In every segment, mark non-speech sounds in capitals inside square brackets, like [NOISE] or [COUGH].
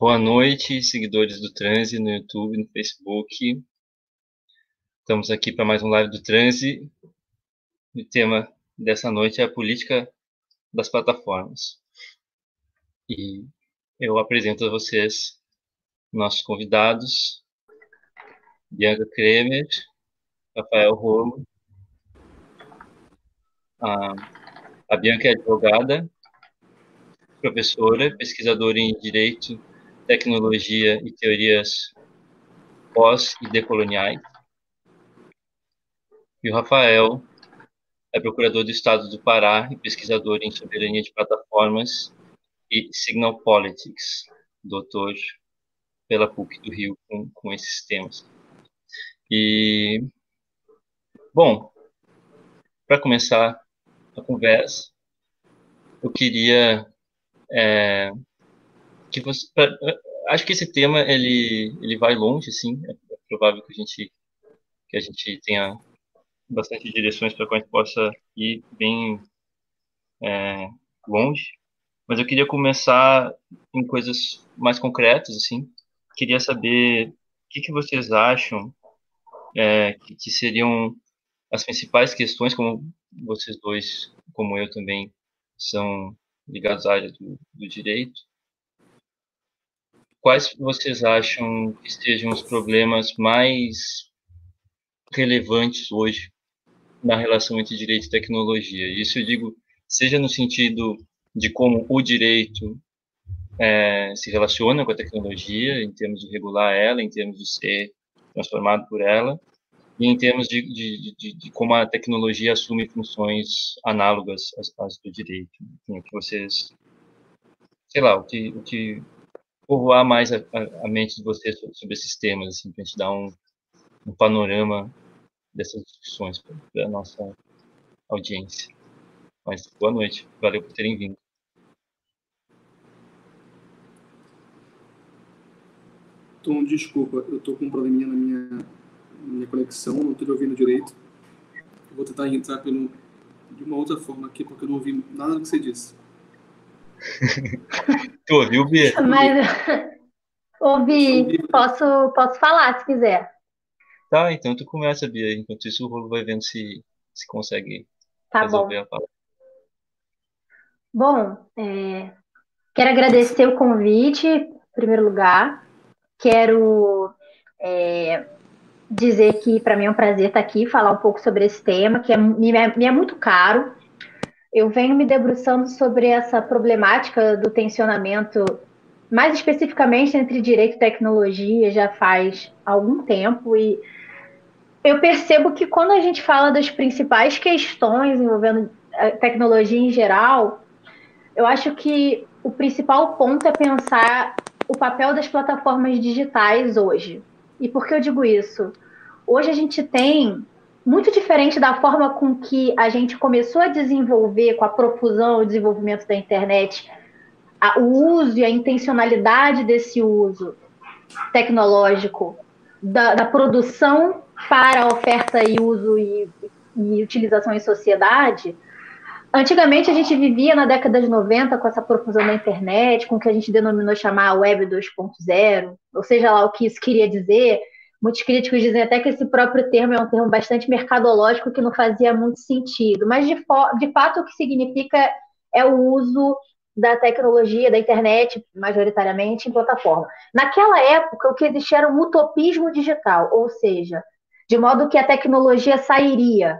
Boa noite, seguidores do Transe no YouTube, no Facebook. Estamos aqui para mais um live do Transe. O tema dessa noite é a política das plataformas. E eu apresento a vocês nossos convidados, Bianca Kremer, Rafael Rolo. A, a Bianca é advogada, professora, pesquisadora em Direito tecnologia e teorias pós e decoloniais. E o Rafael é procurador do Estado do Pará e pesquisador em soberania de plataformas e signal politics, doutor pela PUC do Rio com, com esses temas. E, bom, para começar a conversa, eu queria é, que você, acho que esse tema ele ele vai longe, assim. É, é provável que a gente que a gente tenha bastante direções para que a gente possa ir bem é, longe. Mas eu queria começar em coisas mais concretas, assim. Queria saber o que, que vocês acham é, que, que seriam as principais questões, como vocês dois, como eu também, são ligados à área do, do direito, quais vocês acham que sejam os problemas mais relevantes hoje na relação entre direito e tecnologia? Isso eu digo, seja no sentido de como o direito é, se relaciona com a tecnologia, em termos de regular ela, em termos de ser transformado por ela, e em termos de, de, de, de como a tecnologia assume funções análogas às, às do direito. Enfim, que vocês, sei lá, o que, o que povoar mais a, a, a mente de vocês sobre, sobre, esses temas, assim, para a gente dar um, um panorama dessas discussões para a nossa audiência. Mas boa noite, valeu por terem vindo. Tom, desculpa, eu estou com um probleminha na minha, minha conexão, não estou ouvindo direito. Eu vou tentar entrar pelo, de uma outra forma aqui, porque eu não ouvi nada do que você disse. [LAUGHS] tu ouviu, Bia? Mas [LAUGHS] ouvi, posso, posso falar se quiser. Tá, então tu começa, Bia. Enquanto isso, o Rolo vai vendo se, se consegue tá resolver bom. a palavra. Bom, é, quero agradecer o convite, em primeiro lugar. Quero é, dizer que para mim é um prazer estar aqui falar um pouco sobre esse tema, que é, me, é, me é muito caro eu venho me debruçando sobre essa problemática do tensionamento, mais especificamente entre direito e tecnologia, já faz algum tempo, e eu percebo que quando a gente fala das principais questões envolvendo a tecnologia em geral, eu acho que o principal ponto é pensar o papel das plataformas digitais hoje. E por que eu digo isso? Hoje a gente tem muito diferente da forma com que a gente começou a desenvolver, com a profusão e desenvolvimento da internet, a, o uso e a intencionalidade desse uso tecnológico, da, da produção para oferta e uso e, e utilização em sociedade. Antigamente a gente vivia na década de 90 com essa profusão da internet, com o que a gente denominou chamar Web 2.0, ou seja lá o que isso queria dizer, Muitos críticos dizem até que esse próprio termo é um termo bastante mercadológico que não fazia muito sentido, mas de, de fato o que significa é o uso da tecnologia, da internet, majoritariamente, em plataforma. Naquela época, o que existia era um utopismo digital, ou seja, de modo que a tecnologia sairia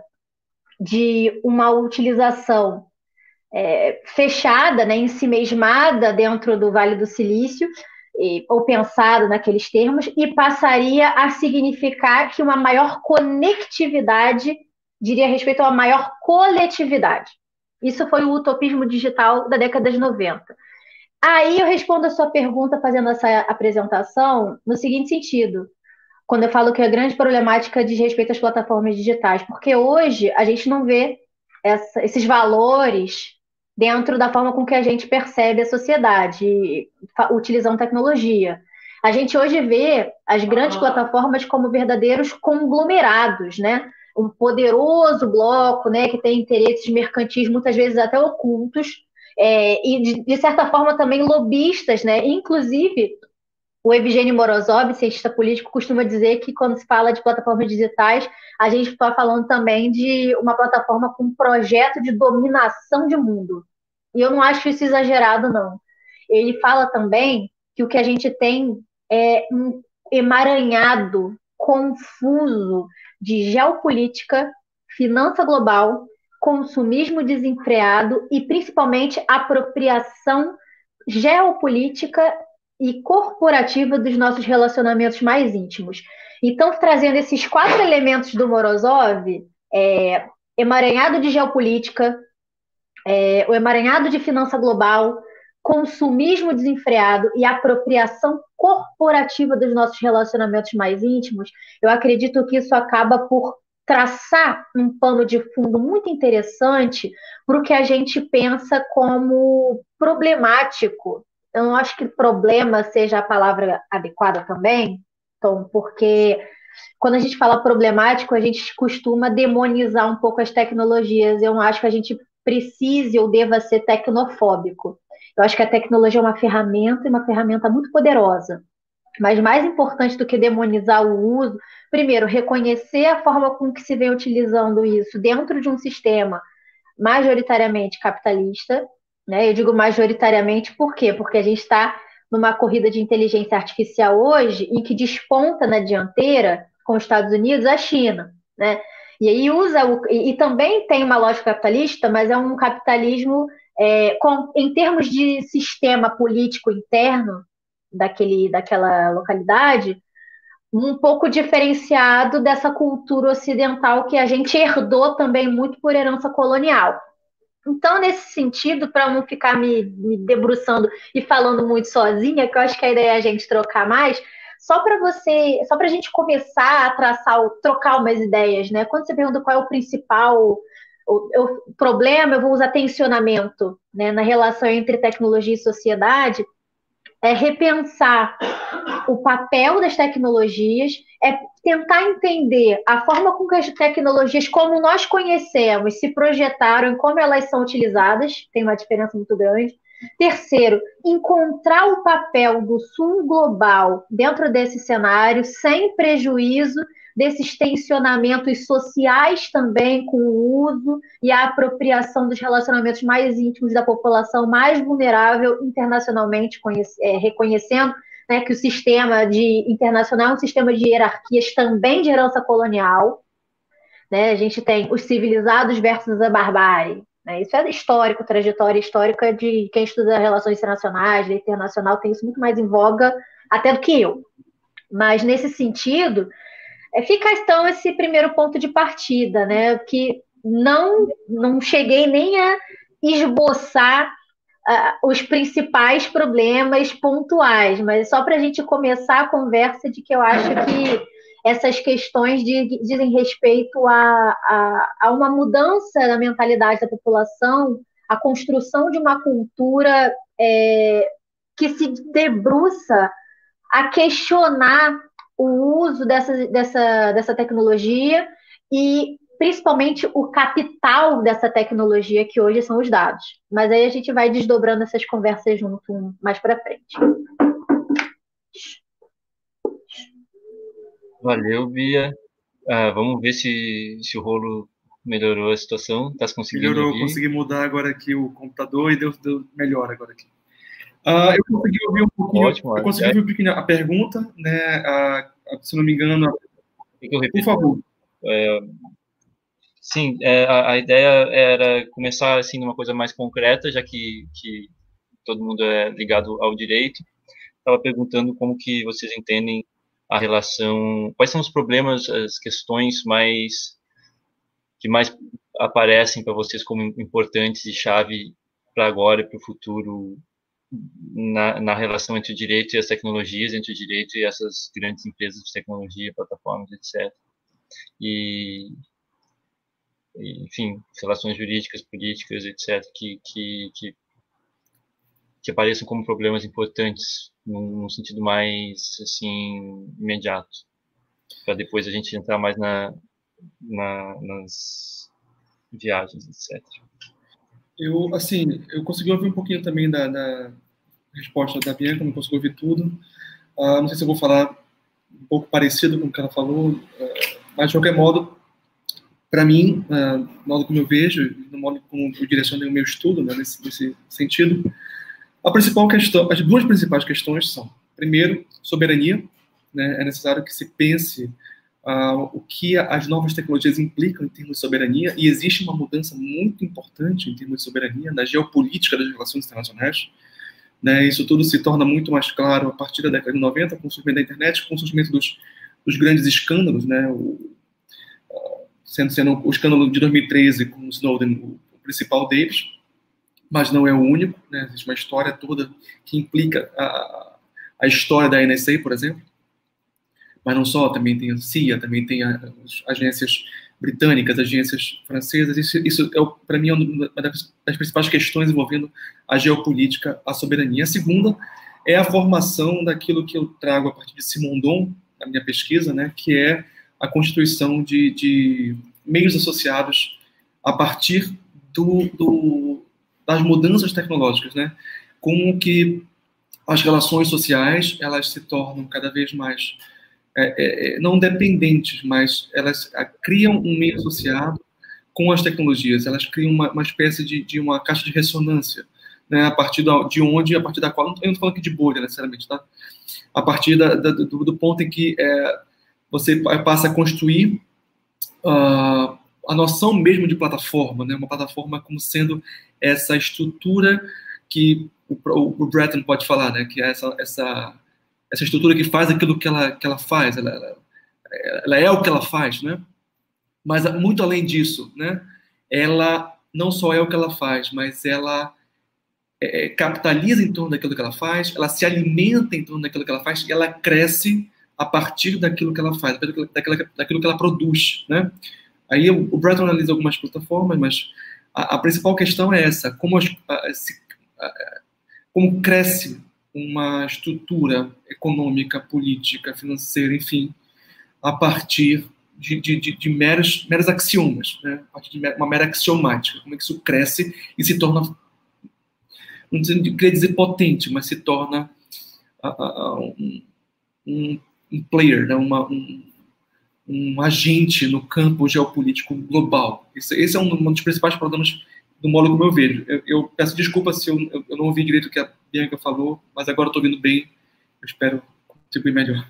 de uma utilização é, fechada, né, em si mesmada dentro do Vale do Silício, ou pensado naqueles termos, e passaria a significar que uma maior conectividade diria respeito a uma maior coletividade. Isso foi o utopismo digital da década de 90. Aí eu respondo a sua pergunta fazendo essa apresentação no seguinte sentido, quando eu falo que a grande problemática diz respeito às plataformas digitais, porque hoje a gente não vê essa, esses valores dentro da forma com que a gente percebe a sociedade, utilizando tecnologia. A gente hoje vê as grandes ah. plataformas como verdadeiros conglomerados, né? Um poderoso bloco, né, que tem interesses mercantis muitas vezes até ocultos, é, e de, de, certa forma também lobistas, né? Inclusive o Evgeny Morozov, cientista político, costuma dizer que quando se fala de plataformas digitais, a gente está falando também de uma plataforma com um projeto de dominação de mundo. E eu não acho isso exagerado, não. Ele fala também que o que a gente tem é um emaranhado, confuso de geopolítica, finança global, consumismo desenfreado e principalmente apropriação geopolítica e corporativa dos nossos relacionamentos mais íntimos. Então, trazendo esses quatro elementos do Morozov, é, emaranhado de geopolítica, é, o emaranhado de finança global, consumismo desenfreado e apropriação corporativa dos nossos relacionamentos mais íntimos, eu acredito que isso acaba por traçar um pano de fundo muito interessante para o que a gente pensa como problemático eu não acho que problema seja a palavra adequada também, Tom, porque quando a gente fala problemático, a gente costuma demonizar um pouco as tecnologias. Eu acho que a gente precise ou deva ser tecnofóbico. Eu acho que a tecnologia é uma ferramenta e uma ferramenta muito poderosa. Mas mais importante do que demonizar o uso, primeiro, reconhecer a forma com que se vem utilizando isso dentro de um sistema majoritariamente capitalista, né? Eu digo majoritariamente por quê? Porque a gente está numa corrida de inteligência artificial hoje em que desponta na dianteira com os Estados Unidos a China, né? E aí usa o, e, e também tem uma lógica capitalista, mas é um capitalismo é, com, em termos de sistema político interno daquele, daquela localidade, um pouco diferenciado dessa cultura ocidental que a gente herdou também muito por herança colonial. Então, nesse sentido, para não ficar me, me, debruçando e falando muito sozinha, que eu acho que a ideia é a gente trocar mais, só para você, só para a gente começar a traçar, trocar umas ideias, né? Quando você pergunta qual é o principal o, o problema, eu vou usar tensionamento, né, na relação entre tecnologia e sociedade, é repensar o papel das tecnologias, é tentar entender a forma com que as tecnologias, como nós conhecemos, se projetaram e como elas são utilizadas, tem uma diferença muito grande. Terceiro, encontrar o papel do sul global dentro desse cenário, sem prejuízo desses tensionamentos sociais também com o uso e a apropriação dos relacionamentos mais íntimos da população mais vulnerável internacionalmente, é, reconhecendo né, que o sistema de internacional é um sistema de hierarquias também de herança colonial. Né? A gente tem os civilizados versus a barbárie. Né? Isso é histórico, trajetória histórica de quem estuda relações internacionais, lei internacional, tem isso muito mais em voga até do que eu. Mas nesse sentido, é, fica então esse primeiro ponto de partida, né? Que não, não cheguei nem a esboçar uh, os principais problemas pontuais, mas só para a gente começar a conversa de que eu acho que essas questões de, dizem respeito a, a, a uma mudança na mentalidade da população, a construção de uma cultura é, que se debruça a questionar o uso dessa, dessa, dessa tecnologia e principalmente o capital dessa tecnologia que hoje são os dados. Mas aí a gente vai desdobrando essas conversas junto mais para frente. Valeu, Bia. Ah, vamos ver se, se o rolo melhorou a situação. Está conseguindo Melhorou, ouvir? consegui mudar agora aqui o computador e deu, deu melhor agora aqui. Uh, eu consegui ouvir um pouquinho, Ótimo, eu consegui é. ouvir um pouquinho a pergunta, né? Uh, se não me engano, por favor. É, sim, é, a, a, ideia era começar assim numa coisa mais concreta, já que, que todo mundo é ligado ao direito. Estava perguntando como que vocês entendem a relação, quais são os problemas, as questões mais que mais aparecem para vocês como importantes e chave para agora e para o futuro na, na, relação entre o direito e as tecnologias, entre o direito e essas grandes empresas de tecnologia, plataformas, etc. E, enfim, relações jurídicas, políticas, etc., que, que, que, que apareçam como problemas importantes num, num sentido mais assim imediato, para depois a gente entrar mais na, na, nas viagens, etc. Eu, assim, eu consegui ouvir um pouquinho também da, da resposta da Bianca, não consegui ouvir tudo. Uh, não sei se eu vou falar um pouco parecido com o que ela falou, uh, mas de qualquer modo, para mim, uh, no modo como eu vejo, no modo como eu direcionei o meu estudo né, nesse, nesse sentido, a principal questão, as duas principais questões são, primeiro, soberania. Né, é necessário que se pense uh, o que as novas tecnologias implicam em termos de soberania, e existe uma mudança muito importante em termos de soberania na geopolítica das relações internacionais. Né, isso tudo se torna muito mais claro a partir da década de 90, com o surgimento da internet, com o surgimento dos, dos grandes escândalos, né, o, sendo, sendo o escândalo de 2013 com o Snowden o, o principal deles, mas não é o único. Né? Existe uma história toda que implica a, a história da NSA, por exemplo. Mas não só, também tem a CIA, também tem as agências britânicas, agências francesas. Isso, isso é, para mim, é uma das, das principais questões envolvendo a geopolítica, a soberania. A segunda é a formação daquilo que eu trago a partir de Simondon, na minha pesquisa, né, que é a constituição de, de meios associados a partir do, do, das mudanças tecnológicas, né? Como que as relações sociais elas se tornam cada vez mais é, é, não dependentes, mas elas a, criam um meio associado com as tecnologias. Elas criam uma, uma espécie de, de, uma caixa de ressonância, né? A partir de onde, a partir da qual, eu não estou falando aqui de bolha necessariamente, tá? A partir da, da, do, do, ponto em que é, você passa a construir uh, a noção mesmo de plataforma, né? Uma plataforma como sendo essa estrutura que o, o, Breton pode falar, né? Que é essa, essa, essa estrutura que faz aquilo que ela, que ela faz, ela, ela, ela é o que ela faz, né? Mas muito além disso, né? Ela não só é o que ela faz, mas ela é, capitaliza em torno daquilo que ela faz, ela se alimenta em torno daquilo que ela faz e ela cresce a partir daquilo que ela faz, daquilo, daquilo que ela produz, né? Aí o, Breton analisa algumas plataformas, mas a, principal questão é essa: como, as, se, como cresce uma estrutura econômica, política, financeira, enfim, a partir de, de, de, de meros, meros axiomas, né? a partir de uma mera axiomática. Como é que isso cresce e se torna, não queria dizer potente, mas se torna um, um um player, né, uma, um, um, agente no campo geopolítico global. Esse, esse é um, um, dos principais problemas do modo como eu vejo. Eu, eu peço desculpa se eu, eu, não ouvi direito o que a Bianca falou, mas agora estou ouvindo bem. Eu espero contribuir melhor.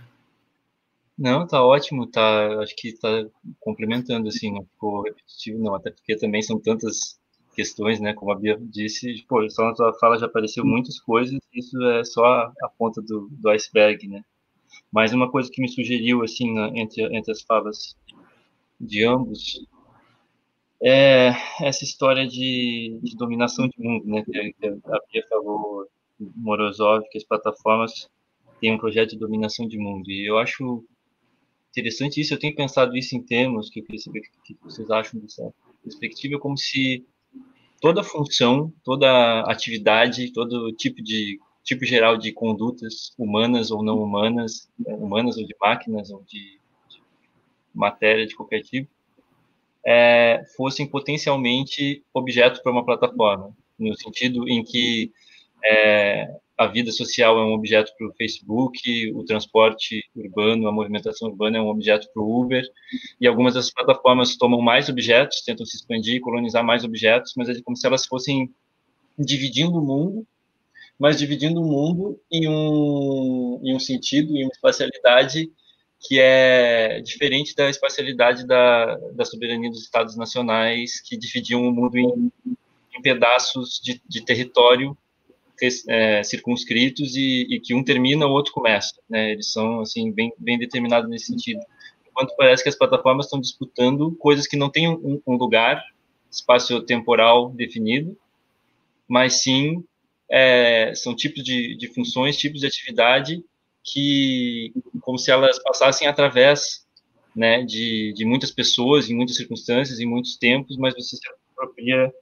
Não, tá ótimo, tá, acho que tá complementando, assim, não ficou repetitivo, não, até porque também são tantas questões, né, como a Bia disse, pô, só na tua fala já apareceu muitas coisas, isso é só a, a ponta do, do iceberg, né, mas uma coisa que me sugeriu, assim, entre, entre as falas de ambos, é essa história de, de dominação de mundo, né? Que a Bia falou, Morozov, que as plataformas têm um projeto de dominação de mundo. E eu acho interessante isso, eu tenho pensado isso em termos, que eu queria saber o que vocês acham dessa perspectiva, como se toda função, toda atividade, todo tipo de tipo geral de condutas humanas ou não humanas, né, humanas ou de máquinas ou de, de matéria de qualquer tipo, é, fossem potencialmente objetos para uma plataforma, no sentido em que é, a vida social é um objeto para o Facebook, o transporte urbano, a movimentação urbana é um objeto para o Uber, e algumas dessas plataformas tomam mais objetos, tentam se expandir, colonizar mais objetos, mas é como se elas fossem dividindo o mundo mas dividindo o mundo em um, em um sentido, em uma espacialidade que é diferente da espacialidade da, da soberania dos Estados nacionais, que dividiam o mundo em, em pedaços de, de território é, circunscritos e, e, que um termina, o outro começa. Né? Eles são assim bem, bem determinados nesse sentido. Enquanto parece que as plataformas estão disputando coisas que não têm um, um lugar espaço-temporal definido, mas sim é, são tipos de, de funções, tipos de atividade que, como se elas passassem através né, de, de muitas pessoas, em muitas circunstâncias, em muitos tempos, mas você se apropria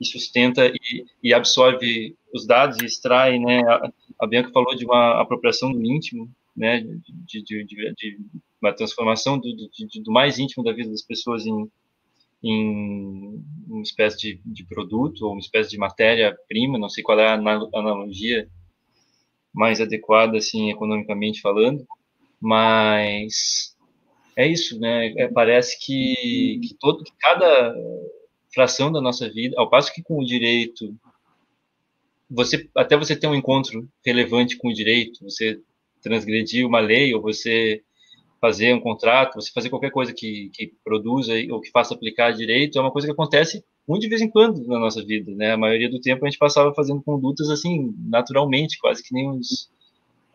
e sustenta e, e absorve os dados e extrai, né, a, a Bianca falou de uma apropriação do íntimo, né, de, de, de, de uma transformação do, do, do, mais íntimo da vida das pessoas em, em uma espécie de, de produto ou uma espécie de matéria-prima, não sei qual é a analogia mais adequada, assim, economicamente falando, mas é isso, né? É, parece que, que, todo, que cada fração da nossa vida, ao passo que com o direito, você até você ter um encontro relevante com o direito, você transgredir uma lei ou você fazer um contrato, você fazer qualquer coisa que, que produza ou que faça aplicar direito, é uma coisa que acontece muito de vez em quando na nossa vida, né? A maioria do tempo a gente passava fazendo condutas assim, naturalmente, quase que nem os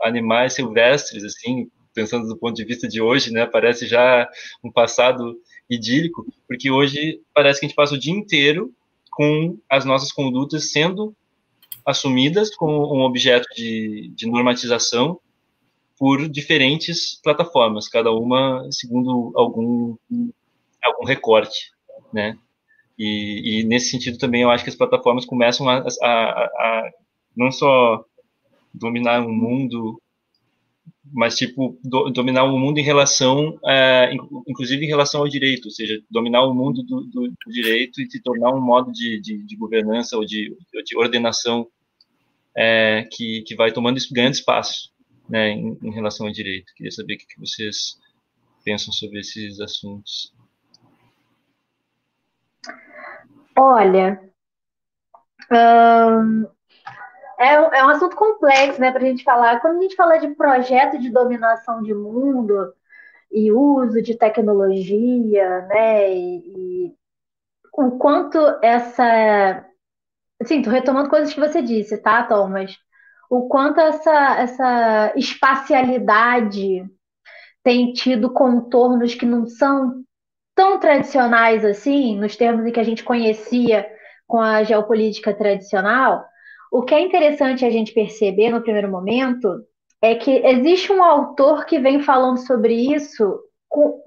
animais silvestres, assim, pensando do ponto de vista de hoje, né? Parece já um passado idílico, porque hoje parece que a gente passa o dia inteiro com as nossas condutas sendo assumidas como um objeto de, de normatização por diferentes plataformas, cada uma segundo algum, algum recorte, né? E, e, nesse sentido também eu acho que as plataformas começam a, a, a não só dominar o mundo, mas tipo do, dominar o mundo em relação, é, inclusive em relação ao direito, ou seja, dominar o mundo do, do, do direito e se tornar um modo de, de, de governança ou de, de ordenação é, que, que vai tomando grande espaço né, em, em, relação ao direito. Queria saber o que vocês pensam sobre esses assuntos. Olha, é, é, um assunto complexo, né, para a gente falar. Quando a gente fala de projeto de dominação de mundo e uso de tecnologia, né, e, e o quanto essa, assim, tô retomando coisas que você disse, tá, Thomas? O quanto essa, essa espacialidade tem tido contornos que não são tão tradicionais assim, nos termos em que a gente conhecia com a geopolítica tradicional, o que é interessante a gente perceber no primeiro momento é que existe um autor que vem falando sobre isso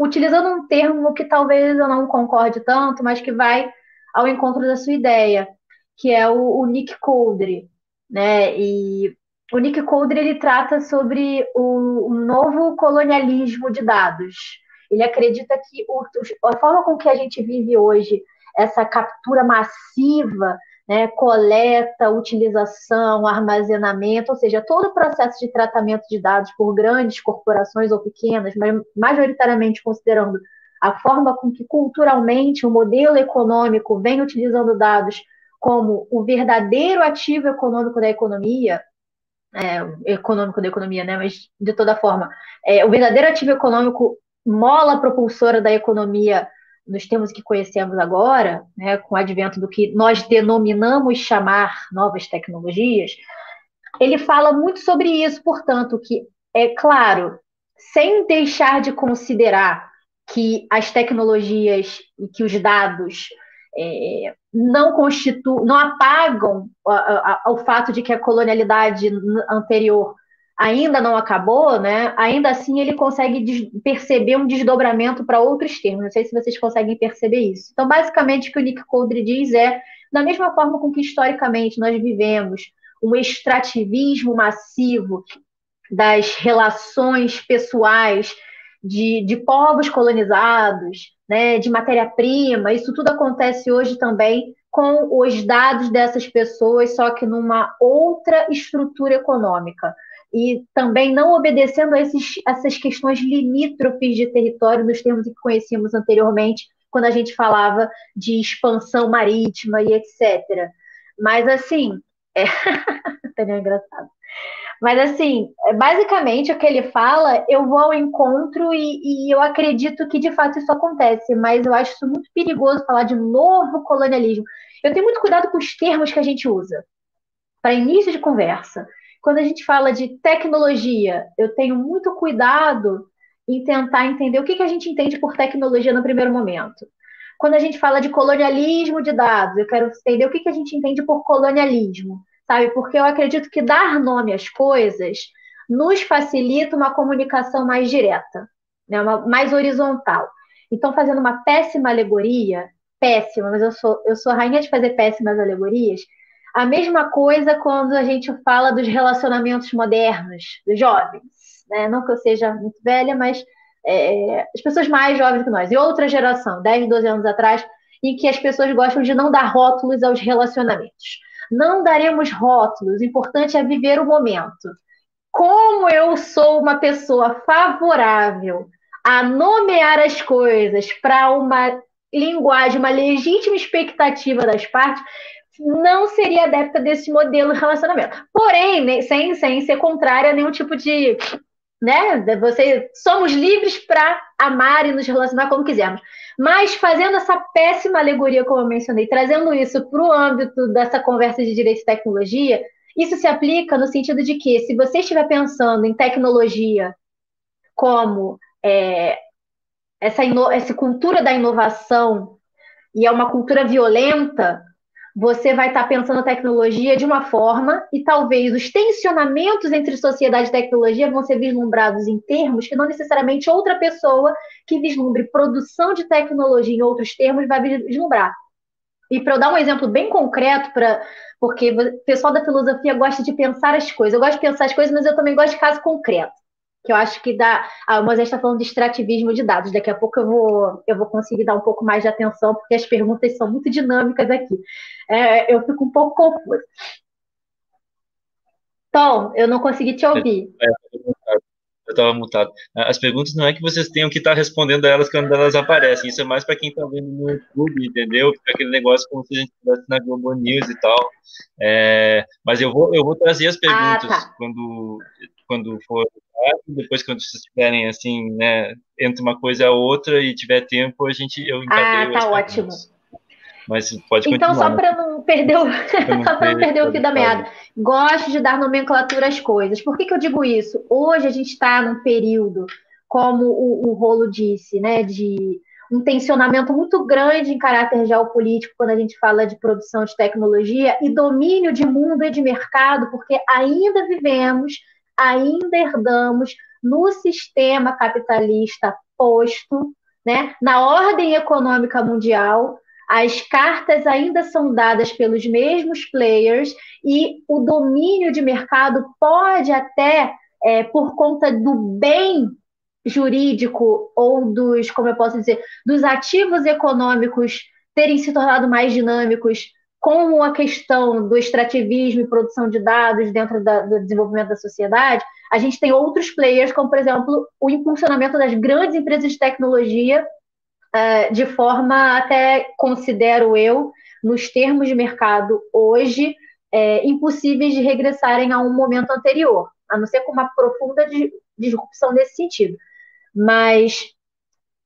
utilizando um termo que talvez eu não concorde tanto, mas que vai ao encontro da sua ideia, que é o, o Nick Coldry né? E o Nick Coldre ele trata sobre o, o novo colonialismo de dados. Ele acredita que o, a forma com que a gente vive hoje, essa captura massiva, né, coleta, utilização, armazenamento, ou seja, todo o processo de tratamento de dados por grandes corporações ou pequenas, mas majoritariamente considerando a forma com que culturalmente o modelo econômico vem utilizando dados como o verdadeiro ativo econômico da economia, é, econômico da economia, né? Mas de toda forma, é, o verdadeiro ativo econômico, mola propulsora da economia nos termos que conhecemos agora, né, com o advento do que nós denominamos chamar novas tecnologias, ele fala muito sobre isso, portanto, que é claro, sem deixar de considerar que as tecnologias e que os dados é, não constituem, não apagam o fato de que a colonialidade anterior ainda não acabou, né? Ainda assim ele consegue perceber um desdobramento para outros termos. Não sei se vocês conseguem perceber isso. Então, basicamente, o que o Nick Coldre diz é, da mesma forma com que historicamente nós vivemos um extrativismo massivo das relações pessoais de, de povos colonizados, né, de matéria-prima, isso tudo acontece hoje também com os dados dessas pessoas, só que numa outra estrutura econômica. E também não obedecendo a esses, essas questões limítrofes de território, nos termos que conhecíamos anteriormente, quando a gente falava de expansão marítima e etc. Mas, assim, é... [LAUGHS] engraçado. Mas, assim, basicamente o que ele fala, eu vou ao encontro e, e, eu acredito que de fato isso acontece, mas eu acho isso muito perigoso falar de novo colonialismo. Eu tenho muito cuidado com os termos que a gente usa para início de conversa. Quando a gente fala de tecnologia, eu tenho muito cuidado em tentar entender o que, que a gente entende por tecnologia no primeiro momento. Quando a gente fala de colonialismo de dados, eu quero entender o que, que a gente entende por colonialismo sabe? Porque eu acredito que dar nome às coisas nos facilita uma comunicação mais direta, né? uma, mais horizontal. Então, fazendo uma péssima alegoria, péssima, mas eu sou, eu sou rainha de fazer péssimas alegorias, a mesma coisa quando a gente fala dos relacionamentos modernos, dos jovens. Né? Não que eu seja muito velha, mas é, as pessoas mais jovens que nós, e outra geração, 10, 12 anos atrás, em que as pessoas gostam de não dar rótulos aos relacionamentos. Não daremos rótulos, o importante é viver o momento. como eu sou uma pessoa favorável a nomear as coisas para uma linguagem, uma legítima expectativa das partes, não seria adepta desse modelo de relacionamento. Porém, sem, sem ser contrária a nenhum tipo de. Né? Você, somos livres para amar e nos relacionar como quisermos. Mas fazendo essa péssima alegoria, como eu mencionei, trazendo isso para o âmbito dessa conversa de direito e tecnologia, isso se aplica no sentido de que, se você estiver pensando em tecnologia como é, essa, essa cultura da inovação e é uma cultura violenta, você vai estar pensando tecnologia de uma forma e talvez os tensionamentos entre sociedade e tecnologia vão ser vislumbrados em termos que não necessariamente outra pessoa que vislumbre produção de tecnologia em outros termos vai vislumbrar. E para eu dar um exemplo bem concreto, pra, porque o pessoal da filosofia gosta de pensar as coisas. Eu gosto de pensar as coisas, mas eu também gosto de caso concreto que eu acho que dá. A ah, Moisés está falando de extrativismo de dados. Daqui a pouco eu vou, eu vou conseguir dar um pouco mais de atenção, porque as perguntas são muito dinâmicas aqui. É, eu fico um pouco confusa. Tom, eu não consegui te ouvir. É, eu estava mutado. As perguntas não é que vocês tenham que estar tá respondendo a elas quando elas aparecem. Isso é mais para quem está vendo no YouTube, entendeu? Fica aquele negócio como se a gente estivesse na Globo News e tal. É, mas eu vou, eu vou trazer as perguntas ah, tá. quando, quando for depois quando vocês tiverem assim, né, entre uma coisa a outra e tiver tempo, a gente eu encadeio. Ah, tá ótimo. Mas pode então, continuar. Então, só para não perder o, [LAUGHS] só para não perder o fio da meada, gosto de dar nomenclatura às coisas. Por que, que eu digo isso? Hoje a gente está num período, como o, o Rolo disse, né, de um tensionamento muito grande em caráter geopolítico quando a gente fala de produção de tecnologia e domínio de mundo e de mercado, porque ainda vivemos ainda herdamos no sistema capitalista posto, né, na ordem econômica mundial, as cartas ainda são dadas pelos mesmos players e o domínio de mercado pode até, é, por conta do bem jurídico ou dos, como eu posso dizer, dos ativos econômicos terem se tornado mais dinâmicos, com a questão do extrativismo e produção de dados dentro da, do desenvolvimento da sociedade, a gente tem outros players, como, por exemplo, o impulsionamento das grandes empresas de tecnologia, uh, de forma até, considero eu, nos termos de mercado hoje, é, impossíveis de regressarem a um momento anterior, a não ser com uma profunda disrupção nesse sentido. Mas,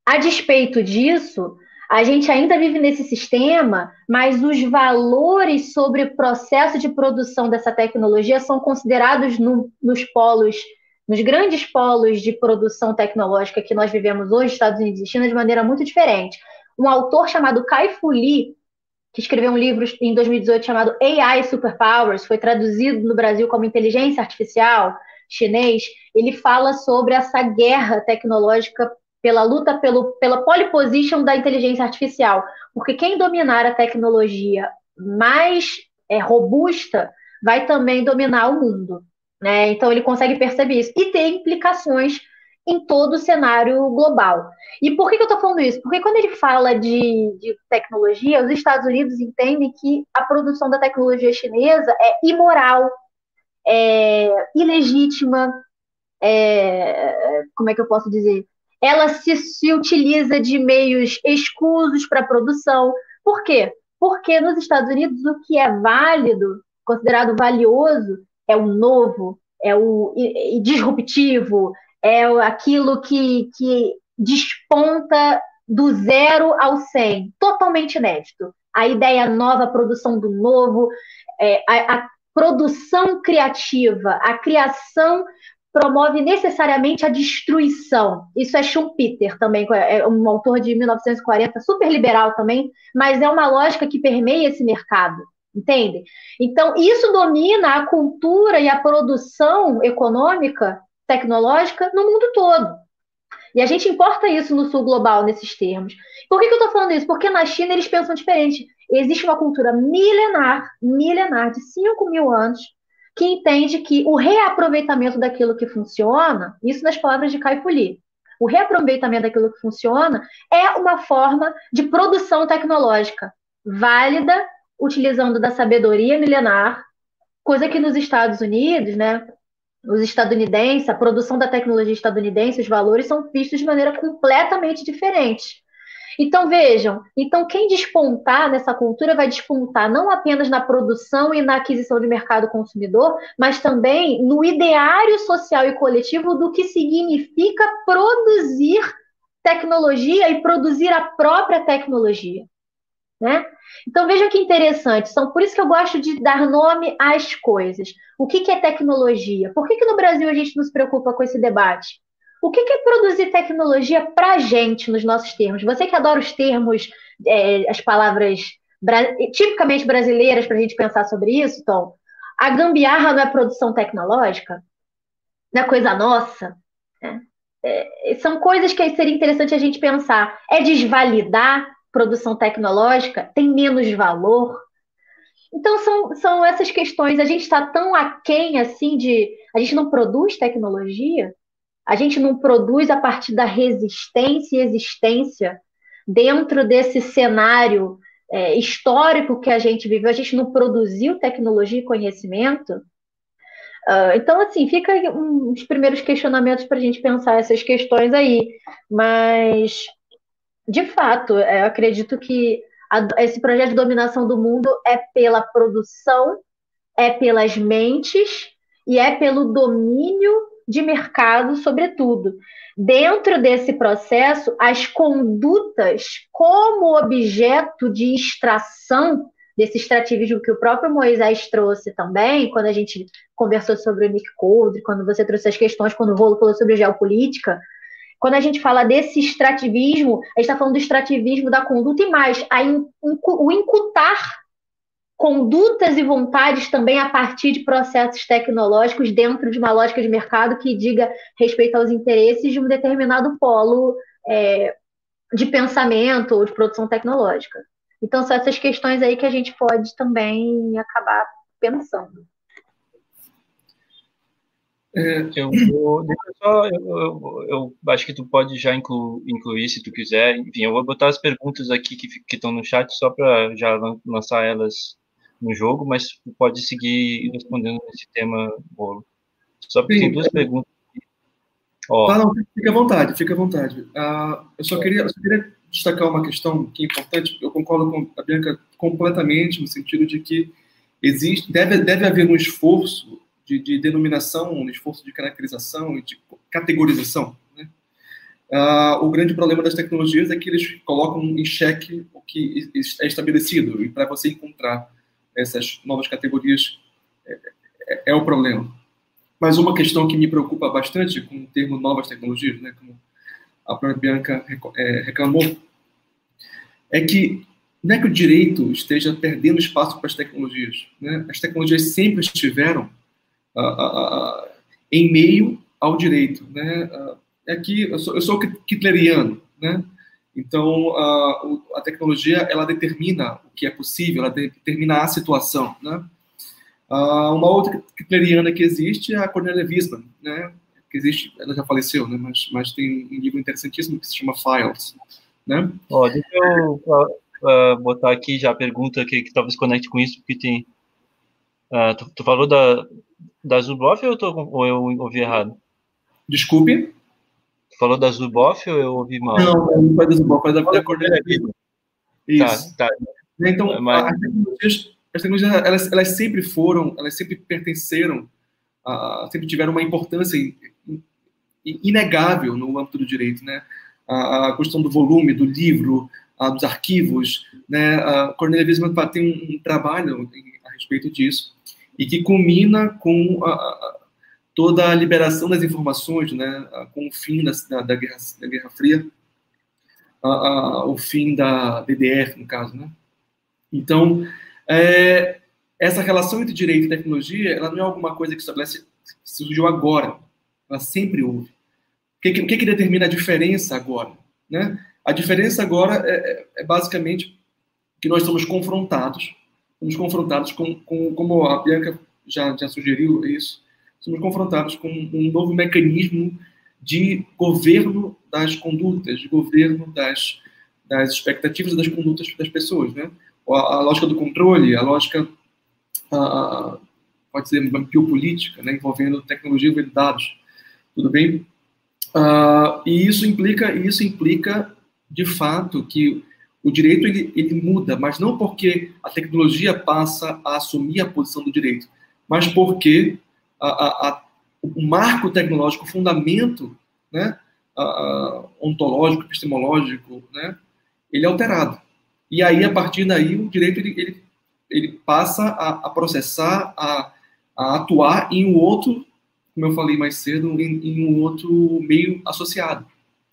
a despeito disso, a gente ainda vive nesse sistema, mas os valores sobre o processo de produção dessa tecnologia são considerados no, nos polos, nos grandes polos de produção tecnológica que nós vivemos hoje, Estados Unidos e China, de maneira muito diferente. Um autor chamado Kai Fu Lee, que escreveu um livro em 2018 chamado AI Superpowers, foi traduzido no Brasil como Inteligência Artificial chinês, ele fala sobre essa guerra tecnológica pela luta pelo, pela pole position da inteligência artificial. Porque quem dominar a tecnologia mais é, robusta vai também dominar o mundo. Né? Então ele consegue perceber isso. E tem implicações em todo o cenário global. E por que, que eu estou falando isso? Porque quando ele fala de, de, tecnologia, os Estados Unidos entendem que a produção da tecnologia chinesa é imoral, é ilegítima, é, como é que eu posso dizer? Ela se, se utiliza de meios escusos para produção. Por quê? Porque nos Estados Unidos o que é válido, considerado valioso, é o novo, é o disruptivo, é aquilo que, que desponta do zero ao cem, totalmente inédito. A ideia nova, a produção do novo, é, a, a produção criativa, a criação promove necessariamente a destruição. Isso é Schumpeter também, é um autor de 1940, super liberal também, mas é uma lógica que permeia esse mercado, entende? Então, isso domina a cultura e a produção econômica, tecnológica no mundo todo. E a gente importa isso no sul global, nesses termos. Por que, que eu estou falando isso? Porque na China eles pensam diferente. Existe uma cultura milenar, milenar, de 5 mil anos, que entende que o reaproveitamento daquilo que funciona, isso nas palavras de Kai Li, o reaproveitamento daquilo que funciona é uma forma de produção tecnológica válida, utilizando da sabedoria milenar, coisa que nos Estados Unidos, né, os estadunidenses, a produção da tecnologia estadunidense, os valores são vistos de maneira completamente diferente. Então vejam, então quem despontar nessa cultura vai despontar não apenas na produção e na aquisição de mercado consumidor, mas também no ideário social e coletivo do que significa produzir tecnologia e produzir a própria tecnologia. Né? Então veja que interessante, são por isso que eu gosto de dar nome às coisas. O que, que é tecnologia? Por que, que no Brasil a gente não se preocupa com esse debate? O que, é produzir tecnologia para a gente nos nossos termos? Você que adora os termos, é, as palavras tipicamente brasileiras para a gente pensar sobre isso, Tom, a gambiarra não é produção tecnológica? Não é coisa nossa? Né? É, são coisas que seria interessante a gente pensar. É desvalidar produção tecnológica? Tem menos valor? Então, são, são essas questões. A gente está tão aquém assim de. A gente não produz tecnologia? A gente não produz a partir da resistência e existência dentro desse cenário é, histórico que a gente viveu? A gente não produziu tecnologia e conhecimento? Uh, então, assim, fica um, os primeiros questionamentos para a gente pensar essas questões aí. Mas, de fato, eu acredito que a, esse projeto de dominação do mundo é pela produção, é pelas mentes e é pelo domínio de mercado, sobretudo. Dentro desse processo, as condutas como objeto de extração desse extrativismo que o próprio Moisés trouxe também, quando a gente conversou sobre o Nick Code, quando você trouxe as questões, quando o Rolo falou sobre geopolítica, quando a gente fala desse extrativismo, a gente está falando do extrativismo da conduta e mais, in, o incutar condutas e vontades também a partir de processos tecnológicos dentro de uma lógica de mercado que diga respeito aos interesses de um determinado polo é, de pensamento ou de produção tecnológica. Então, são essas questões aí que a gente pode também acabar pensando. É, eu eu, eu, eu, acho que tu pode já inclu, incluir, se tu quiser. Enfim, eu vou botar as perguntas aqui que estão no chat só para já lançar elas no jogo, mas pode seguir respondendo nesse tema bolo. Só porque Sim, tem duas é. perguntas. Ó. Ah, não, fica à vontade, fica à vontade. Uh, eu, só queria, eu só queria destacar uma questão que é importante, eu concordo com a Bianca completamente, no sentido de que existe, deve, deve haver um esforço de, de denominação, um esforço de caracterização e de categorização. Né? Uh, o grande problema das tecnologias é que eles colocam em xeque o que é estabelecido, e para você encontrar essas novas categorias é, é, é, o problema. Mas uma questão que me preocupa bastante com o termo novas tecnologias, né, como a própria Bianca é, reclamou, é que não é que o direito esteja perdendo espaço para as tecnologias. Né? As tecnologias sempre estiveram uh, uh, em meio ao direito. Né? Aqui eu sou, eu sou hitleriano, né? Então a tecnologia ela determina o que é possível, ela determina a situação, né? uma outra hitleriana que existe é a Cornelia Wiesmann, né? Que existe, ela já faleceu, né? Mas, mas tem um livro interessantíssimo que se chama Files, né? Ó, deixa eu uh, botar aqui já a pergunta que, que talvez conecte com isso, porque tem. Uh, tu, tu, falou da, da Zuboff ou eu, tô, ou eu ouvi errado? Desculpe? Falou da Zuboff ou eu ouvi mal? Não, não foi da Zuboff, foi da, da Cordelia Isso. Tá, tá. Então, Mas... as tecnologias, as tecnologias elas, elas sempre foram, elas sempre pertenceram, uh, sempre tiveram uma importância inegável no âmbito do direito, né? A, a questão do volume, do livro, a, dos arquivos, né? A Cornelia Wiesmann tem um, um trabalho a respeito disso e que culmina com a, a, toda a liberação das informações, né, com o fim da, da, Guerra, da Guerra, Fria, o fim da DDR, no caso. Né? Então, é, essa relação entre direito e tecnologia, ela não é alguma coisa que estabelece, surgiu agora, ela sempre houve. O que, que, que determina a diferença agora? Né? A diferença agora é, é, é basicamente que nós somos confrontados somos confrontados com, com como a Bianca já, já sugeriu isso, somos confrontados com um novo mecanismo de governo das condutas, de governo das, das expectativas e das condutas das pessoas, né? A, a lógica do controle, a lógica, a, pode ser biopolítica, né, envolvendo tecnologia e dados, tudo bem? Uh, e isso implica, isso implica, de fato, que o direito ele, ele muda, mas não porque a tecnologia passa a assumir a posição do direito, mas porque a, a, a, o marco tecnológico, o fundamento né, ontológico, epistemológico, né, ele é alterado. E aí, a partir daí, o direito ele, ele, ele passa a, processar, a, a, atuar em um outro, como eu falei mais cedo, em, em um outro meio associado.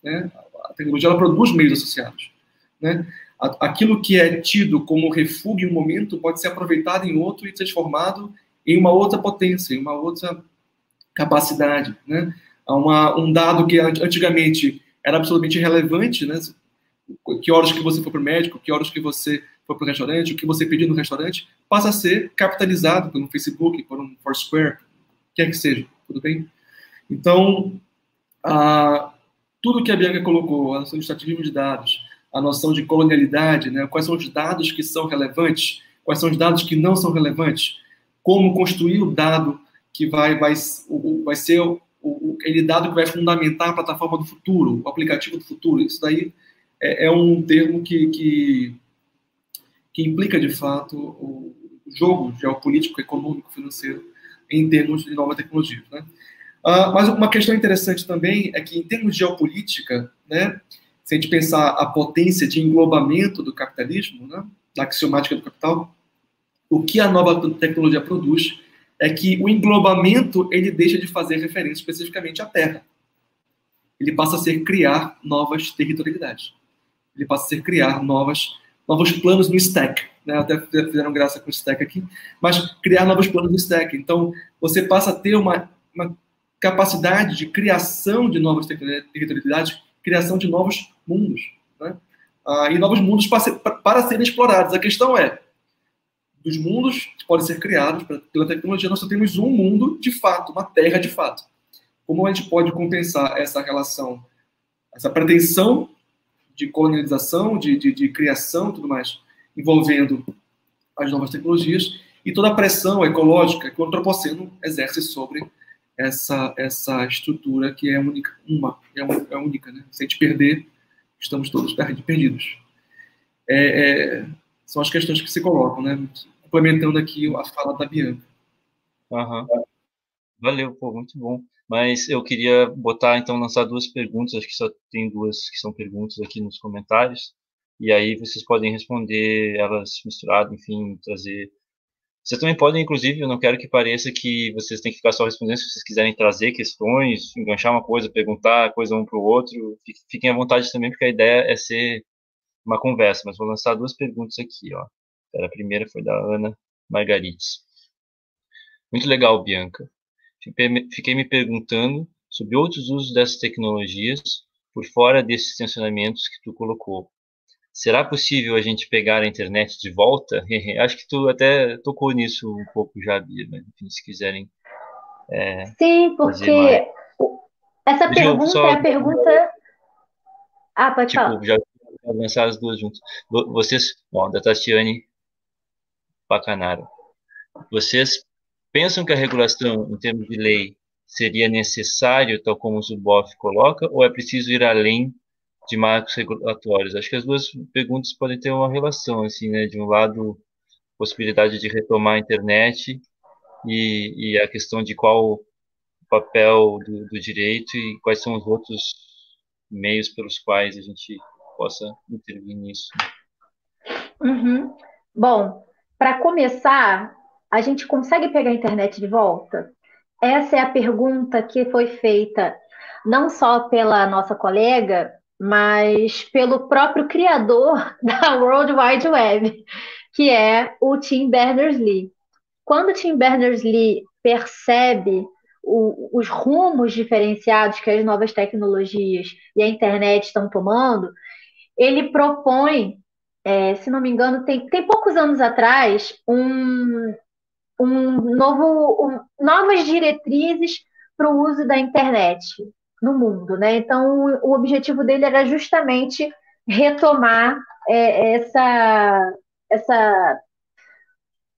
Né? A tecnologia ela produz meios associados. Né? Aquilo que é tido como refúgio em um momento pode ser aproveitado em outro e transformado em uma outra potência, em uma outra capacidade. Né? Uma, um dado que antigamente era absolutamente irrelevante, né? que horas que você foi para o médico, que horas que você foi para o restaurante, o que você pediu no restaurante, passa a ser capitalizado por um Facebook, por um Foursquare, quer que seja, tudo bem? Então, a, tudo que a Bianca colocou, a noção de extrativismo de dados, a noção de colonialidade, né? quais são os dados que são relevantes, quais são os dados que não são relevantes, como construir o dado que vai, vai, vai ser o, o, aquele dado que vai fundamentar a plataforma do futuro, o aplicativo do futuro. Isso daí é, é um termo que, que, que, implica, de fato, o jogo geopolítico, econômico, financeiro em termos de nova tecnologia. Né? Uh, mas uma questão interessante também é que, em termos de geopolítica, né, se a gente pensar a potência de englobamento do capitalismo, né, da axiomática do capital, o que a nova tecnologia produz é que o englobamento ele deixa de fazer referência especificamente à Terra. Ele passa a ser criar novas territorialidades ele passa a ser criar novas, novos planos no stack. Né? Até fizeram graça com o stack aqui, mas criar novos planos no stack. Então, você passa a ter uma, uma capacidade de criação de novas territorialidades, criação de novos mundos. Né? Ah, e novos mundos para, ser, para serem explorados. A questão é, dos mundos que podem ser criados pela tecnologia, nós só temos um mundo de fato, uma terra de fato. Como a gente pode compensar essa relação, essa pretensão de colonialização, de, de, de criação tudo mais, envolvendo as novas tecnologias e toda a pressão ecológica que o antropoceno exerce sobre essa, essa estrutura que é única, uma, é, é única, né? Se a gente perder, estamos todos perdidos. É, é, são as questões que se colocam, né? Complementando aqui a fala da Bianca. Uhum. Valeu, pô, muito bom. Mas eu queria botar, então, lançar duas perguntas, acho que só tem duas que são perguntas aqui nos comentários, e aí vocês podem responder elas misturadas, enfim, trazer. Vocês também podem, inclusive, eu não quero que pareça que vocês têm que ficar só respondendo, se vocês quiserem trazer questões, enganchar uma coisa, perguntar coisa um para o outro, fiquem à vontade também, porque a ideia é ser uma conversa, mas vou lançar duas perguntas aqui, ó. A primeira foi da Ana Margarites. Muito legal, Bianca fiquei me perguntando sobre outros usos dessas tecnologias por fora desses tensionamentos que tu colocou. Será possível a gente pegar a internet de volta? [LAUGHS] Acho que tu até tocou nisso um pouco já, Bia, mas enfim, se quiserem. É, Sim, porque essa Deixa pergunta só... é a pergunta. Ah, pode tipo, falar. Já lançar as duas juntas. Vocês, bom, da Tatiane Pacanaro. Vocês pensam que a regulação, em termos de lei, seria necessário, tal como o Zuboff coloca, ou é preciso ir além de marcos regulatórios? Acho que as duas perguntas podem ter uma relação, assim, né? De um lado, possibilidade de retomar a internet e, e a questão de qual o papel do, do, direito e quais são os outros meios pelos quais a gente possa intervir nisso. Uhum. Bom, para começar, a gente consegue pegar a internet de volta? Essa é a pergunta que foi feita não só pela nossa colega, mas pelo próprio criador [LAUGHS] da World Wide Web, que é o Tim Berners-Lee. Quando o Tim Berners-Lee percebe o, os rumos diferenciados que as novas tecnologias e a internet estão tomando, ele propõe, é, se não me engano, tem, tem poucos anos atrás, um, um novo, um, novas diretrizes para o uso da internet no mundo, né? Então, o, objetivo dele era justamente retomar é, essa, essa,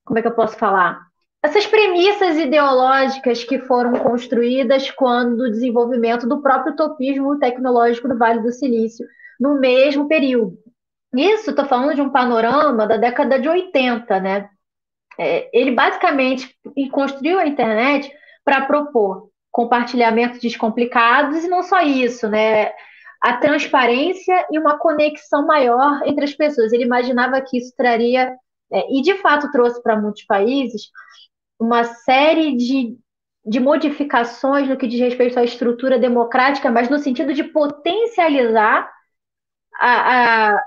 como é que eu posso falar? essas premissas ideológicas que foram construídas quando o desenvolvimento do próprio utopismo tecnológico do Vale do Silício, no mesmo período. Isso, estou falando de um panorama da década de 80, né? É, ele basicamente construiu a internet para propor compartilhamentos descomplicados e não só isso, né? A transparência e uma conexão maior entre as pessoas. Ele imaginava que isso traria, é, e de fato trouxe para muitos países, uma série de, de modificações no que diz respeito à estrutura democrática, mas no sentido de potencializar a, a,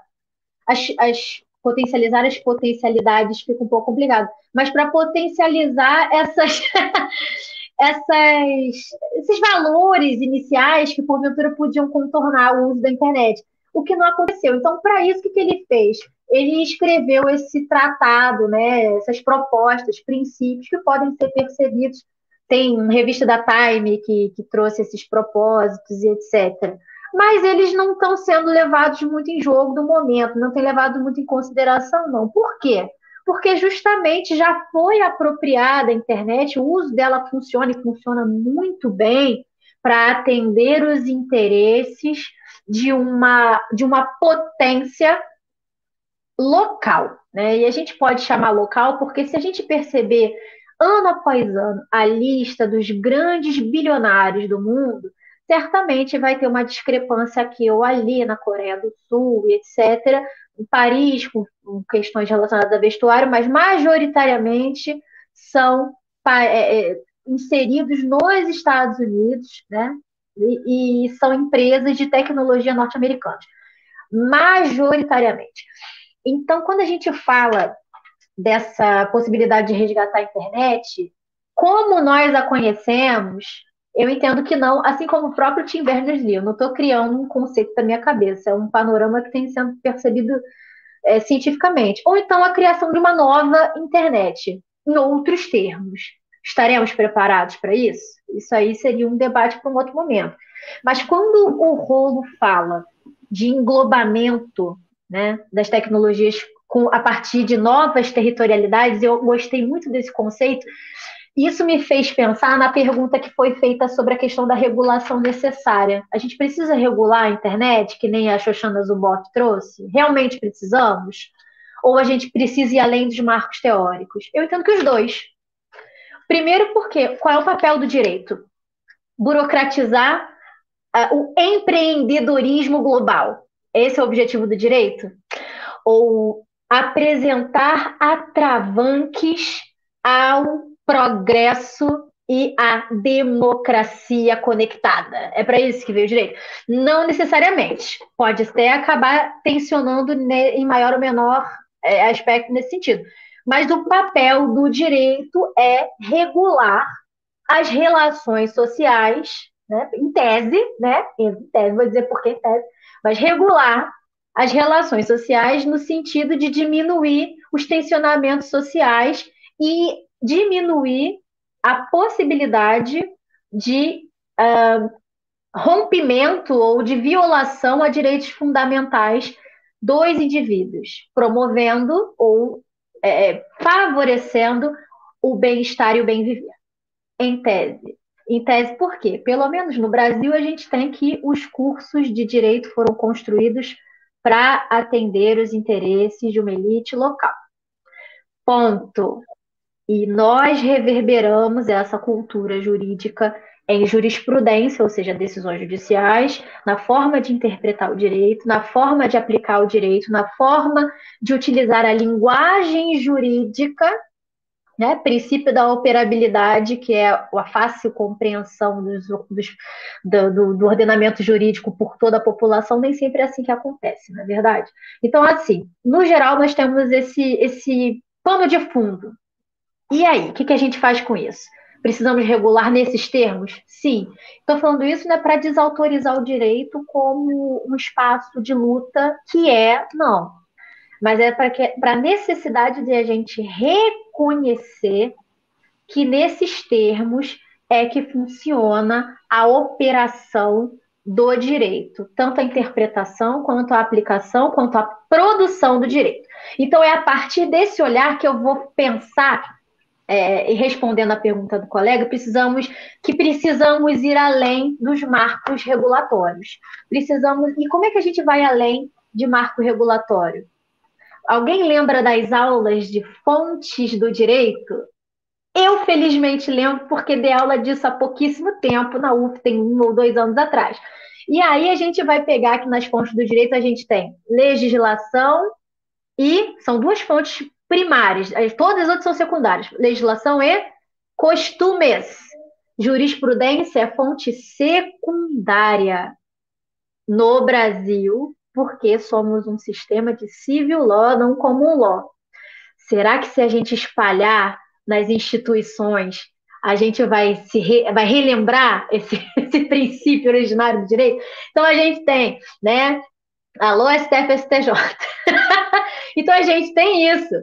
as, as potencializar as potencialidades fica um pouco complicado, mas para potencializar essas, [LAUGHS] essas, esses valores iniciais que porventura podiam contornar o uso da internet, o que não aconteceu. Então, para isso, o que, que ele fez? ele escreveu esse tratado, né, essas propostas, princípios que podem ser percebidos. Tem uma revista da Time que, que trouxe esses propósitos e etc. Mas eles não estão sendo levados muito em jogo no momento, não tem levado muito em consideração, não. Por quê? Porque justamente já foi apropriada a internet, o uso dela funciona e funciona muito bem para atender os interesses de uma, de uma potência local, né? E a gente pode chamar local porque se a gente perceber ano após ano a lista dos grandes bilionários do mundo, certamente vai ter uma discrepância aqui ou ali na Coreia do Sul, etc. Em Paris, com, questões relacionadas a vestuário, mas majoritariamente são é, é, inseridos nos Estados Unidos, né? E, e são empresas de tecnologia norte-americanas, majoritariamente. Então, quando a gente fala dessa possibilidade de resgatar a internet, como nós a conhecemos, eu entendo que não, assim como o próprio Tim Berners-Lee, eu não estou criando um conceito da minha cabeça, é um panorama que tem sendo percebido é, cientificamente. Ou então a criação de uma nova internet, em outros termos. Estaremos preparados para isso? Isso aí seria um debate para um outro momento. Mas quando o rolo fala de englobamento né, das tecnologias com, a partir de novas territorialidades. Eu gostei muito desse conceito. Isso me fez pensar na pergunta que foi feita sobre a questão da regulação necessária. A gente precisa regular a internet, que nem a Shoshana Zuboff trouxe? Realmente precisamos? Ou a gente precisa ir além dos marcos teóricos? Eu entendo que os dois. Primeiro, porque qual é o papel do direito? Burocratizar uh, o empreendedorismo global. Esse é o objetivo do direito? Ou apresentar atravanques ao progresso e à democracia conectada. É para isso que veio o direito? Não necessariamente. Pode até acabar tensionando em maior ou menor é, aspecto nesse sentido. Mas o papel do direito é regular as relações sociais, né, em tese, né, em tese, vou dizer por que em tese, mas regular as relações sociais no sentido de diminuir os tensionamentos sociais e diminuir a possibilidade de uh, rompimento ou de violação a direitos fundamentais dos indivíduos, promovendo ou é, favorecendo o bem-estar e o bem viver, em tese. Em tese, por quê? Pelo menos no Brasil, a gente tem que os cursos de direito foram construídos para atender os interesses de uma elite local. Ponto. E nós reverberamos essa cultura jurídica em jurisprudência, ou seja, decisões judiciais, na forma de interpretar o direito, na forma de aplicar o direito, na forma de utilizar a linguagem jurídica né? Princípio da operabilidade, que é a fácil compreensão dos, dos, do, do, ordenamento jurídico por toda a população, nem sempre é assim que acontece, não é verdade? Então, assim, no geral, nós temos esse, esse pano de fundo. E aí, o que, que a gente faz com isso? Precisamos regular nesses termos? Sim. Estou falando isso né, para desautorizar o direito como um espaço de luta que é, não mas é para a necessidade de a gente reconhecer que nesses termos é que funciona a operação do direito, tanto a interpretação, quanto a aplicação, quanto a produção do direito. Então, é a partir desse olhar que eu vou pensar é, e respondendo à pergunta do colega, precisamos que precisamos ir além dos marcos regulatórios. Precisamos. E como é que a gente vai além de marco regulatório? Alguém lembra das aulas de fontes do direito? Eu, felizmente, lembro porque dei aula disso há pouquíssimo tempo, na UF, tem um ou dois anos atrás. E aí a gente vai pegar que nas fontes do direito a gente tem legislação e são duas fontes primárias, todas as outras são secundárias. Legislação e costumes. Jurisprudência é fonte secundária no Brasil, porque somos um sistema de civil law, não comum law. Será que se a gente espalhar nas instituições, a gente vai se re, vai relembrar esse, [LAUGHS] esse princípio originário do direito? Então a gente tem, né? Alô, STF, STJ. [LAUGHS] então a gente tem isso.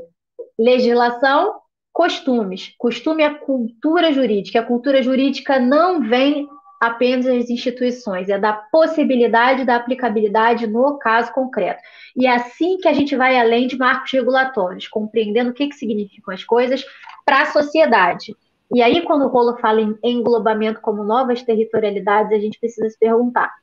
Legislação, costumes. Costume é cultura jurídica. A cultura jurídica não vem apenas das instituições, é da possibilidade da aplicabilidade no caso concreto. E é assim que a gente vai além de marcos regulatórios, compreendendo o que, que significam as coisas para a sociedade. E aí, quando o Rolo fala em englobamento como novas territorialidades, a gente precisa se perguntar: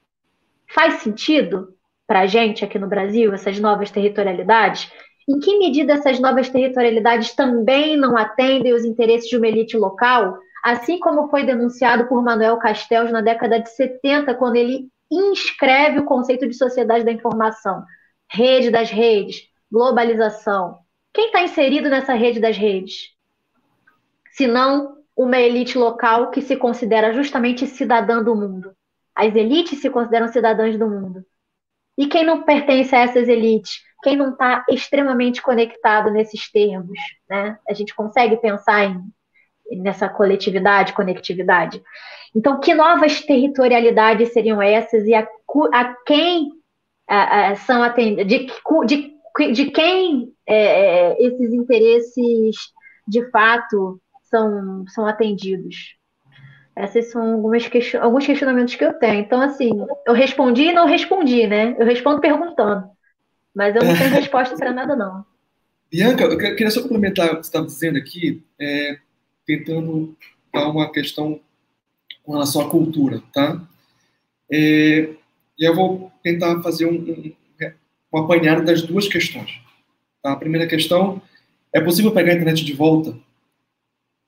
faz sentido para a gente aqui no Brasil essas novas territorialidades? Em que medida essas novas territorialidades também não atendem os interesses de uma elite local? Assim como foi denunciado por Manuel Castells na década de 70, quando ele inscreve o conceito de sociedade da informação, rede das redes, globalização. Quem está inserido nessa rede das redes? Se não uma elite local que se considera justamente cidadã do mundo. As elites se consideram cidadãs do mundo. E quem não pertence a essas elites? Quem não está extremamente conectado nesses termos? Né? A gente consegue pensar em, nessa coletividade, conectividade. Então, que novas territorialidades seriam essas e a, a quem a, a, são atendidas? De, de, de quem é, é, esses interesses de fato são, são atendidos? Esses são algumas question... alguns questionamentos que eu tenho. Então, assim, eu respondi e não respondi, né? Eu respondo perguntando. Mas eu não tenho [LAUGHS] resposta para nada, não. Bianca, eu queria só complementar o que você estava dizendo aqui, é, tentando dar uma questão com relação à cultura, tá? É, e eu vou tentar fazer um, um, um apanhado das duas questões. Tá? A primeira questão, é possível pegar a internet de volta?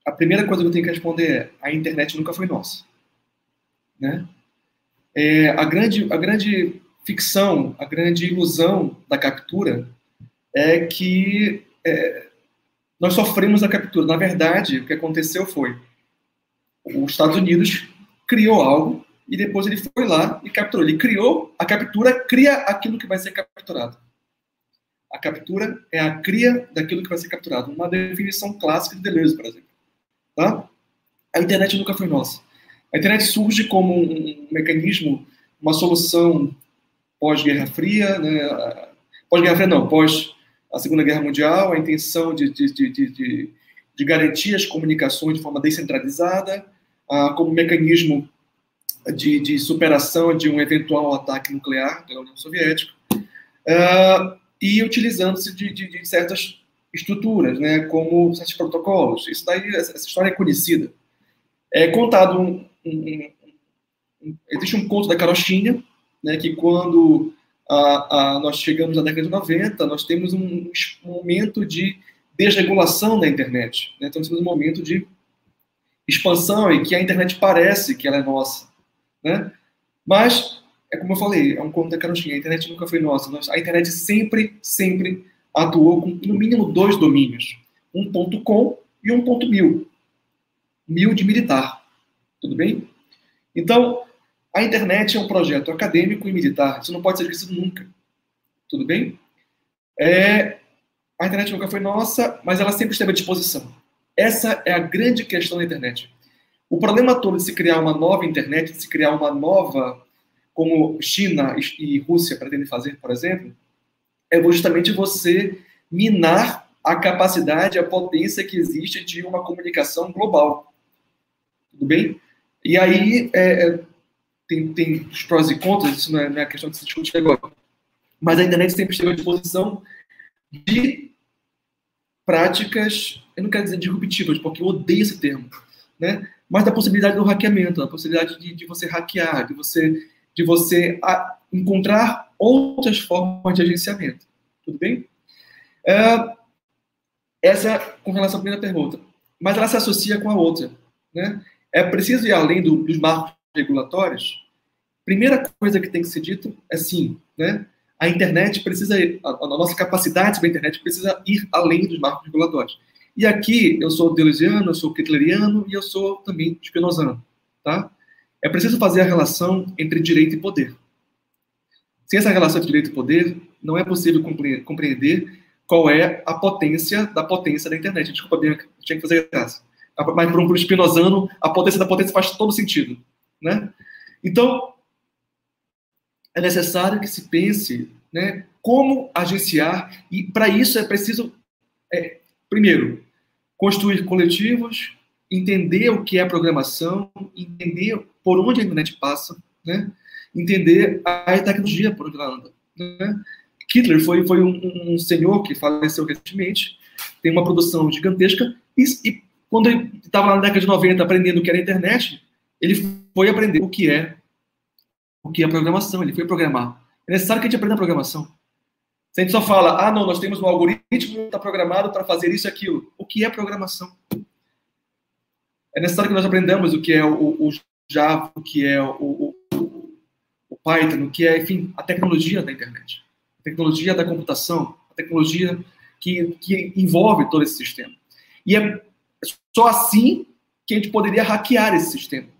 a primeira coisa que eu tenho que responder é: a internet nunca foi nossa. Né? É, a, grande, a grande ficção, a grande ilusão da captura é que é, nós sofremos a captura. Na verdade, o que aconteceu foi: os Estados Unidos criou algo e depois ele foi lá e capturou. Ele criou, a captura cria aquilo que vai ser capturado. A captura é a cria daquilo que vai ser capturado. Uma definição clássica de Deleuze, por exemplo. Tá? A internet nunca foi nossa. A internet surge como um mecanismo, uma solução pós-Guerra Fria, né? pós-Guerra Fria não, pós a Segunda Guerra Mundial, a intenção de, de, de, de, de garantir as comunicações de forma descentralizada, ah, como mecanismo de, de superação de um eventual ataque nuclear pela União Soviética, ah, e utilizando-se de, de, de certas estruturas, né, como certos protocolos. Isso daí, essa história é conhecida. É contado um, um, um, existe um conto da carochinha, né, que quando a, a, nós chegamos na década de 90, nós temos um, momento de desregulação da internet. Né? Então, temos um momento de expansão em que a internet parece que ela é nossa. Né? Mas, é como eu falei, é um conto da carochinha, a internet nunca foi nossa. A internet sempre, sempre atuou com no mínimo dois domínios, um ponto com e um ponto mil. Mil de militar. Tudo bem? Então, a internet é um projeto acadêmico e militar. Isso não pode ser esquecido nunca. Tudo bem? É, a internet nunca foi nossa, mas ela sempre esteve à disposição. Essa é a grande questão da internet. O problema todo de se criar uma nova internet, de se criar uma nova, como China e Rússia pretendem fazer, por exemplo, é justamente você minar a capacidade, a potência que existe de uma comunicação global. Tudo bem? E aí é, é, tem, tem os prós e contras, isso não é, não é questão de se discutir agora. Mas a internet sempre esteve à disposição de práticas eu não quero dizer disruptivas, porque eu odeio esse termo, né? mas da possibilidade do hackeamento, da possibilidade de, de você hackear, de você, de você a, encontrar outras formas de agenciamento. Tudo bem? É, essa é com relação à primeira pergunta. Mas ela se associa com a outra. Né? É preciso ir além do, dos marcos regulatórios? Primeira coisa que tem que ser dito é sim, né? a internet precisa, a, a nossa capacidade sobre a internet precisa ir além dos marcos regulatórios. E aqui eu sou deleuziano, eu sou ketleriano e eu sou também spinozano, tá? É preciso fazer a relação entre direito e poder. Sem essa relação entre direito e poder, não é possível compreender qual é a potência da potência da internet. Desculpa, Bianca, tinha que fazer graça. Mas para um spinozano, a potência da potência faz todo sentido, né? Então, é necessário que se pense né, como agenciar, e para isso é preciso, é, primeiro, construir coletivos, entender o que é programação, entender por onde a internet passa, né? entender a tecnologia por onde ela anda. Né? Hitler foi, foi um, um, senhor que faleceu recentemente, tem uma produção gigantesca, e, e quando ele estava na década de 90 aprendendo o que era internet, ele foi aprender o que é o que é programação, ele foi programar. É necessário que a gente aprenda a programação. Se a gente só fala, ah, não, nós temos um algoritmo que está programado para fazer isso e aquilo. O que é programação? É necessário que nós aprendamos o que é o, o Java, o que é o, o, o, Python, o que é, enfim, a tecnologia da internet, a tecnologia da computação, a tecnologia que, que envolve todo esse sistema. E é só assim que a gente poderia hackear esse sistema.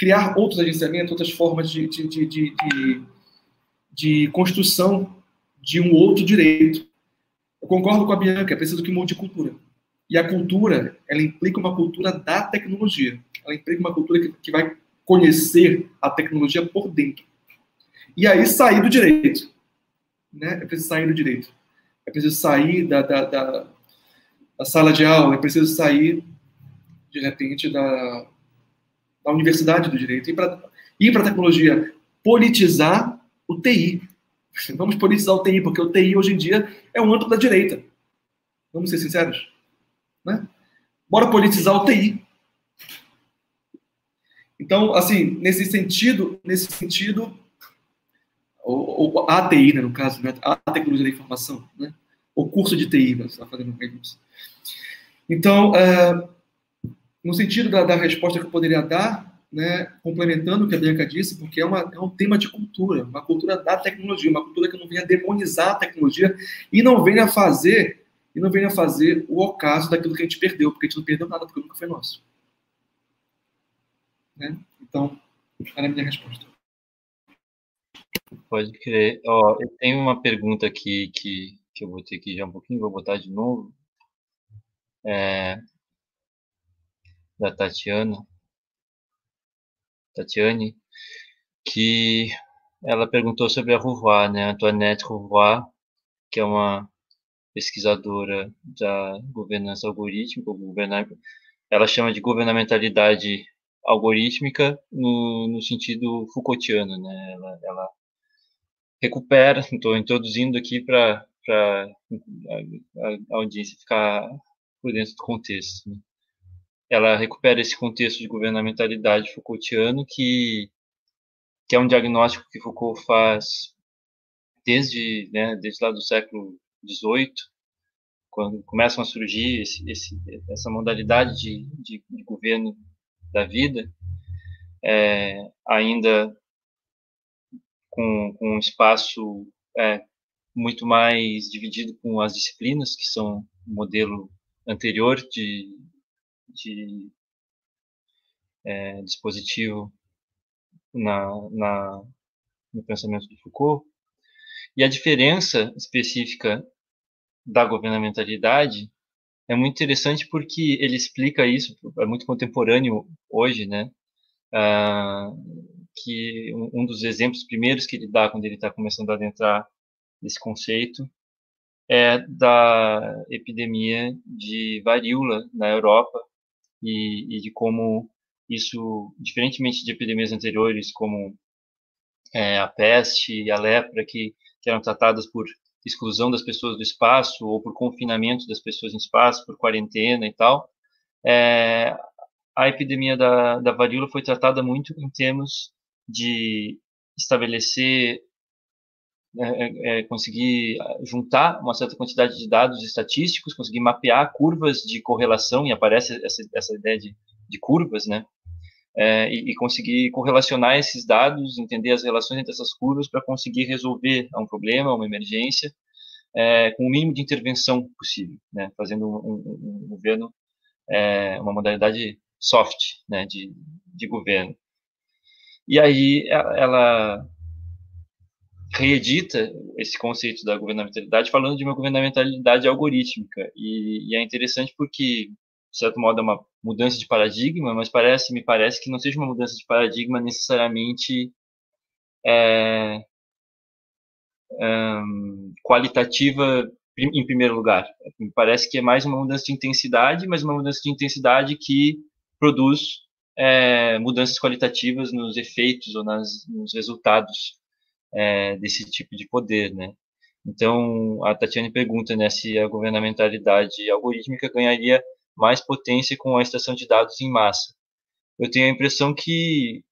Criar outros agenciamentos, outras formas de, de, de, de, de construção de um outro direito. Eu concordo com a Bianca, é preciso que mude cultura. E a cultura, ela implica uma cultura da tecnologia. Ela implica uma cultura que, que vai conhecer a tecnologia por dentro. E aí sair do direito. Né? É preciso sair do direito. É preciso sair da, da, da, da sala de aula, é preciso sair, de repente, da, da universidade do direito. Ir para a tecnologia. Politizar o TI. [LAUGHS] Vamos politizar o TI, porque o TI hoje em dia é um âmbito da direita. Vamos ser sinceros? Né? Bora politizar o TI. Então, assim, nesse sentido, nesse sentido, ou, ou a TI, né, no caso, né, a tecnologia da informação, né, o curso de TI, você está fazendo Então, é, no sentido da, da resposta que eu poderia dar, né, complementando o que a Bianca disse, porque é, uma, é um tema de cultura, uma cultura da tecnologia, uma cultura que não venha demonizar a tecnologia e não venha fazer e não venha fazer o ocaso daquilo que a gente perdeu, porque a gente não perdeu nada, porque nunca foi nosso. Né? Então, era a minha resposta. Pode crer. Ó, eu tenho uma pergunta aqui que, que eu botei aqui já um pouquinho, vou botar de novo. É, da Tatiana. Tatiane, que ela perguntou sobre a Rouvois, né, Antoinette Rouvois, que é uma pesquisadora da governança algorítmica, ela chama de governamentalidade algorítmica no, no sentido Foucaultiano, né, ela, ela recupera, estou introduzindo aqui para a audiência ficar por dentro do contexto. Né? Ela recupera esse contexto de governamentalidade Foucaultiano que que é um diagnóstico que Foucault faz desde né, desde lá do século XVIII quando começam a surgir esse, esse, essa modalidade de, de, de, governo da vida é, ainda com, com um espaço é, muito mais dividido com as disciplinas que são o modelo anterior de, de é, dispositivo na, na, no pensamento de Foucault. E a diferença específica da governamentalidade é muito interessante porque ele explica isso, é muito contemporâneo hoje, né? Ah, que um, dos exemplos primeiros que ele dá quando ele está começando a adentrar nesse conceito é da epidemia de varíola na Europa e, e de como isso, diferentemente de epidemias anteriores, como é, a peste e a lepra, que, que eram tratadas por exclusão das pessoas do espaço ou por confinamento das pessoas em espaço, por quarentena e tal, é, a epidemia da, da varíola foi tratada muito em termos de estabelecer, é, é, é, conseguir juntar uma certa quantidade de dados estatísticos, conseguir mapear curvas de correlação, e aparece essa, essa ideia de, de curvas, né? É, e, e, conseguir correlacionar esses dados, entender as relações entre essas curvas para conseguir resolver um problema, uma emergência, é, com o mínimo de intervenção possível, né? Fazendo um, um, um governo, é, uma modalidade soft, né? De, de governo. E aí ela reedita esse conceito da governamentalidade falando de uma governamentalidade algorítmica. E, e, é interessante porque, de certo modo, é uma mudança de paradigma, mas parece, me parece que não seja uma mudança de paradigma necessariamente é, um, qualitativa em primeiro lugar. Me parece que é mais uma mudança de intensidade, mas uma mudança de intensidade que produz é, mudanças qualitativas nos efeitos ou nas, nos resultados é, desse tipo de poder, né? Então, a Tatiane pergunta né, se a governamentalidade algorítmica ganharia mais potência com a extração de dados em massa. Eu tenho a impressão que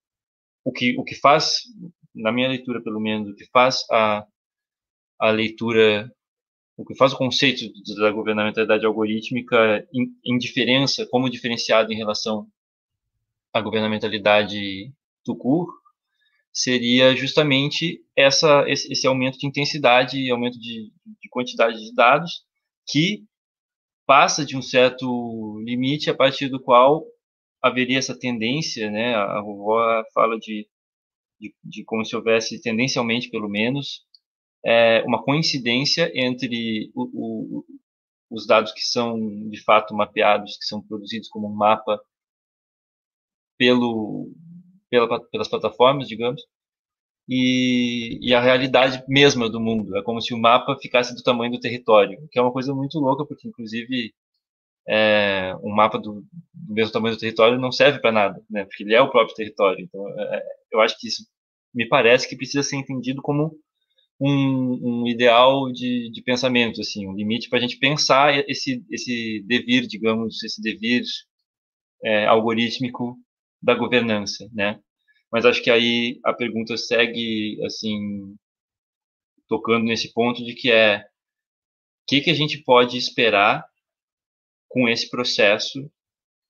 o que, o que faz, na minha leitura pelo menos, o que faz a, a leitura, o que faz o conceito da governamentalidade algorítmica em, em diferença, como diferenciado em relação a governamentalidade do CUR seria justamente essa, esse, esse aumento de intensidade e aumento de, de quantidade de dados que passa de um certo limite a partir do qual haveria essa tendência, né? A vovó fala de, de, de como se houvesse tendencialmente, pelo menos, é, uma coincidência entre o, o, os dados que são de fato mapeados, que são produzidos como um mapa pelo, pela, pelas plataformas, digamos, e, e, a realidade mesma do mundo. É como se o mapa ficasse do tamanho do território, que é uma coisa muito louca, porque, inclusive, é, um mapa do, do, mesmo tamanho do território não serve para nada, né? porque ele é o próprio território. Então, é, eu acho que isso me parece que precisa ser entendido como um, um ideal de, de, pensamento, assim, um limite para a gente pensar esse, esse devir, digamos, esse devir é, algorítmico da governança, né? Mas acho que aí a pergunta segue, assim, tocando nesse ponto de que é o que, que a gente pode esperar com esse processo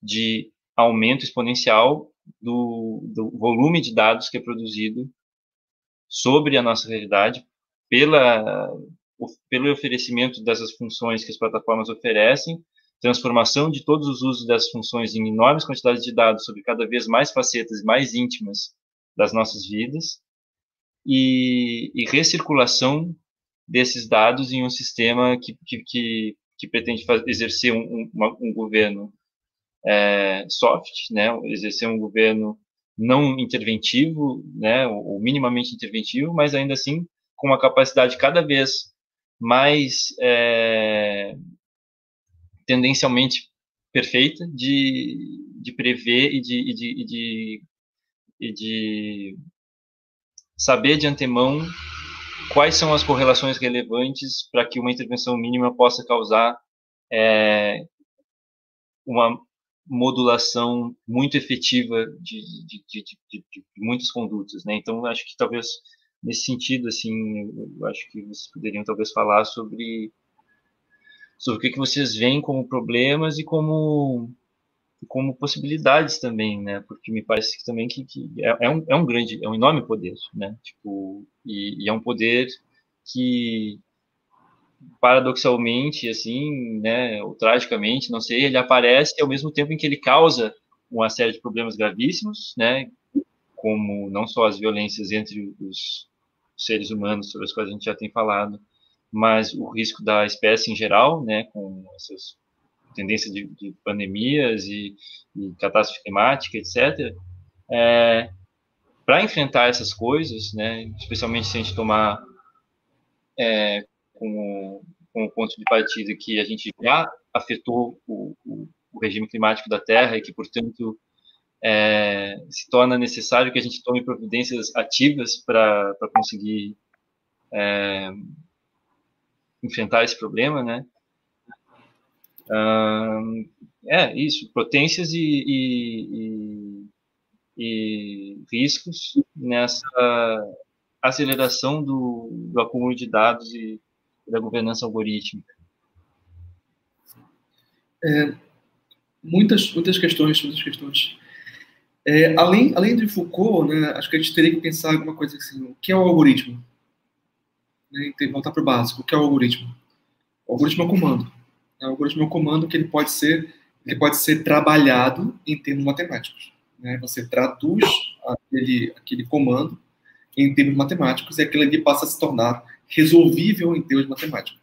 de aumento exponencial do, do volume de dados que é produzido sobre a nossa realidade pela, pelo oferecimento dessas funções que as plataformas oferecem transformação de todos os usos dessas funções em enormes quantidades de dados sobre cada vez mais facetas mais íntimas das nossas vidas e, e recirculação desses dados em um sistema que, que, que, que pretende fazer, exercer um, um, um governo é, soft, né, exercer um governo não interventivo, né, ou minimamente interventivo, mas ainda assim com uma capacidade cada vez mais é, tendencialmente perfeita de, de prever e de, e de, e de, e de saber de antemão quais são as correlações relevantes para que uma intervenção mínima possa causar é, uma modulação muito efetiva de, de, de, de, de muitas condutas, né? Então, acho que talvez nesse sentido, assim, acho que vocês poderiam talvez falar sobre sobre o que, que vocês veem como problemas e como como possibilidades também, né? Porque me parece que também que, que é, é, um, é um grande, é um enorme poder, né? Tipo, e, e é um poder que paradoxalmente, assim, né, ou tragicamente, não sei, ele aparece ao mesmo tempo em que ele causa uma série de problemas gravíssimos, né, como não só as violências entre os seres humanos, sobre as quais a gente já tem falado, mas o risco da espécie em geral, né, com essas tendências de, de pandemias e, e, catástrofe climática, etc. É, para enfrentar essas coisas, né, especialmente se a gente tomar é, como, como ponto de partida que a gente já afetou o, o, o regime climático da Terra e que, portanto, é, se torna necessário que a gente tome providências ativas para conseguir é, enfrentar esse problema, né? Uh, é isso, potências e, e, e, e, riscos nessa aceleração do, do acúmulo de dados e da governança algorítmica. É, muitas, muitas questões, muitas questões. É, além, além de Foucault, né, acho que a gente teria que pensar alguma coisa assim, o que é o algoritmo? Né, voltar para o básico, o que é o algoritmo? O algoritmo é um comando. O algoritmo é um comando que ele pode ser, ele pode ser trabalhado em termos matemáticos. Né? Você traduz aquele, aquele comando em termos matemáticos e aquilo ali passa a se tornar resolvível em termos matemáticos.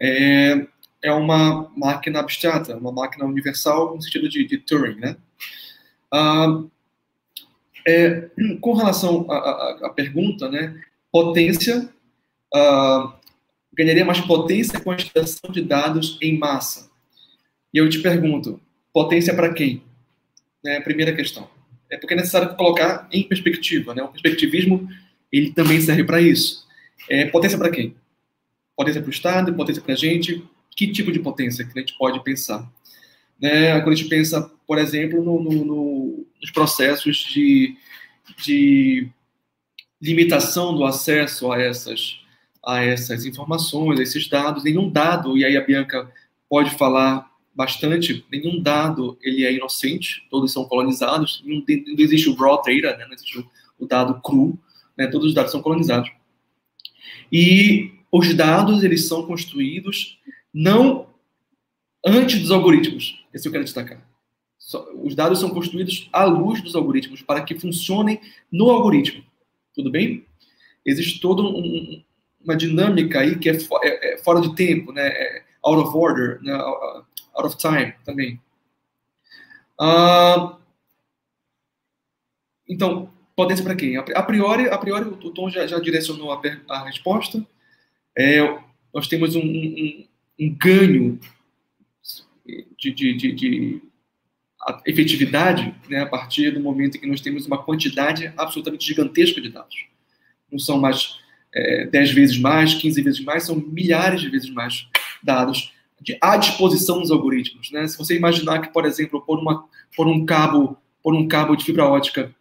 É, é uma máquina abstrata, uma máquina universal no sentido de, de Turing, né? Ah, é, com relação à, pergunta, né? Potência ah, ganharia mais potência com a extração de dados em massa. E eu te pergunto, potência para quem? É a primeira questão. É porque é necessário colocar em perspectiva, né? O perspectivismo ele também serve para isso. É, potência para quem? Potência para o Estado, potência para a gente, que tipo de potência que a gente pode pensar. Né? Quando a gente pensa, por exemplo, no, no, no, nos processos de, de limitação do acesso a essas, a essas informações, a esses dados, nenhum dado, e aí a Bianca pode falar bastante, nenhum dado ele é inocente, todos são colonizados, não, não existe o raw data, né? não existe o, o dado cru, né? todos os dados são colonizados. E os dados eles são construídos não antes dos algoritmos. Esse eu quero destacar. Os dados são construídos à luz dos algoritmos para que funcionem no algoritmo. Tudo bem? Existe toda um, uma dinâmica aí que é, é, é, fora de tempo, né? É out of order, né? out of time também. Uh, então, potência para quem? A priori, a priori o Tom já, já direcionou a, a resposta. É, nós temos um, um, um ganho de, de, de, de efetividade né, a partir do momento em que nós temos uma quantidade absolutamente gigantesca de dados. Não são mais é, 10 vezes mais, 15 vezes mais, são milhares de vezes mais dados de, à disposição dos algoritmos. Né? Se você imaginar que, por exemplo, por, uma, por, um cabo, por um cabo de fibra ótica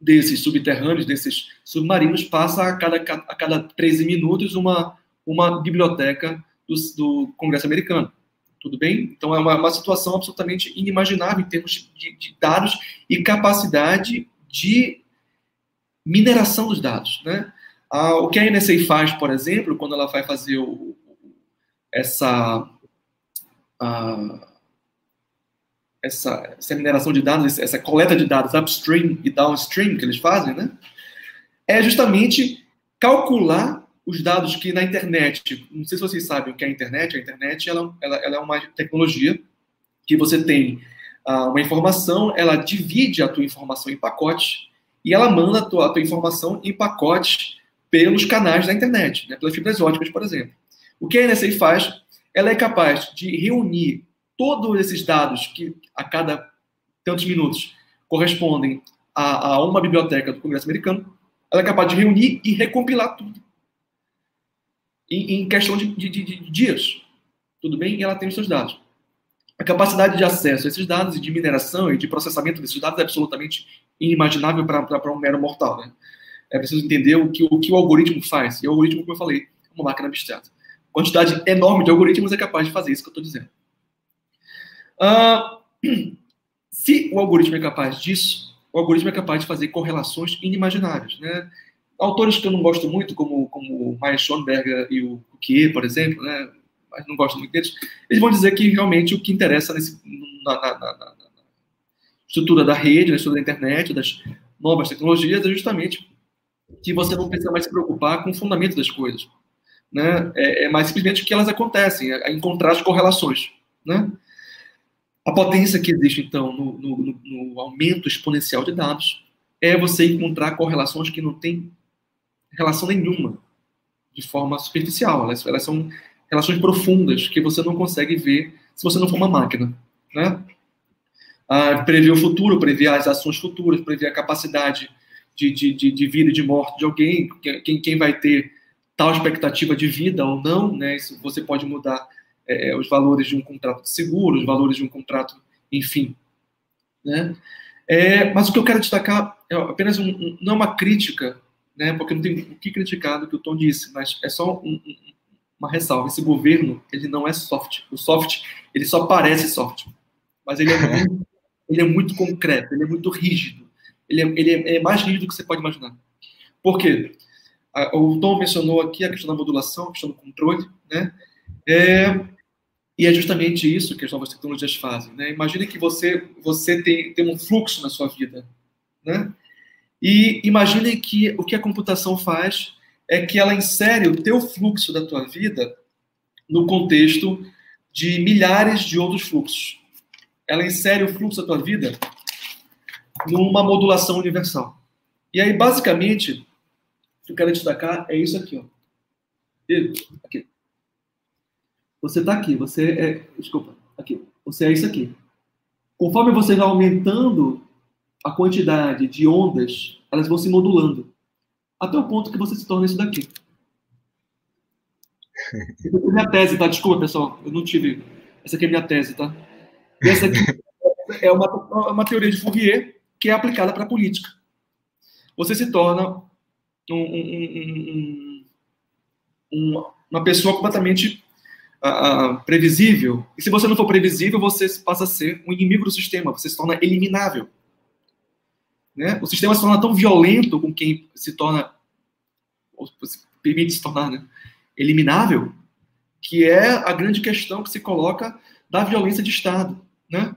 desses subterrâneos, desses submarinos, passa a cada, a cada 13 minutos uma, uma biblioteca do, do Congresso americano. Tudo bem? Então é uma, uma situação absolutamente inimaginável em termos de, de, dados e capacidade de mineração dos dados. Né? Ah, o que a NSA faz, por exemplo, quando ela vai fazer o, essa, essa, essa mineração de dados, essa coleta de dados upstream e downstream que eles fazem, né? é justamente calcular os dados que na internet, não sei se vocês sabem o que é a internet, a internet ela, ela, ela é uma tecnologia que você tem uh, uma informação, ela divide a tua informação em pacotes e ela manda a tua, a tua informação em pacotes pelos canais da internet, né, pelas fibras óticas, por exemplo. O que a NSA faz? Ela é capaz de reunir todos esses dados que a cada tantos minutos correspondem a, a uma biblioteca do Congresso americano, ela é capaz de reunir e recompilar tudo em, em questão de, de, de, dias. Tudo bem? E ela tem os seus dados. A capacidade de acesso a esses dados e de mineração e de processamento desses dados é absolutamente inimaginável para um mero mortal. Né? É preciso entender o que, o que o algoritmo faz. E o algoritmo, como eu falei, é uma máquina abstrata. Quantidade enorme de algoritmos é capaz de fazer isso que eu estou dizendo. Uh, [CLEARS THROAT] se o algoritmo é capaz disso, o algoritmo é capaz de fazer correlações inimagináveis. Né? Autores que eu não gosto muito, como, como o Maya Schoenberger e o Kier, por exemplo, né, mas não gosto muito deles, eles vão dizer que realmente o que interessa nesse, na, na, na, na, estrutura da rede, na estrutura da internet, das novas tecnologias, é justamente que você não precisa mais se preocupar com o fundamento das coisas. Né? É, é mais simplesmente que elas acontecem, é encontrar as correlações. Né? A potência que existe, então, no, no, no aumento exponencial de dados é você encontrar correlações que não têm relação nenhuma de forma superficial. Elas, elas são relações profundas que você não consegue ver se você não for uma máquina. Né? Ah, prever o futuro, prever as ações futuras, prever a capacidade de, de, de, de vida e de morte de alguém, quem, quem vai ter tal expectativa de vida ou não, né? Isso você pode mudar é, é, os valores de um contrato de seguro, os valores de um contrato, enfim, né? É, mas o que eu quero destacar é apenas um, um, não uma crítica, né? Porque não tem o que criticar do que o Tom disse, mas é só um, uma ressalva. Esse governo ele não é soft. O soft ele só parece soft, mas ele é muito, [LAUGHS] ele é muito concreto, ele é muito rígido. Ele é, ele é, é mais rígido do que você pode imaginar. Por quê? o Tom mencionou aqui a questão da modulação, a questão do controle, né? É, e é justamente isso que as novas tecnologias fazem, né? Imagine que você você tem, tem um fluxo na sua vida, né? E imagine que o que a computação faz é que ela insere o teu fluxo da tua vida no contexto de milhares de outros fluxos. Ela insere o fluxo da tua vida numa modulação universal. E aí, basicamente, que eu quero destacar é isso aqui, ó. Aqui. Você está aqui, você é. Desculpa, aqui. Você é isso aqui. Conforme você vai aumentando a quantidade de ondas, elas vão se modulando. Até o ponto que você se torna isso daqui. Essa é minha tese, tá? Desculpa, pessoal. Eu não tive. Essa aqui é minha tese, tá? E essa aqui [LAUGHS] é uma, uma teoria de Fourier que é aplicada para a política. Você se torna um, um, um, uma pessoa completamente uh, previsível. E se você não for previsível, você passa a ser um inimigo do sistema, você se torna eliminável. Né? O sistema se torna tão violento com quem se torna, ou se permite se tornar, né? eliminável, que é a grande questão que se coloca da violência de Estado. Né?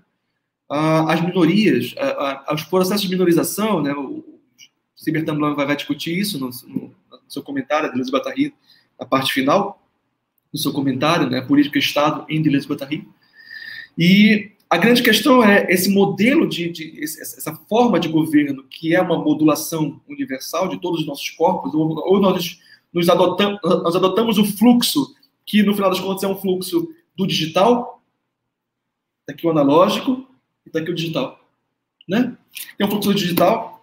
Uh, as minorias, uh, uh, os processos de minorização, né? o, Cibertam vai, vai discutir isso no, no, no seu comentário, Deleuze Guattari, na parte final, no seu comentário, né, Política e Estado em Deleuze Guattari. E a grande questão é esse modelo de, de, essa forma de governo que é uma modulação universal de todos os nossos corpos, ou, ou nós nos adotamos, nós adotamos o fluxo que no final das contas é um fluxo do digital, daqui o analógico e daqui o digital, né? Tem um fluxo digital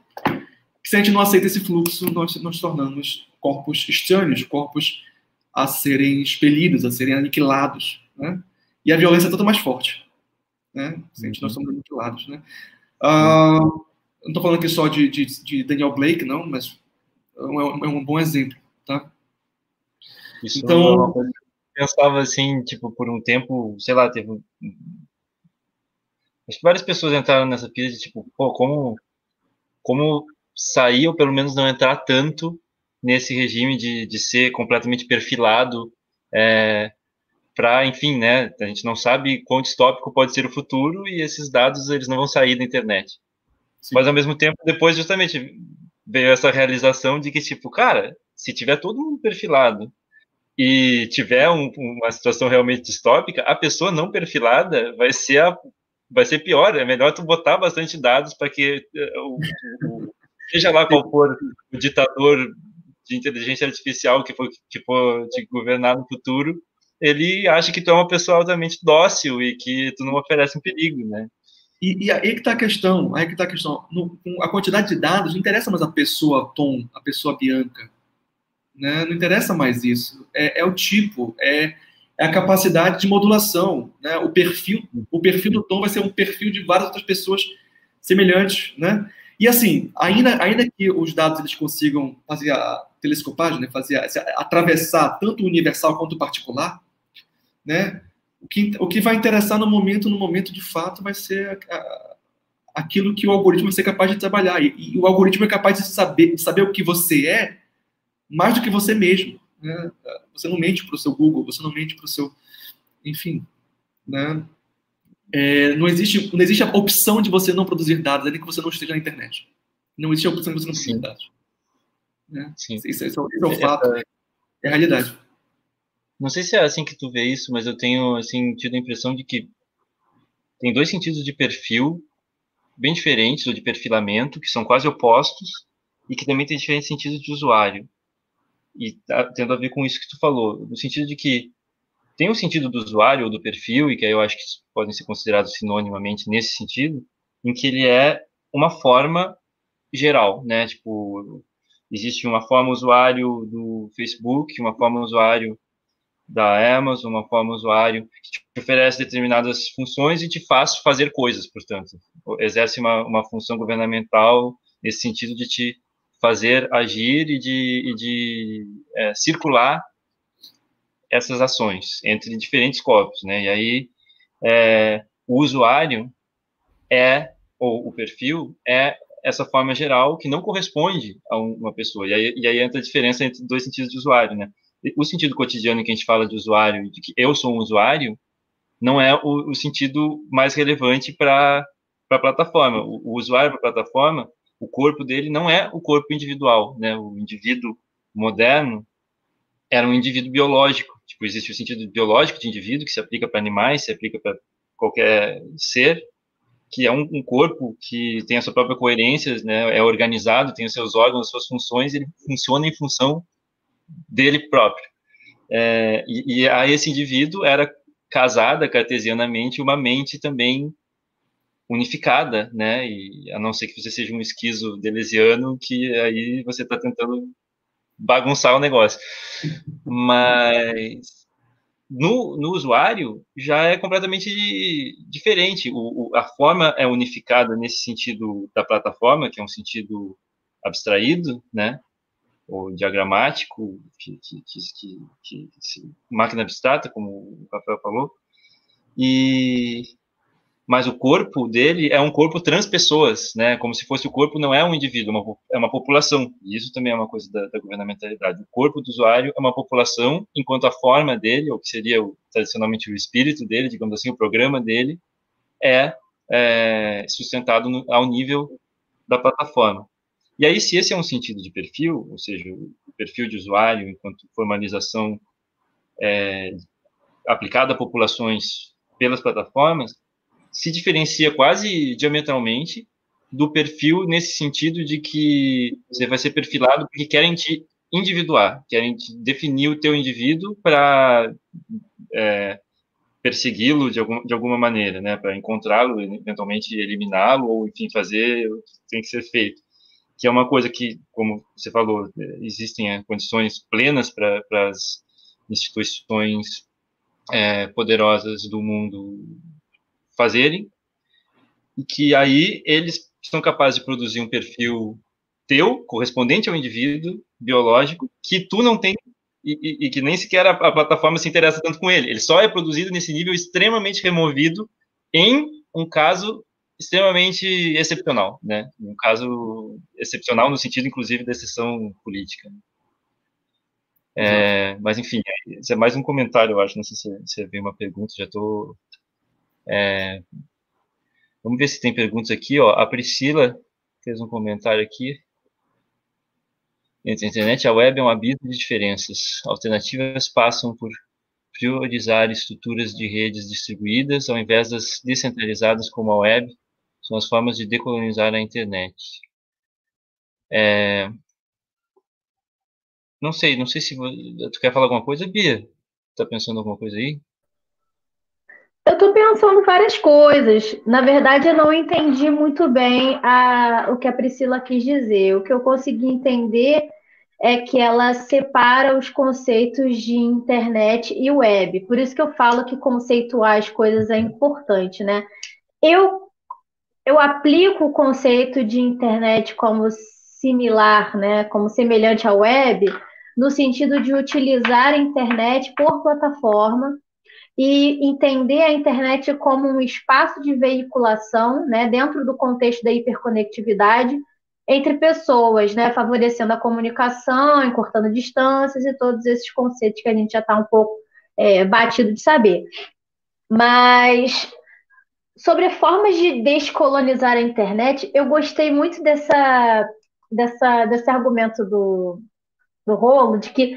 se a gente não aceita esse fluxo, nós nos tornamos corpos estranhos, corpos a serem expelidos, a serem aniquilados, né? E a violência é tanto mais forte, né? Se a gente, nós somos aniquilados, né? Uh, não estou falando aqui só de, de, de, Daniel Blake, não, mas é um, é um bom exemplo, tá? Isso então, é eu pensava assim, tipo, por um tempo, sei lá, teve acho que várias pessoas entraram nessa pista de tipo, pô, como como sair ou pelo menos não entrar tanto nesse regime de, de ser completamente perfilado é, para, enfim, né, a gente não sabe quão distópico pode ser o futuro e esses dados eles não vão sair da internet. Sim. Mas ao mesmo tempo, depois justamente veio essa realização de que tipo, cara, se tiver todo mundo perfilado e tiver um, uma situação realmente distópica, a pessoa não perfilada vai ser a, vai ser pior. É melhor tu botar bastante dados para que eh, o, o, seja lá qual for o ditador de inteligência artificial que for, que for te governar no futuro, ele acha que tu é uma pessoa altamente dócil e que tu não oferece um perigo, né? E, e aí que está a questão, aí que tá a questão. No, a quantidade de dados não interessa mais a pessoa Tom, a pessoa Bianca, né? Não interessa mais isso. É, é o tipo, é, é, a capacidade de modulação, né? O perfil, o perfil do Tom vai ser um perfil de várias outras pessoas semelhantes, né? E assim, ainda, ainda que os dados eles consigam fazer a telescopagem, né, fazer a, atravessar tanto o universal quanto o particular, né, o que, o que vai interessar no momento, no momento de fato, vai ser a, a, aquilo que o algoritmo vai ser capaz de trabalhar. E, e, o algoritmo é capaz de saber, de saber o que você é mais do que você mesmo. Né? Você não mente para o seu Google, você não mente para o seu. Enfim. Né? É, não, existe, não existe a opção de você não produzir dados, nem que você não esteja na internet. Não existe a opção de você não produzir Sim. dados. Né? Sim. Isso, isso, é um é, fato, é, é a realidade. Não sei se é assim que tu vê isso, mas eu tenho assim, tido a impressão de que tem dois sentidos de perfil bem diferentes, ou de perfilamento, que são quase opostos, e que também tem diferentes sentidos de usuário. E tá tendo a ver com isso que tu falou, no sentido de que tem o sentido do usuário ou do perfil, e que aí eu acho que podem ser considerados sinonimamente nesse sentido, em que ele é uma forma geral, né? Tipo, existe uma forma usuário do Facebook, uma forma usuário da Amazon, uma forma usuário que te oferece determinadas funções e te faz fazer coisas, portanto. Exerce uma, uma função governamental nesse sentido de te fazer agir e de, e de é, circular essas ações entre diferentes corpos, né? E aí é, o usuário é ou o perfil é essa forma geral que não corresponde a uma pessoa. E aí, e aí entra a diferença entre dois sentidos de usuário, né? O sentido cotidiano que a gente fala de usuário, de que eu sou um usuário, não é o, o sentido mais relevante para a plataforma. O, o usuário para a plataforma, o corpo dele não é o corpo individual, né? O indivíduo moderno era um indivíduo biológico. Tipo, existe o sentido biológico de indivíduo que se aplica para animais, se aplica para qualquer ser, que é um, um, corpo que tem a sua própria coerência, né, é organizado, tem os seus órgãos, as suas funções, ele funciona em função dele próprio. É, e, e, a esse indivíduo era casada cartesianamente uma mente também unificada, né? E a não ser que você seja um esquizo delesiano, que aí você está tentando bagunçar o negócio. Mas no, no usuário já é completamente diferente. O, o, a forma é unificada nesse sentido da plataforma, que é um sentido abstraído, né? Ou diagramático, que, que, que, que, máquina abstrata, como o Rafael falou. E mas o corpo dele é um corpo transpessoas, né? Como se fosse o corpo não é um indivíduo, uma, é uma população. E isso também é uma coisa da, da, governamentalidade. O corpo do usuário é uma população, enquanto a forma dele, ou que seria o, tradicionalmente o espírito dele, digamos assim, o programa dele, é, é sustentado no, ao nível da plataforma. E aí, se esse é um sentido de perfil, ou seja, o perfil de usuário enquanto formalização é, aplicada a populações pelas plataformas, se diferencia quase diametralmente do perfil nesse sentido de que você vai ser perfilado porque querem te individuar, querem te definir o teu indivíduo para é, persegui-lo de, algum, de alguma maneira, né, para encontrá-lo, eventualmente eliminá-lo ou enfim fazer o que tem que ser feito, que é uma coisa que, como você falou, existem é, condições plenas para as instituições é, poderosas do mundo fazerem, e que aí eles são capazes de produzir um perfil teu, correspondente ao indivíduo biológico, que tu não tem e, e, e que nem sequer a, a, plataforma se interessa tanto com ele. Ele só é produzido nesse nível extremamente removido em um caso extremamente excepcional, né? Um caso excepcional no sentido, inclusive, da exceção política. É, mas, enfim, isso é mais um comentário, eu acho. Não sei se você vê uma pergunta, já estou é, vamos ver se tem perguntas aqui. Ó. A Priscila fez um comentário aqui. Entre a internet e a web é um abismo de diferenças. Alternativas passam por priorizar estruturas de redes distribuídas ao invés das descentralizadas como a web. São as formas de decolonizar a internet. É... Não sei, não sei se tu quer falar alguma coisa, Bia. Tá pensando alguma coisa aí? Eu estou pensando várias coisas. Na verdade, eu não entendi muito bem a, o que a Priscila quis dizer. O que eu consegui entender é que ela separa os conceitos de internet e web. Por isso que eu falo que conceituar as coisas é importante, né? Eu, eu aplico o conceito de internet como similar, né? Como semelhante à web, no sentido de utilizar a internet por plataforma e entender a internet como um espaço de veiculação, né, dentro do contexto da hiperconectividade entre pessoas, né, favorecendo a comunicação, encurtando distâncias e todos esses conceitos que a gente já está um pouco é, batido de saber. Mas sobre formas de descolonizar a internet, eu gostei muito dessa, dessa, desse argumento do, do Rolo, de que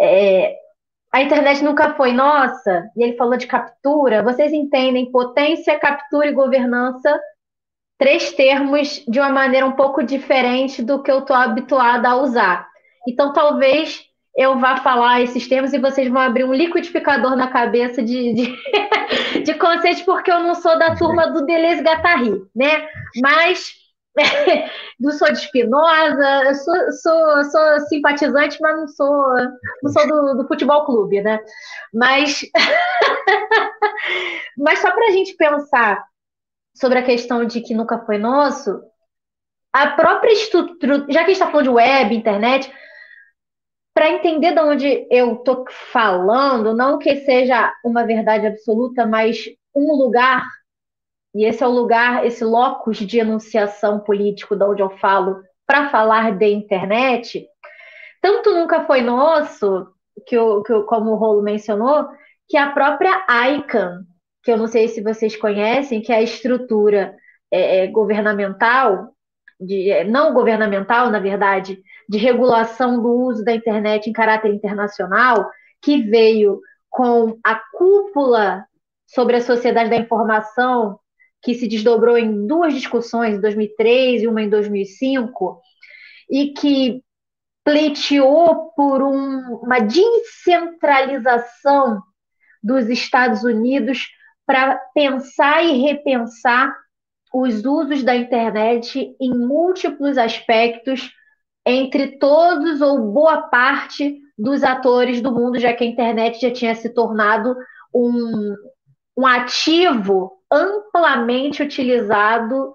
é, a internet nunca foi nossa, e ele falou de captura, vocês entendem potência, captura e governança, três termos de uma maneira um pouco diferente do que eu estou habituada a usar. Então, talvez eu vá falar esses termos e vocês vão abrir um liquidificador na cabeça de, de, [LAUGHS] de conceitos, porque eu não sou da turma do Deleuze Guattari, né? Mas [LAUGHS] não sou de Espinosa, sou, sou, sou simpatizante, mas não sou, não sou do, do futebol clube, né? Mas, [LAUGHS] mas só para a gente pensar sobre a questão de que nunca foi nosso, a própria estrutura, já que a gente está falando de web, internet, para entender de onde eu estou falando, não que seja uma verdade absoluta, mas um lugar, e esse é o lugar, esse locus de enunciação político de onde eu falo, para falar de internet, tanto nunca foi nosso, que, o, que o, como o Rolo mencionou, que a própria ICANN, que eu não sei se vocês conhecem, que é a estrutura é, é governamental, de, é, não governamental, na verdade, de regulação do uso da internet em caráter internacional, que veio com a cúpula sobre a sociedade da informação, que se desdobrou em duas discussões, em 2003 e uma em 2005, e que pleiteou por um, uma descentralização dos Estados Unidos para pensar e repensar os usos da internet em múltiplos aspectos entre todos ou boa parte dos atores do mundo, já que a internet já tinha se tornado um, um ativo amplamente utilizado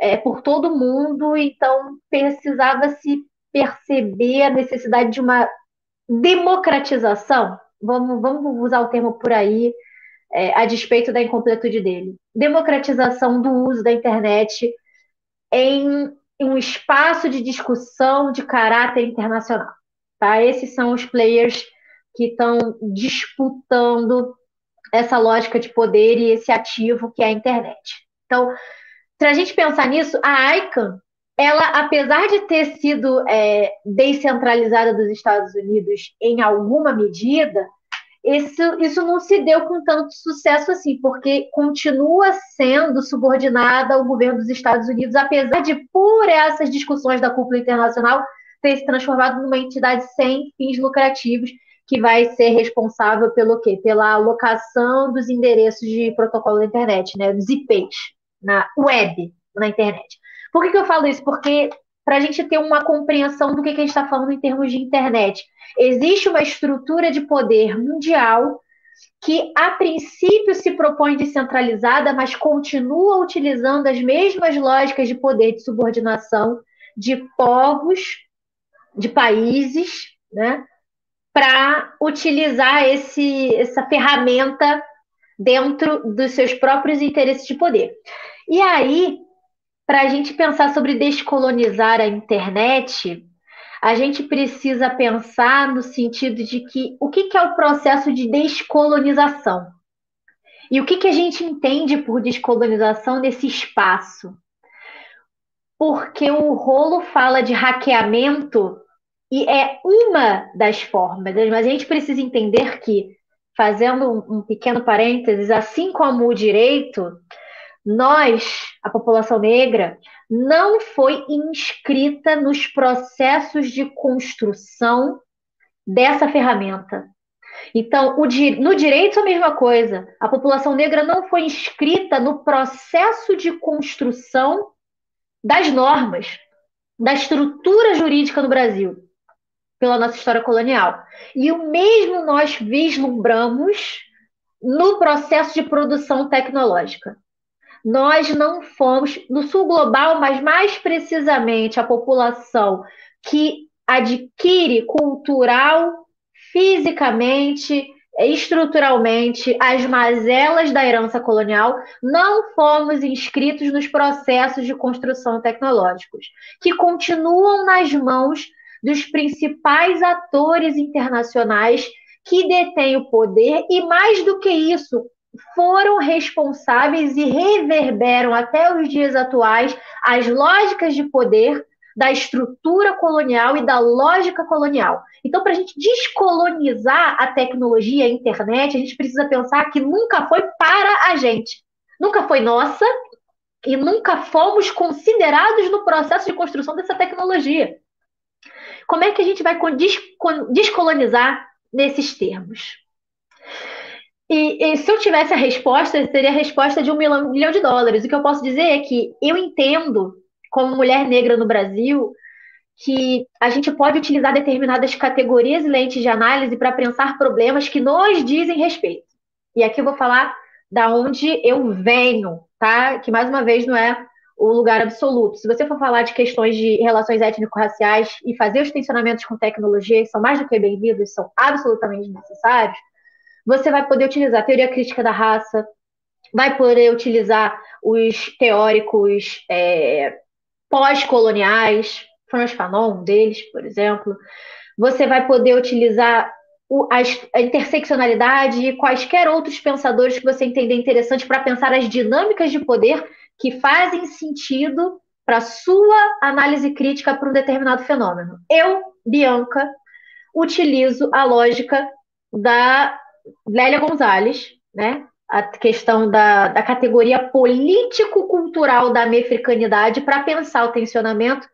é, por todo mundo, então precisava se perceber a necessidade de uma democratização, vamos, vamos usar o termo por aí, é, a despeito da incompletude dele. Democratização do uso da internet em um espaço de discussão de caráter internacional. Tá? Esses são os players que estão disputando essa lógica de poder e esse ativo que é a internet. Então, para a gente pensar nisso, a ICANN, ela, apesar de ter sido é, descentralizada dos Estados Unidos em alguma medida, isso, isso não se deu com tanto sucesso assim, porque continua sendo subordinada ao governo dos Estados Unidos, apesar de, por essas discussões da cúpula internacional, ter se transformado numa entidade sem fins lucrativos, que vai ser responsável pelo quê? Pela alocação dos endereços de protocolo da internet, né? Dos IPs, na web, na internet. Por que, que eu falo isso? Porque para a gente ter uma compreensão do que, que a gente está falando em termos de internet. Existe uma estrutura de poder mundial que, a princípio, se propõe descentralizada, mas continua utilizando as mesmas lógicas de poder de subordinação de povos, de países, né, para utilizar esse, essa ferramenta dentro dos seus próprios interesses de poder. E aí, para a gente pensar sobre descolonizar a internet, a gente precisa pensar no sentido de que o que, que é o processo de descolonização? E o que, que a gente entende por descolonização nesse espaço? Porque o rolo fala de hackeamento e é uma das formas, mas a gente precisa entender que, fazendo um pequeno parênteses, assim como o direito, nós, a população negra, não foi inscrita nos processos de construção dessa ferramenta. Então, no direito a mesma coisa. A população negra não foi inscrita no processo de construção das normas, da estrutura jurídica no Brasil, pela nossa história colonial. E o mesmo nós vislumbramos no processo de produção tecnológica nós não fomos, no sul global, mas mais precisamente a população que adquire cultural, fisicamente, estruturalmente as mazelas da herança colonial, não fomos inscritos nos processos de construção tecnológicos, que continuam nas mãos dos principais atores internacionais que detêm o poder e, mais do que isso, foram responsáveis e reverberam até os dias atuais as lógicas de poder da estrutura colonial e da lógica colonial. Então, para a gente descolonizar a tecnologia, a internet, a gente precisa pensar que nunca foi para a gente, nunca foi nossa e nunca fomos considerados no processo de construção dessa tecnologia. Como é que a gente vai descolonizar nesses termos? E, e, se eu tivesse a resposta, seria a resposta de um milhão, milhão de dólares. O que eu posso dizer é que eu entendo como mulher negra no Brasil, que a gente pode utilizar determinadas categorias e lentes de análise para pensar problemas que nos dizem respeito. E aqui eu vou falar da onde eu venho, tá? Que mais uma vez não é o lugar absoluto. Se você for falar de questões de relações étnico-raciais e fazer os tensionamentos com tecnologia, que são mais do que bem-vindos, são absolutamente necessários, você vai poder utilizar a teoria crítica da raça, vai poder utilizar os teóricos é, pós-coloniais, Franz Fanon, um deles, por exemplo. Você vai poder utilizar a, interseccionalidade e quaisquer outros pensadores que você entender interessante para pensar as dinâmicas de poder que fazem sentido para sua análise crítica para um determinado fenômeno. Eu, Bianca, utilizo a lógica da Lélia Gonzalez, né? a questão da, da categoria político-cultural da mefricanidade para pensar o tensionamento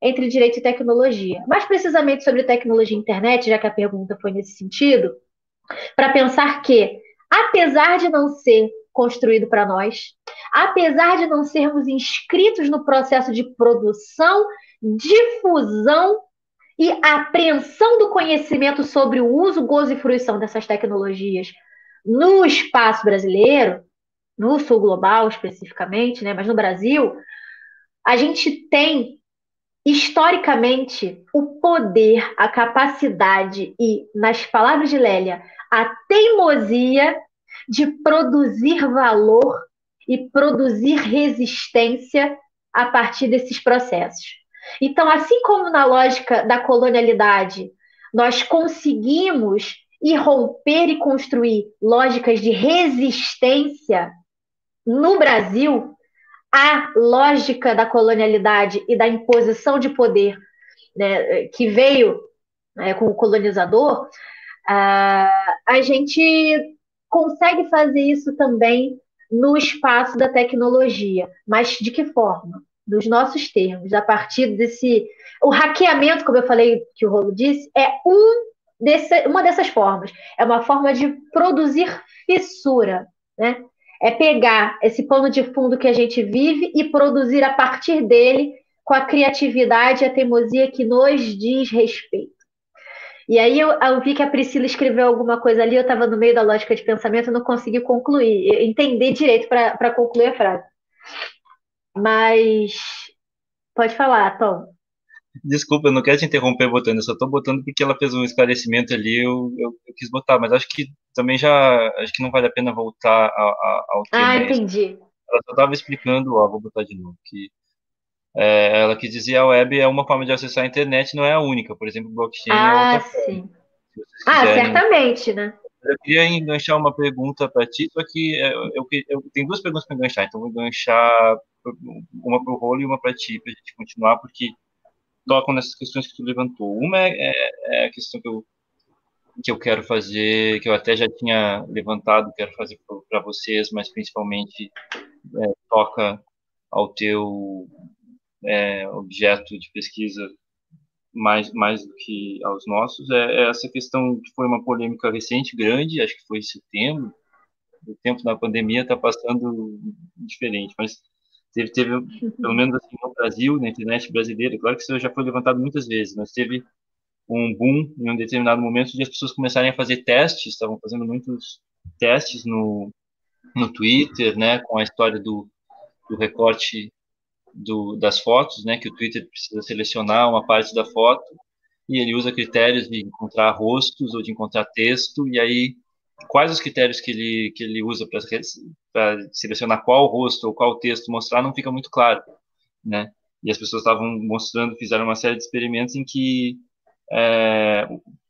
entre direito e tecnologia. Mais precisamente sobre tecnologia e internet, já que a pergunta foi nesse sentido, para pensar que, apesar de não ser construído para nós, apesar de não sermos inscritos no processo de produção, difusão e apreensão do conhecimento sobre o uso, gozo e fruição dessas tecnologias no espaço brasileiro, no sul global especificamente, né, mas no Brasil, a gente tem historicamente o poder, a capacidade e, nas palavras de Lélia, a teimosia de produzir valor e produzir resistência a partir desses processos. Então, assim como na lógica da colonialidade, nós conseguimos e romper e construir lógicas de resistência no Brasil à lógica da colonialidade e da imposição de poder né, que veio né, com o colonizador, uh, a gente consegue fazer isso também no espaço da tecnologia. Mas de que forma? Dos nossos termos, a partir desse. O hackeamento, como eu falei, que o Rolo disse, é um desse, uma dessas formas. É uma forma de produzir fissura, né? É pegar esse pano de fundo que a gente vive e produzir a partir dele com a criatividade e a teimosia que nos diz respeito. E aí eu, eu vi que a Priscila escreveu alguma coisa ali, eu estava no meio da lógica de pensamento, não consegui concluir, entender direito para concluir a frase. Mas pode falar, Tom. Desculpa, eu não quero te interromper botando, eu só tô botando porque ela fez um esclarecimento ali, eu, eu, eu quis botar, mas acho que também já, acho que não vale a pena voltar a, a, ao tema. Ah, entendi. Ela só estava explicando, ó, vou botar de novo, que é, ela quis dizer a web é uma forma de acessar a internet, não é a única, por exemplo, blockchain ah, é outra sim. Forma. Ah, certamente, né? Eu queria enganchar uma pergunta para ti, só que é, eu, eu, eu tenho duas perguntas para enganchar, então vou enganchar uma para o rolo e uma para ti, para a gente continuar, porque tocam nessas questões que tu levantou. Uma é, é, é a questão que eu, que eu quero fazer, que eu até já tinha levantado, quero fazer para vocês, mas principalmente é, toca ao teu é, objeto de pesquisa mais, mais do que aos nossos, é, é, essa questão que foi uma polêmica recente, grande, acho que foi em setembro, o tempo da pandemia está passando diferente, mas teve, teve pelo menos assim, no Brasil, na internet brasileira, claro que isso já foi levantado muitas vezes, mas teve um boom em um determinado momento de as pessoas começarem a fazer testes, estavam fazendo muitos testes no, no Twitter, né, com a história do, do recorte do, das fotos, né, que o Twitter precisa selecionar uma parte da foto e ele usa critérios de encontrar rostos ou de encontrar texto e aí quais os critérios que ele, que ele usa para selecionar qual rosto ou qual texto mostrar não fica muito claro, né? E as pessoas estavam mostrando, fizeram uma série de experimentos em que é,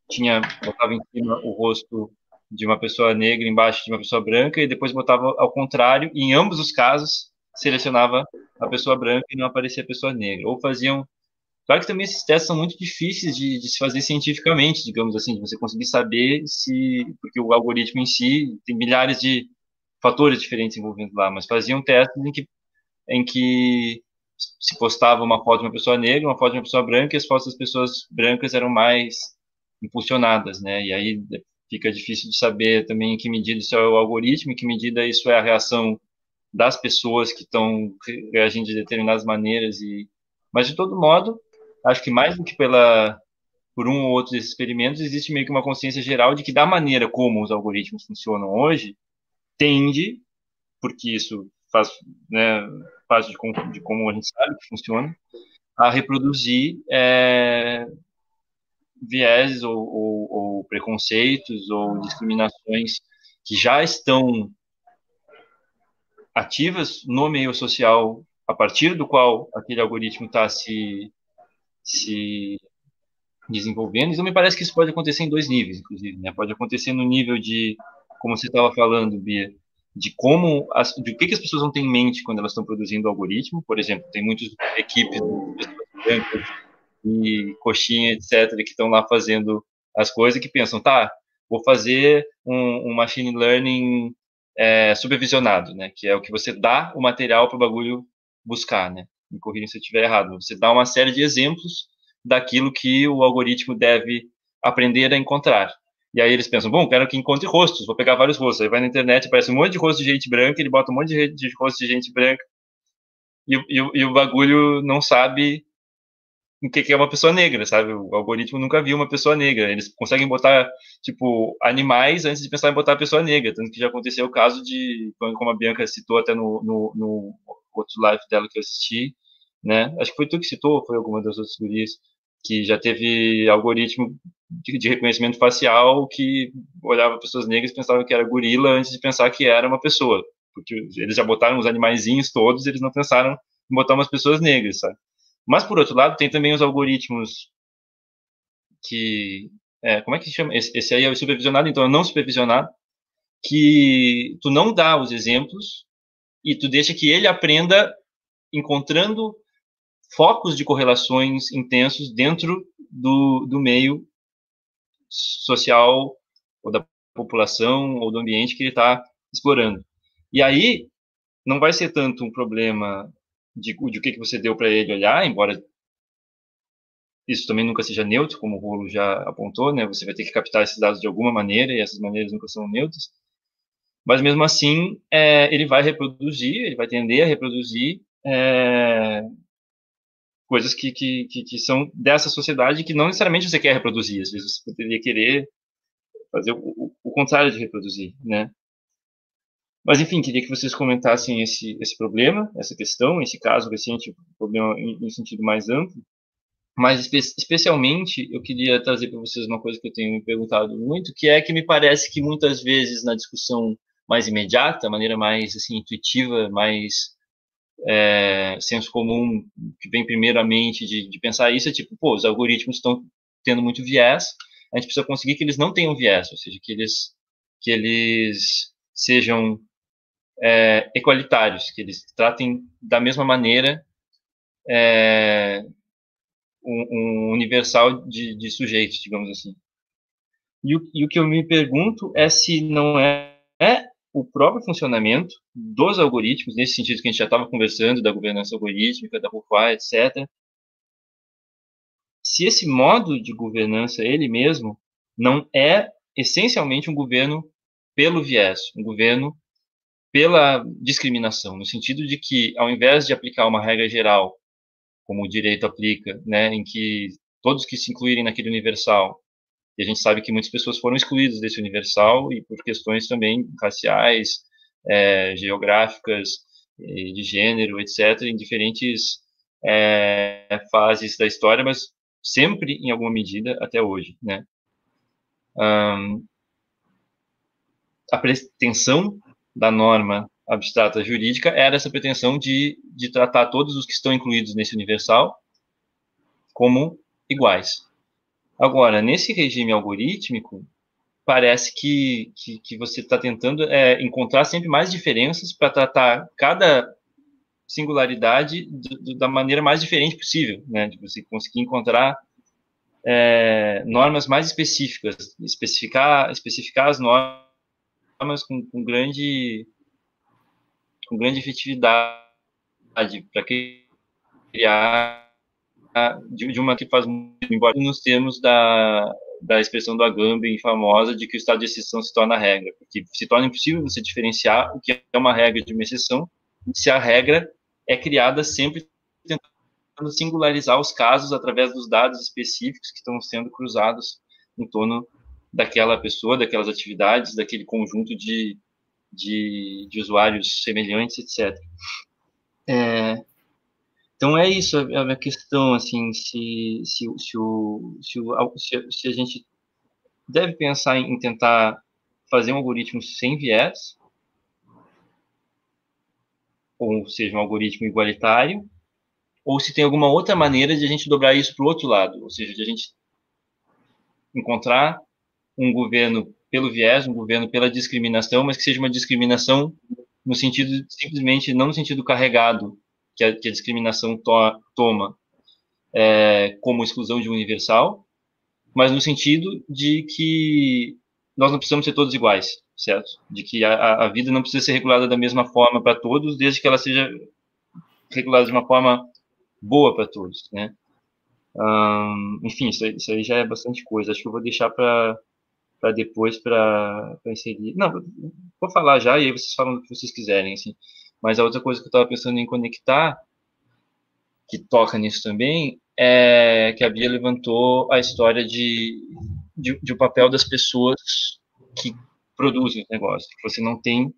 tinha botava em cima o rosto de uma pessoa negra embaixo de uma pessoa branca e depois botava ao contrário e em ambos os casos selecionava a pessoa branca e não aparecia a pessoa negra ou faziam Claro que também esses testes são muito difíceis de, de, se fazer cientificamente, digamos assim, de você conseguir saber se. Porque o algoritmo em si tem milhares de fatores diferentes envolvidos lá, mas faziam testes em que, em que se postava uma foto de uma pessoa negra, uma foto de uma pessoa branca, e as fotos das pessoas brancas eram mais impulsionadas, né? E aí fica difícil de saber também em que medida isso é o algoritmo, em que medida isso é a reação das pessoas que estão reagindo de determinadas maneiras e Mas, de todo modo, acho que mais do que pela, por um ou outro desses experimentos, existe meio que uma consciência geral de que, da maneira como os algoritmos funcionam hoje, tende, porque isso faz né, parte de, de, como a gente sabe que funciona, a reproduzir é, viés ou, ou, ou preconceitos ou discriminações que já estão ativas no meio social a partir do qual aquele algoritmo está se, se desenvolvendo. Então, me parece que isso pode acontecer em dois níveis, inclusive. Né? Pode acontecer no nível de, como você estava falando, Bia, de como, as, de o que, que as pessoas não têm em mente quando elas estão produzindo o algoritmo. Por exemplo, tem muitas equipes e coxinha, etc., que estão lá fazendo as coisas que pensam, tá, vou fazer um, um machine learning é, supervisionado, né? Que é o que você dá o material para o bagulho buscar, né? Me corrijam se eu estiver errado. Você dá uma série de exemplos daquilo que o algoritmo deve aprender a encontrar. E aí eles pensam, bom, quero que encontre rostos, vou pegar vários rostos. Aí vai na internet, aparece um monte de rosto de gente branca, ele bota um monte de, de rosto de gente branca, e, e, e, o bagulho não sabe o que, é uma pessoa negra, sabe? O algoritmo nunca viu uma pessoa negra. Eles conseguem botar, tipo, animais antes de pensar em botar a pessoa negra. Tanto que já aconteceu o caso de, como a Bianca citou até no, no, no outro live dela que eu assisti, né? Acho que foi tu que citou, foi alguma das outras gurias, que já teve algoritmo de, de, reconhecimento facial que olhava pessoas negras e pensava que era gorila antes de pensar que era uma pessoa. Porque eles já botaram os animaizinhos todos, eles não pensaram em botar umas pessoas negras, sabe? Mas, por outro lado, tem também os algoritmos que... É, como é que se chama? Esse, esse aí é o supervisionado, então é não supervisionado, que tu não dá os exemplos e tu deixa que ele aprenda encontrando focos de correlações intensos dentro do, do meio social ou da população ou do ambiente que ele está explorando. E aí não vai ser tanto um problema de, de o que, que você deu para ele olhar, embora isso também nunca seja neutro, como o Rolo já apontou, né? Você vai ter que captar esses dados de alguma maneira e essas maneiras nunca são neutras. Mas mesmo assim, é, ele vai reproduzir, ele vai tender a reproduzir é, coisas que, que, que, que, são dessa sociedade que não necessariamente você quer reproduzir. Às vezes você poderia querer fazer o, o contrário de reproduzir, né? Mas, enfim, queria que vocês comentassem esse, esse problema, essa questão, esse caso recente, problema em, em sentido mais amplo. Mas, espe especialmente, eu queria trazer para vocês uma coisa que eu tenho me perguntado muito, que é que me parece que muitas vezes na discussão mais imediata, maneira mais assim, intuitiva, mais é, senso comum que vem primeiramente de, de pensar isso é tipo, pô, os algoritmos estão tendo muito viés, a gente precisa conseguir que eles não tenham viés, ou seja, que eles que eles sejam é, equalitários, que eles tratem da mesma maneira é, um, um, universal de, de, sujeitos, digamos assim. E o, e o, que eu me pergunto é se não é, é o próprio funcionamento dos algoritmos, nesse sentido que a gente já estava conversando, da governança algorítmica, da RUFA, etc., se esse modo de governança, ele mesmo, não é essencialmente um governo pelo viés, um governo pela discriminação, no sentido de que, ao invés de aplicar uma regra geral, como o direito aplica, né, em que todos que se incluírem naquele universal e a gente sabe que muitas pessoas foram excluídas desse universal e por questões também raciais, é, geográficas, de gênero, etc., em diferentes é, fases da história, mas sempre em alguma medida até hoje, né? Um, a pretensão da norma abstrata jurídica era essa pretensão de, de tratar todos os que estão incluídos nesse universal como iguais. Agora, nesse regime algorítmico, parece que, que, que você está tentando é, encontrar sempre mais diferenças para tratar cada singularidade do, do, da maneira mais diferente possível, né? De você conseguir encontrar é, normas mais específicas, especificar, especificar as normas com, com grande com grande efetividade para criar de, de, uma que faz muito, embora nos termos da, da expressão do Agamben famosa de que o estado de exceção se torna regra, porque se torna impossível você diferenciar o que é uma regra de uma exceção se a regra é criada sempre tentando singularizar os casos através dos dados específicos que estão sendo cruzados em torno daquela pessoa, daquelas atividades, daquele conjunto de, de, de usuários semelhantes, etc. É, então é isso a, minha questão, assim, se, se, se, o, se, o, se a gente deve pensar em tentar fazer um algoritmo sem viés, ou seja, um algoritmo igualitário, ou se tem alguma outra maneira de a gente dobrar isso para o outro lado, ou seja, de a gente encontrar um governo pelo viés, um governo pela discriminação, mas que seja uma discriminação no sentido simplesmente não no sentido carregado que a, que a discriminação to, toma é, como exclusão de universal, mas no sentido de que nós não precisamos ser todos iguais, certo? De que a, a vida não precisa ser regulada da mesma forma para todos, desde que ela seja regulada de uma forma boa para todos, né? Enfim, isso aí, isso aí, já é bastante coisa. Acho que eu vou deixar para para depois para inserir. Não, vou falar já e aí vocês falam o que vocês quiserem, assim. Mas a outra coisa que eu estava pensando em conectar, que toca nisso também, é que a Bia levantou a história de, de, de o papel das pessoas que produzem os negócios. Você não tem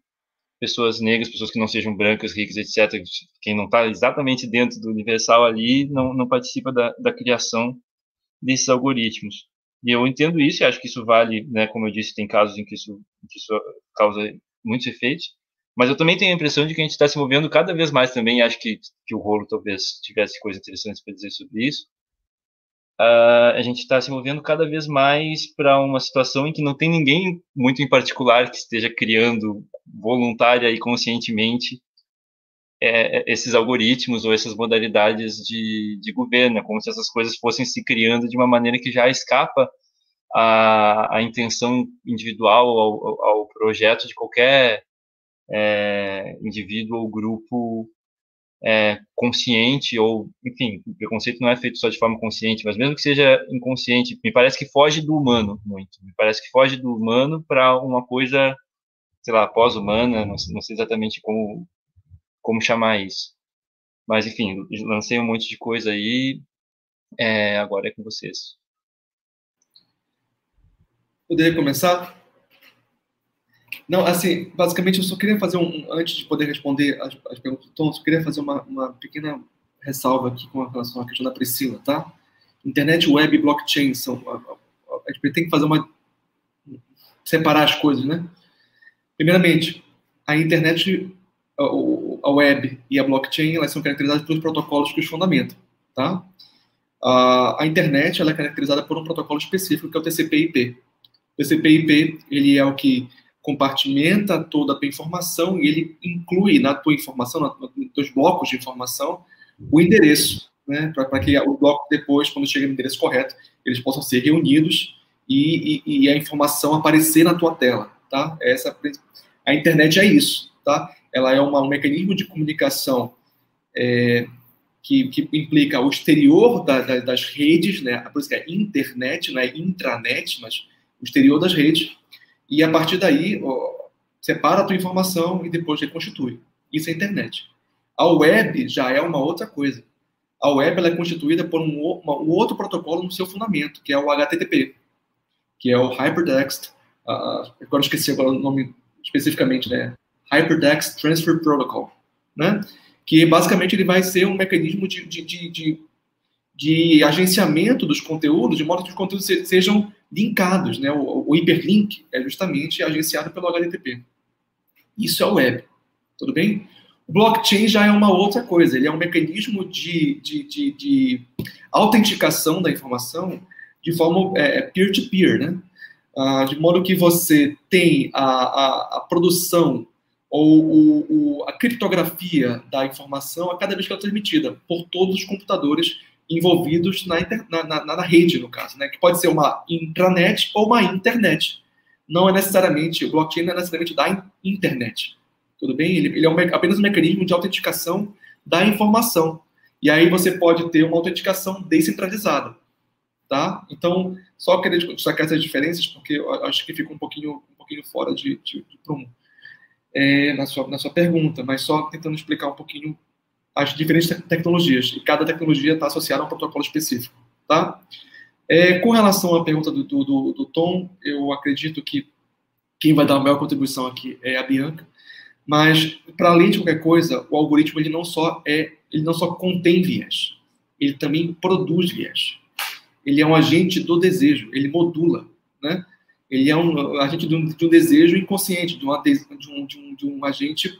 pessoas negras, pessoas que não sejam brancas, ricas, etc. Quem não está exatamente dentro do universal ali não, não participa da, da criação desses algoritmos. E eu entendo isso e acho que isso vale, né, como eu disse, tem casos em que isso, que isso causa muitos efeitos, mas eu também tenho a impressão de que a gente está se movendo cada vez mais também, acho que, que o rolo talvez tivesse coisas interessantes para dizer sobre isso, uh, a gente está se movendo cada vez mais para uma situação em que não tem ninguém muito em particular que esteja criando voluntária e conscientemente é, é, esses algoritmos ou essas modalidades de, de governo, como se essas coisas fossem se criando de uma maneira que já escapa a intenção individual, ao, ao projeto de qualquer é, indivíduo ou grupo é, consciente, ou, enfim, o preconceito não é feito só de forma consciente, mas mesmo que seja inconsciente, me parece que foge do humano muito. Me parece que foge do humano para uma coisa, sei lá, pós-humana, não, não sei exatamente como como chamar isso. Mas, enfim, lancei um monte de coisa aí. É, agora é com vocês. Poderia começar? Não, assim, basicamente eu só queria fazer um, antes de poder responder as, as perguntas do Tom, só queria fazer uma, uma pequena ressalva aqui com relação à questão da Priscila, tá? Internet, web e blockchain são. A, a, a gente tem que fazer uma. separar as coisas, né? Primeiramente, a internet a web e a blockchain elas são caracterizadas pelos protocolos que os fundamentam, tá? A internet ela é caracterizada por um protocolo específico que é o TCP/IP. O TCP/IP ele é o que compartimenta toda a tua informação e ele inclui na tua informação, nos teus blocos de informação, o endereço, né? Para que o bloco depois, quando chega no endereço correto, eles possam ser reunidos e, e, e a informação aparecer na tua tela, tá? Essa a internet é isso, tá? Ela é uma, um mecanismo de comunicação é, que, que, implica o exterior da, da, das redes, né? por isso que é internet, não é intranet, mas o exterior das redes, e a partir daí ó, separa a tua informação e depois reconstitui. Isso é internet. A web já é uma outra coisa. A web ela é constituída por um, uma, um outro protocolo no seu fundamento, que é o HTTP, que é o Hypertext. Uh, agora esqueci agora o nome especificamente, né? Hypertext Transfer Protocol, né? que basicamente ele vai ser um mecanismo de, de, de, de, de agenciamento dos conteúdos, de modo que os conteúdos sejam linkados. Né? O, o hiperlink é justamente agenciado pelo HTTP. Isso é o web, tudo bem? O blockchain já é uma outra coisa, ele é um mecanismo de, de, de, de autenticação da informação de forma é, peer-to-peer, -peer, né? Ah, de modo que você tem a, a, a produção ou o, o, a criptografia da informação a cada vez que ela é transmitida por todos os computadores envolvidos na, inter, na, na, na, rede, no caso, né? que pode ser uma intranet ou uma internet. Não é necessariamente, o blockchain não é necessariamente da internet. Tudo bem? Ele, ele é um, apenas um mecanismo de autenticação da informação. E aí você pode ter uma autenticação descentralizada. Tá? Então, só queria destacar essas diferenças, porque acho que fica um pouquinho, um pouquinho fora de, de, de prumo é, na, sua, na sua pergunta, mas só tentando explicar um pouquinho as diferentes tecnologias, e cada tecnologia está associada a um protocolo específico, tá? É, com relação à pergunta do, do, do, Tom, eu acredito que quem vai dar a maior contribuição aqui é a Bianca, mas para além de qualquer coisa, o algoritmo ele não só é, ele não só contém viés, ele também produz viés. Ele é um agente do desejo, ele modula, né? Ele é um agente de um, de um desejo inconsciente, de, uma, de, um, de, um, de um agente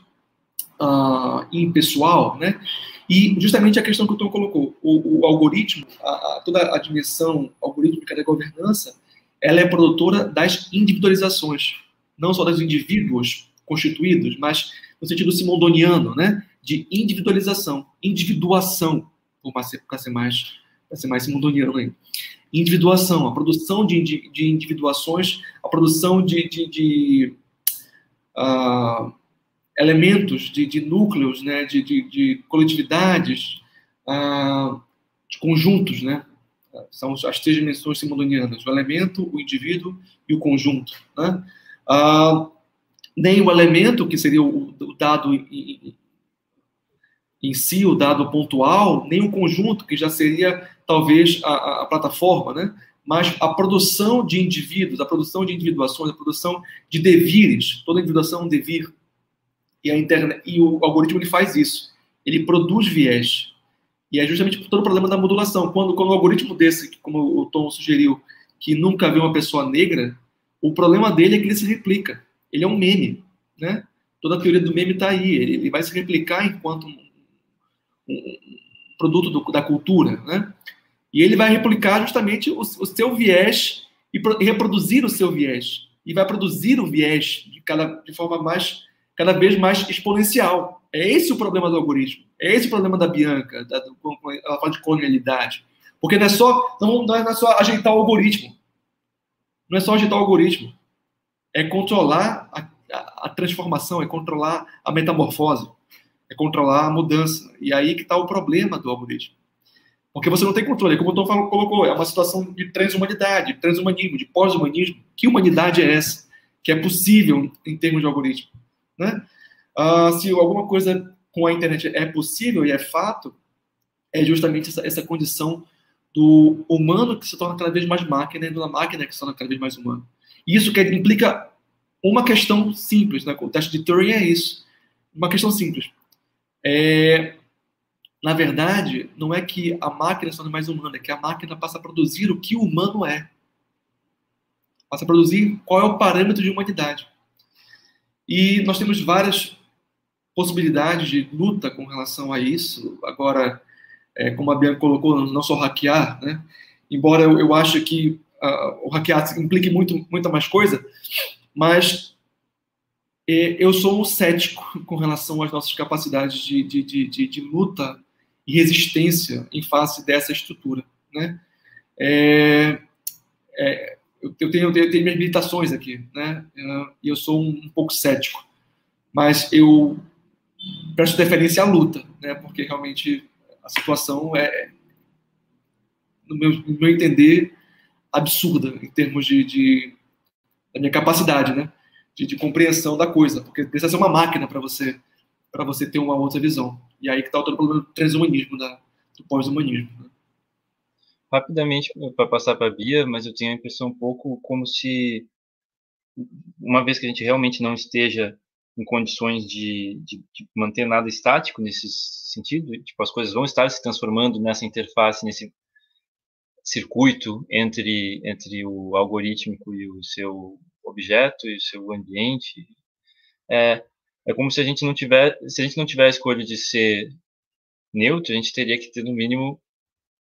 uh, impessoal, né? E justamente a questão que o Tom colocou, o, o algoritmo, a, a, toda a dimensão algorítmica da governança, ela é produtora das individualizações, não só dos indivíduos constituídos, mas no sentido simondoniano, né? De individualização, individuação, para ser, ser mais para ser mais simondoniano ainda. Individuação, a produção de, de individuações, a produção de, de, de uh, elementos, de, de núcleos, né, de, de, de coletividades, ah, de conjuntos, né? São as três dimensões simondonianas: o elemento, o indivíduo e o conjunto. Né? Ah, nem o elemento, que seria o, o dado em, em, si, o dado pontual, nem o conjunto, que já seria talvez a, a plataforma, né? mas a produção de indivíduos, a produção de individuações, a produção de devires, toda individuação é um devir, e, a internet, e o algoritmo ele faz isso. Ele produz viés. E é justamente todo o problema da modulação. Quando, quando o algoritmo desse, como o Tom sugeriu, que nunca viu uma pessoa negra, o problema dele é que ele se replica. Ele é um meme, né? Toda a teoria do meme está aí. Ele, ele, vai se replicar enquanto um, um produto do, da cultura, né? E ele vai replicar justamente o, o seu viés e, pro, reproduzir o seu viés. E vai produzir o viés de, cada, de forma mais cada vez mais exponencial. É esse o problema do algoritmo. É esse o problema da Bianca, da, do, ela fala de colonialidade. Porque não é só não, não é só ajeitar o algoritmo. Não é só ajeitar o algoritmo. É controlar a, a, a transformação, é controlar a metamorfose, é controlar a mudança. E aí que está o problema do algoritmo. Porque você não tem controle. Como o Tom falou, colocou, é uma situação de transhumanidade, de transhumanismo, de pós-humanismo. Que humanidade é essa? Que é possível em termos de algoritmo? Né? Uh, se alguma coisa com a internet é possível e é fato, é justamente essa, essa condição do humano que se torna cada vez mais máquina e da máquina que se torna cada vez mais humano. E isso que implica uma questão simples, né? o teste de Turing é isso, uma questão simples. É, na verdade, não é que a máquina se torna mais humana, é que a máquina passa a produzir o que o humano é. Passa a produzir qual é o parâmetro de humanidade. E nós temos várias possibilidades de luta com relação a isso. Agora, é, como a Bianca colocou, não só hackear, né? embora eu, eu ache que uh, o hackear implique muito, muita mais coisa, mas é, eu sou um cético [LAUGHS] com relação às nossas capacidades de, de, de, de, luta e resistência em face dessa estrutura. Né? É, é, eu, tenho, eu tenho minhas limitações aqui, né? E eu sou um, um, pouco cético, mas eu presto deferência à luta, né? Porque realmente a situação é, no meu, no meu entender, absurda em termos de, de da minha capacidade, né? De, de, compreensão da coisa, porque precisa ser uma máquina para você para você ter uma outra visão. E aí que está o todo problema do transhumanismo, da, do pós-humanismo. Né? rapidamente para passar para a Bia, mas eu tenho a impressão um pouco como se, uma vez que a gente realmente não esteja em condições de, de, de, manter nada estático nesse sentido, tipo, as coisas vão estar se transformando nessa interface, nesse circuito entre, entre o algorítmico e o seu objeto e o seu ambiente. É, é como se a gente não tiver, se a gente não tiver a escolha de ser neutro, a gente teria que ter no mínimo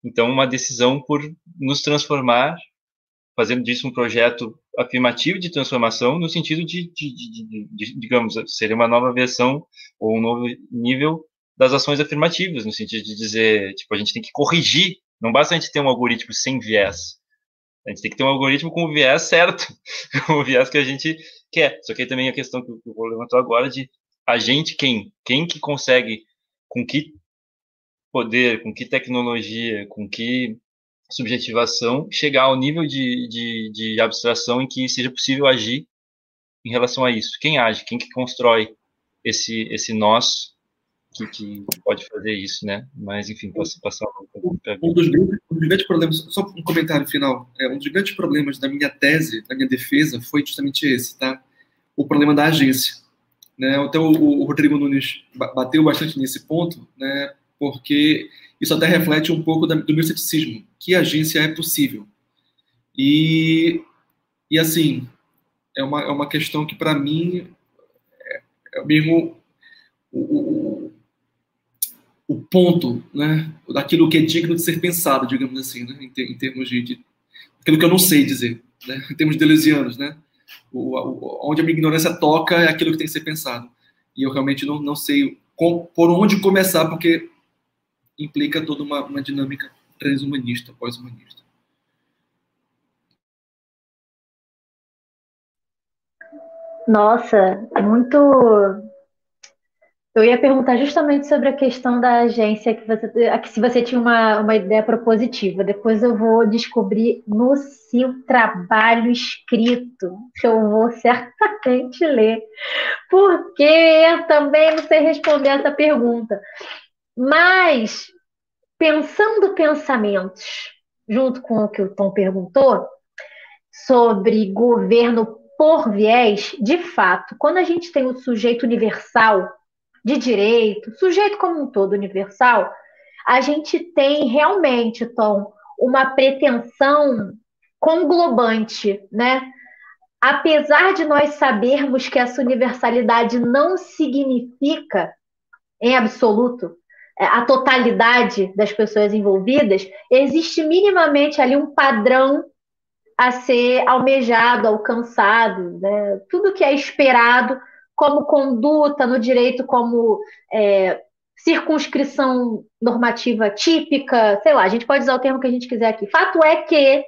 então, uma decisão por nos transformar, fazendo disso um projeto afirmativo de transformação, no sentido de, de, de, de, digamos, seria uma nova versão ou um novo nível das ações afirmativas, no sentido de dizer, tipo, a gente tem que corrigir, não basta a gente ter um algoritmo sem viés, a gente tem que ter um algoritmo com o viés certo, [LAUGHS] o viés que a gente quer. Só que aí também a questão que eu vou levantar agora de a gente quem? Quem que consegue, com que poder, com que tecnologia, com que subjetivação chegar ao nível de, de, de abstração em que seja possível agir em relação a isso. Quem age? Quem que constrói esse, esse nós que, que, pode fazer isso, né? Mas, enfim, posso passar um, um, dos grandes, um dos grandes problemas, só um comentário final, é, um dos grandes problemas da minha tese, da minha defesa, foi justamente esse, tá? O problema da agência. Né? Então, o, o Rodrigo Nunes bateu bastante nesse ponto, né? Porque isso até reflete um pouco da, do meu ceticismo, que agência é possível. E, e assim, é uma, é uma questão que, para mim, é, é mesmo o, o ponto né, daquilo que é digno de ser pensado, digamos assim, né, em, em termos de, de, aquilo que eu não sei dizer, né, em termos deleuzianos, né, o, o, onde a minha ignorância toca é aquilo que tem que ser pensado. E eu realmente não, não sei com, por onde começar, porque implica toda uma, uma dinâmica transhumanista, pós-humanista. Nossa, muito eu ia perguntar justamente sobre a questão da agência, que você, se você tinha uma, uma ideia propositiva. Depois eu vou descobrir no seu trabalho escrito, que eu vou [LAUGHS] certamente ler, porque eu também não sei responder essa pergunta. Mas, pensando pensamentos, junto com o que o Tom perguntou, sobre governo por viés, de fato, quando a gente tem o sujeito universal de direito, sujeito como um todo universal, a gente tem realmente, Tom, uma pretensão conglobante, né? Apesar de nós sabermos que essa universalidade não significa, em absoluto, é, a totalidade das pessoas envolvidas, existe minimamente ali um padrão a ser almejado, alcançado, né? tudo que é esperado como conduta no direito, como é, circunscrição normativa típica, sei lá, a gente pode usar o termo que a gente quiser aqui. Fato é que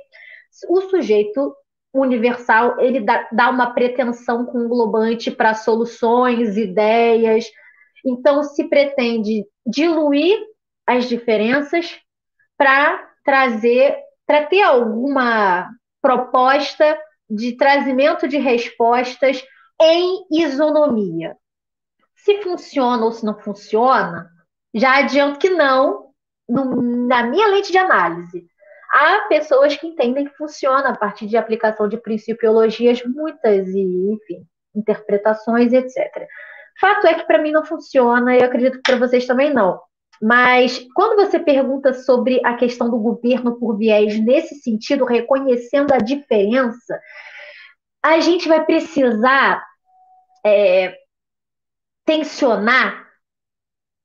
o sujeito universal ele dá, dá uma pretensão conglobante para soluções, ideias. Então se pretende diluir as diferenças para trazer, para ter alguma proposta de trazimento de respostas em isonomia. Se funciona ou se não funciona, já adianto que não, no, na minha lente de análise. Há pessoas que entendem que funciona a partir de aplicação de principiologias muitas e, enfim, interpretações, etc. Fato é que para mim não funciona e eu acredito que para vocês também não. Mas quando você pergunta sobre a questão do governo por viés nesse sentido, reconhecendo a diferença, a gente vai precisar é, tensionar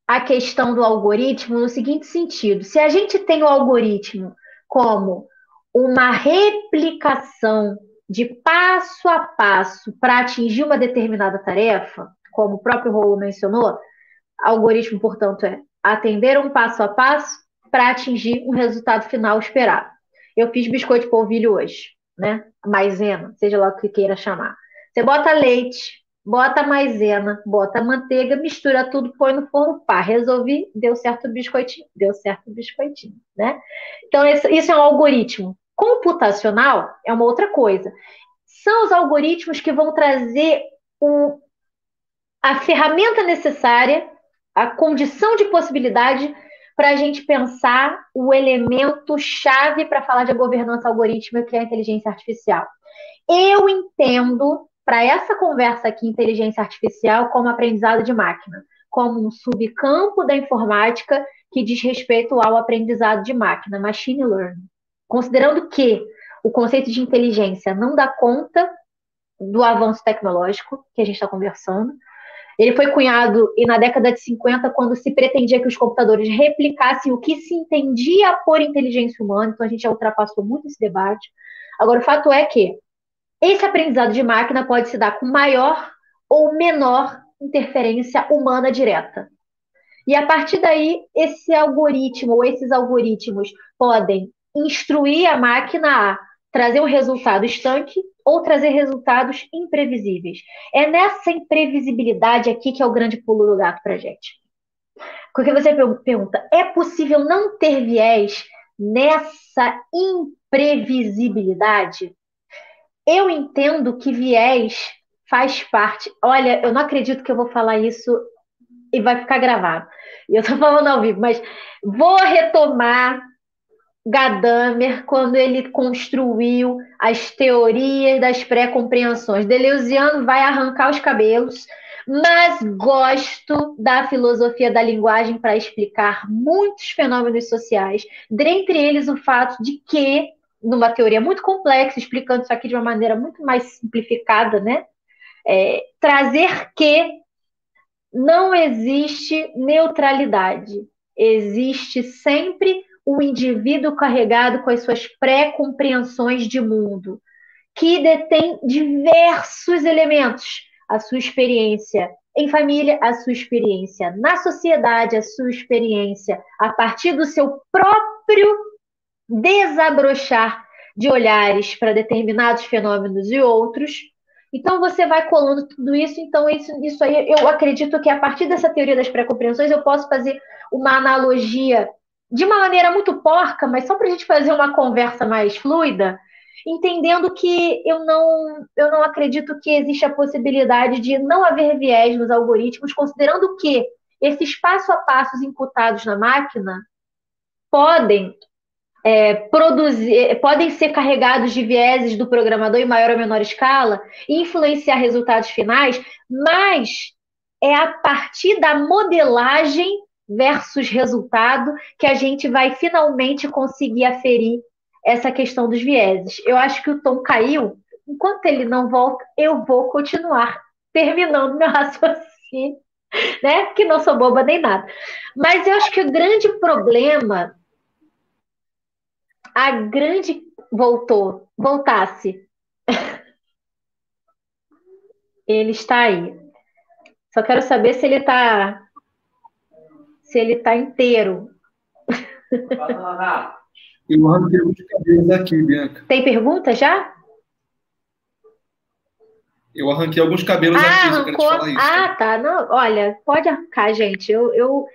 a questão do algoritmo no seguinte sentido: se a gente tem o algoritmo como uma replicação de passo a passo para atingir uma determinada tarefa, como o próprio Rolo mencionou, algoritmo, portanto, é atender um passo a passo para atingir um resultado final esperado. Eu fiz biscoito de polvilho hoje né? Maisena, seja lá o que queira chamar. Você bota leite, bota maisena, bota manteiga, mistura tudo, põe no forno, pá, resolvi, deu certo o biscoitinho, deu certo o biscoitinho, né? Então, isso é um algoritmo. Computacional é uma outra coisa. São os algoritmos que vão trazer o, a ferramenta necessária, a condição de possibilidade para a gente pensar o elemento chave para falar de governança algorítmica, que é a inteligência artificial. Eu entendo, para essa conversa aqui, inteligência artificial como aprendizado de máquina, como um subcampo da informática que diz respeito ao aprendizado de máquina, machine learning. Considerando que o conceito de inteligência não dá conta do avanço tecnológico que a gente está conversando, ele foi cunhado e na década de 50, quando se pretendia que os computadores replicassem o que se entendia por inteligência humana, então a gente já ultrapassou muito esse debate. Agora, o fato é que esse aprendizado de máquina pode se dar com maior ou menor interferência humana direta. E a partir daí, esse algoritmo ou esses algoritmos podem instruir a máquina a trazer um resultado estanque ou trazer resultados imprevisíveis. É nessa imprevisibilidade aqui que é o grande pulo do gato para gente. Porque você pergunta, é possível não ter viés nessa imprevisibilidade? Eu entendo que viés faz parte. Olha, eu não acredito que eu vou falar isso e vai ficar gravado. Eu estou [LAUGHS] falando ao vivo, mas vou retomar Gadamer quando ele construiu as teorias das pré-compreensões. Deleuziano vai arrancar os cabelos, mas gosto da filosofia da linguagem para explicar muitos fenômenos sociais, dentre eles o fato de que, numa teoria muito complexa, explicando isso aqui de uma maneira muito mais simplificada, né? É, trazer que não existe neutralidade, existe sempre o indivíduo carregado com as suas pré-compreensões de mundo, que detém diversos elementos, a sua experiência em família, a sua experiência na sociedade, a sua experiência a partir do seu próprio desabrochar de olhares para determinados fenômenos e outros. Então você vai colando tudo isso, então isso, isso aí eu acredito que a partir dessa teoria das pré-compreensões eu posso fazer uma analogia de uma maneira muito porca, mas só para a gente fazer uma conversa mais fluida, entendendo que eu não, eu não acredito que existe a possibilidade de não haver viés nos algoritmos, considerando que esses passo a passos imputados na máquina podem é, produzir, podem ser carregados de vieses do programador em maior ou menor escala influenciar resultados finais, mas é a partir da modelagem versus resultado que a gente vai finalmente conseguir aferir essa questão dos vieses. Eu acho que o tom caiu. Enquanto ele não volta, eu vou continuar terminando meu [LAUGHS] raciocínio, né? Que não sou boba nem nada. Mas eu acho que o grande problema, a grande voltou, voltasse. [LAUGHS] Ele está aí. Só quero saber se ele está se ele está inteiro. [LAUGHS] Eu arranquei alguns cabelos aqui, Bianca. Tem pergunta já? Eu arranquei alguns cabelos ah, aqui, arrancou? falar isso. Ah, tá. Não, olha, pode arrancar, gente. Eu, eu,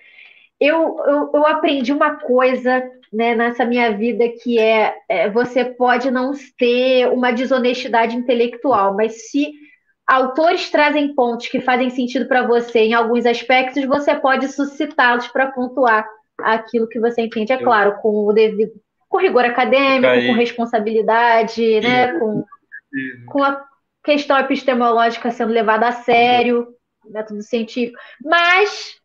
eu, eu, eu aprendi uma coisa né, nessa minha vida que é, é você pode não ter uma desonestidade intelectual, mas se autores trazem pontos que fazem sentido para você em alguns aspectos, você pode suscitá-los para pontuar aquilo que você entende, é claro, com o devido com rigor acadêmico, com responsabilidade, né, com, com a questão epistemológica sendo levada a sério, método científico, mas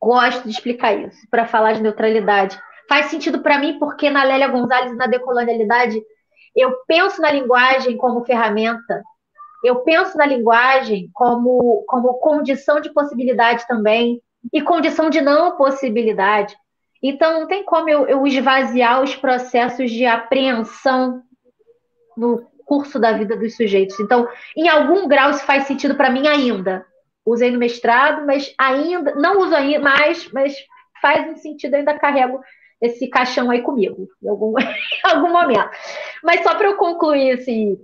gosto de explicar isso para falar de neutralidade. Faz sentido para mim porque na Lélia Gonzalez na decolonialidade eu penso na linguagem como ferramenta eu penso na linguagem como, como condição de possibilidade também, e condição de não possibilidade. Então, não tem como eu, eu esvaziar os processos de apreensão no curso da vida dos sujeitos. Então, em algum grau, isso faz sentido para mim ainda. Usei no mestrado, mas ainda, não uso ainda mais, mas faz um sentido, ainda carrego esse caixão aí comigo, em algum, [LAUGHS] em algum momento. Mas só para eu concluir esse,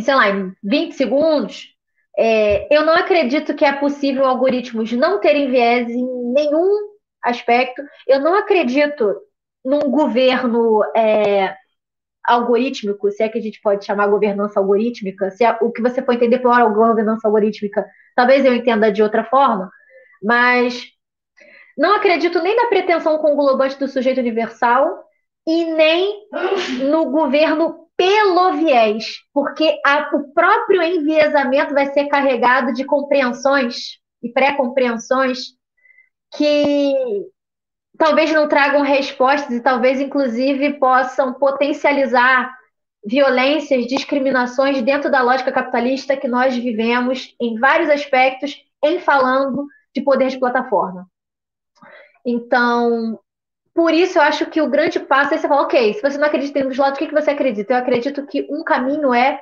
sei lá, em 20 segundos, é, eu não acredito que é possível algoritmos não terem viés em nenhum aspecto. Eu não acredito num governo é, algorítmico, se é que a gente pode chamar governança algorítmica, se é, o que você pode entender por governança algorítmica, talvez eu entenda de outra forma, mas não acredito nem na pretensão conglobante do sujeito universal e nem no governo pelo viés, porque a, o próprio enviesamento vai ser carregado de compreensões e pré-compreensões que talvez não tragam respostas e talvez, inclusive, possam potencializar violências, discriminações dentro da lógica capitalista que nós vivemos em vários aspectos, em falando de poder de plataforma. Então, por isso, eu acho que o grande passo é você falar, ok, se você não acredita em um dos lados, o que, que você acredita? Eu acredito que um caminho é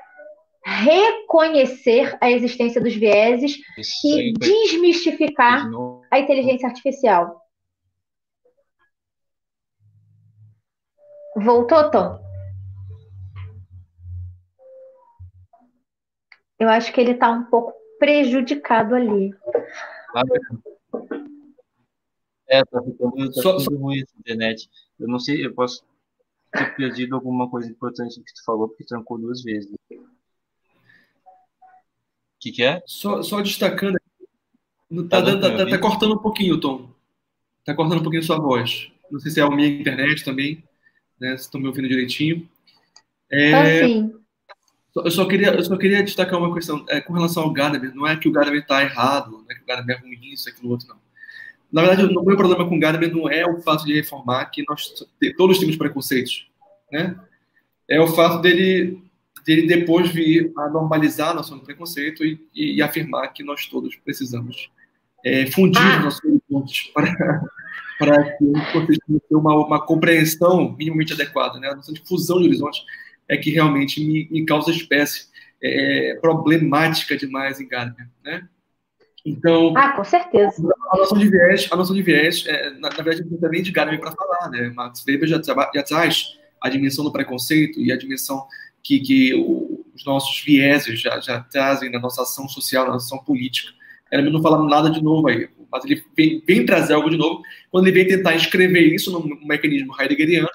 reconhecer a existência dos vieses isso e desmistificar a inteligência artificial. Voltou, Tom? Eu acho que ele está um pouco prejudicado ali. Ah, é, tá ficando, tá só, ficando ruim essa internet. Eu não sei, eu posso ter perdido alguma coisa importante que tu falou, porque trancou duas vezes. O que, que é? Só, só destacando Tá, tá, tá, tá, cortando um pouquinho, Tom. Tá cortando um pouquinho sua voz. Não sei se é a minha internet também, né? Se estão me ouvindo direitinho. É, tá sim. Eu só queria, eu só queria destacar uma questão é, com relação ao Gadamer. Não é que o Gadamer está errado, não é que o Gadamer é ruim, isso, aquilo, outro, não. Na verdade, o meu problema com Gadamer não é o fato de reformar que nós todos temos preconceitos, né? É o fato dele, dele depois vir a normalizar a noção do preconceito e, e, e afirmar que nós todos precisamos é, fundir ah. nossos horizontes para, [LAUGHS] para que possamos ter uma, uma compreensão minimamente adequada, né? A noção de fusão de horizontes é que realmente me, me causa espécie é, problemática demais em Gadamer, né? Então, ah, com certeza. A noção de viés, a noção de viés, é, na, na, verdade, não tem de Gadamer para falar, né? Max Weber já, já traz a dimensão do preconceito e a dimensão que, que os nossos vieses já, já trazem na nossa ação social, na nossa ação política. Ele não fala nada de novo aí, mas ele vem, vem, trazer algo de novo quando ele vem tentar escrever isso num mecanismo heideggeriano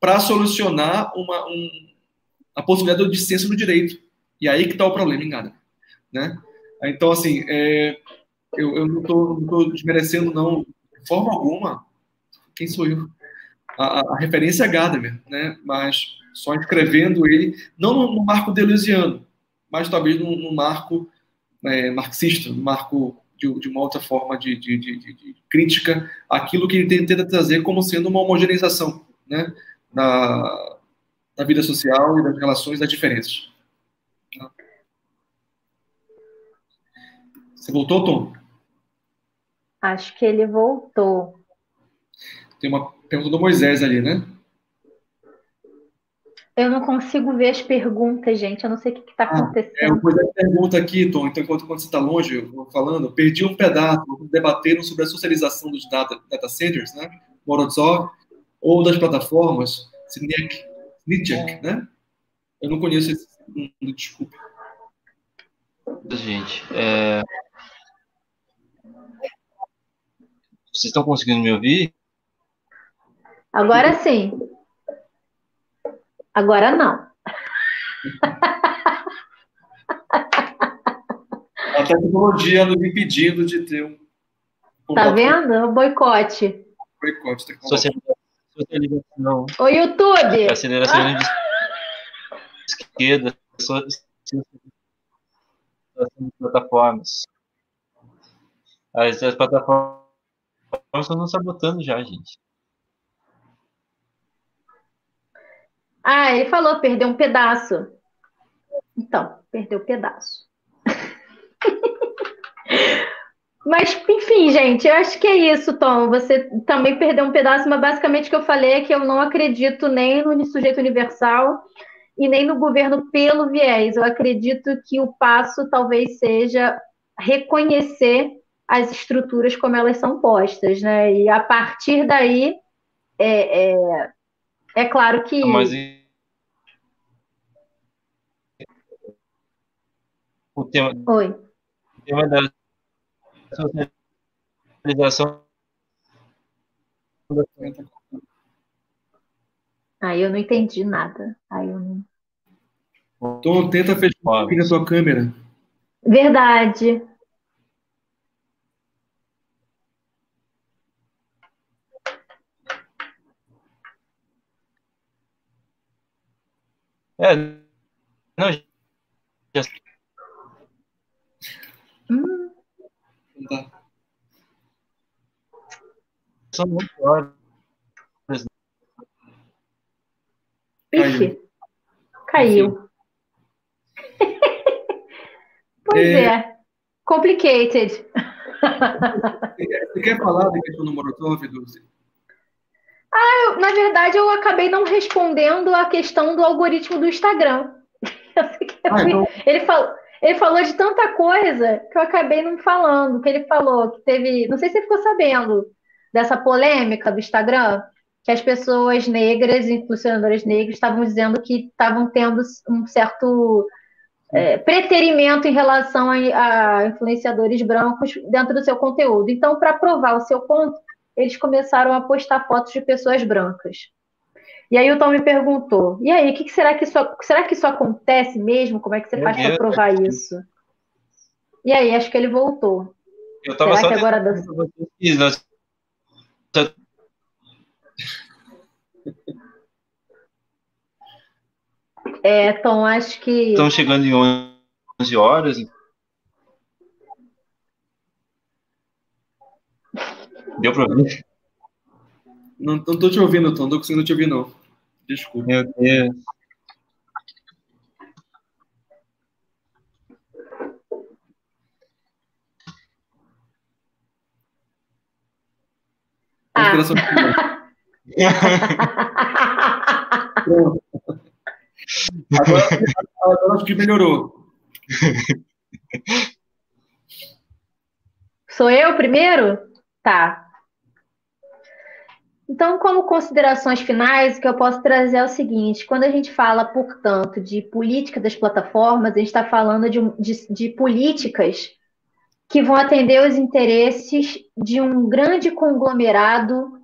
para solucionar uma, um, a possibilidade do dissenso no direito. E aí que está o problema em Gadamer, né? Então, assim, é, eu, eu, não estou desmerecendo, não, de forma alguma, quem sou eu? A, a referência é Gadamer, né? mas só escrevendo ele, não no, no marco deleuziano, mas talvez no, no marco é, marxista, no marco de, de, uma outra forma de, de, de, crítica aquilo que ele tenta trazer como sendo uma homogeneização né? da, da vida social e das relações das diferenças. Você voltou, Tom? Acho que ele voltou. Tem uma pergunta do Moisés ali, né? Eu não consigo ver as perguntas, gente. Eu não sei o que está ah, acontecendo. É, o Moisés pergunta aqui, Tom. Então, enquanto, você está longe, eu vou falando, perdi um pedaço. Debateram sobre a socialização dos data, data centers, né? Morozov, ou das plataformas, Sinek, Nietzsche, é. né? Eu não conheço esse. Desculpa. Gente, é... Vocês estão conseguindo me ouvir? Agora sim. Agora não. A tecnologia nos impedindo de ter um. Tá vendo? O boicote. Boicote Socialização. O YouTube. Aceleração ah. de esquerda. Plataformas. As, as plataformas estão nos sabotando já, gente. Ah, ele falou, perdeu um pedaço. Então, perdeu um pedaço. [LAUGHS] Mas, enfim, gente, eu acho que é isso, Tom. Você também perdeu um pedaço, mas basicamente o que eu falei é que eu não acredito nem no sujeito universal e nem no governo pelo viés. Eu acredito que o passo talvez seja reconhecer as estruturas como elas são postas, né? E a partir daí, é, é, é claro que. Mas o tema, Oi. O tema da socialização. Aí eu não entendi nada. Aí eu não. Então, tenta fechar um pouquinho a sua câmera. Verdade. É, não, já... Hum. Tá. São muito horas. Ixi, caiu. [LAUGHS] pois é. é. Complicated. Você quer falar da questão do Molotov, Dulce? Eu, na verdade, eu acabei não respondendo a questão do algoritmo do Instagram. [LAUGHS] Ah, então... ele, falou, ele falou de tanta coisa que eu acabei não falando. Que ele falou que teve. Não sei se você ficou sabendo dessa polêmica do Instagram, que as pessoas negras, influenciadoras negras, estavam dizendo que estavam tendo um certo é, preterimento em relação a, a influenciadores brancos dentro do seu conteúdo. Então, para provar o seu ponto, eles começaram a postar fotos de pessoas brancas. E aí o Tom me perguntou: e aí, que, que será que isso será que isso acontece mesmo? Como é que você faz para provar isso? E aí, acho que ele voltou. Eu tava Será só que agora É, Tom, acho que. Estão chegando em 11 horas. Deu pra ouvir? Não, não tô te ouvindo, Tom. Não tô conseguindo te ouvir, não. Desculpa. Meu Deus. Ah. [LAUGHS] Agora, agora acho que melhorou. [LAUGHS] Sou eu primeiro? Tá. Então, como considerações finais, o que eu posso trazer é o seguinte: quando a gente fala, portanto, de política das plataformas, a gente está falando de, de, de políticas que vão atender os interesses de um grande conglomerado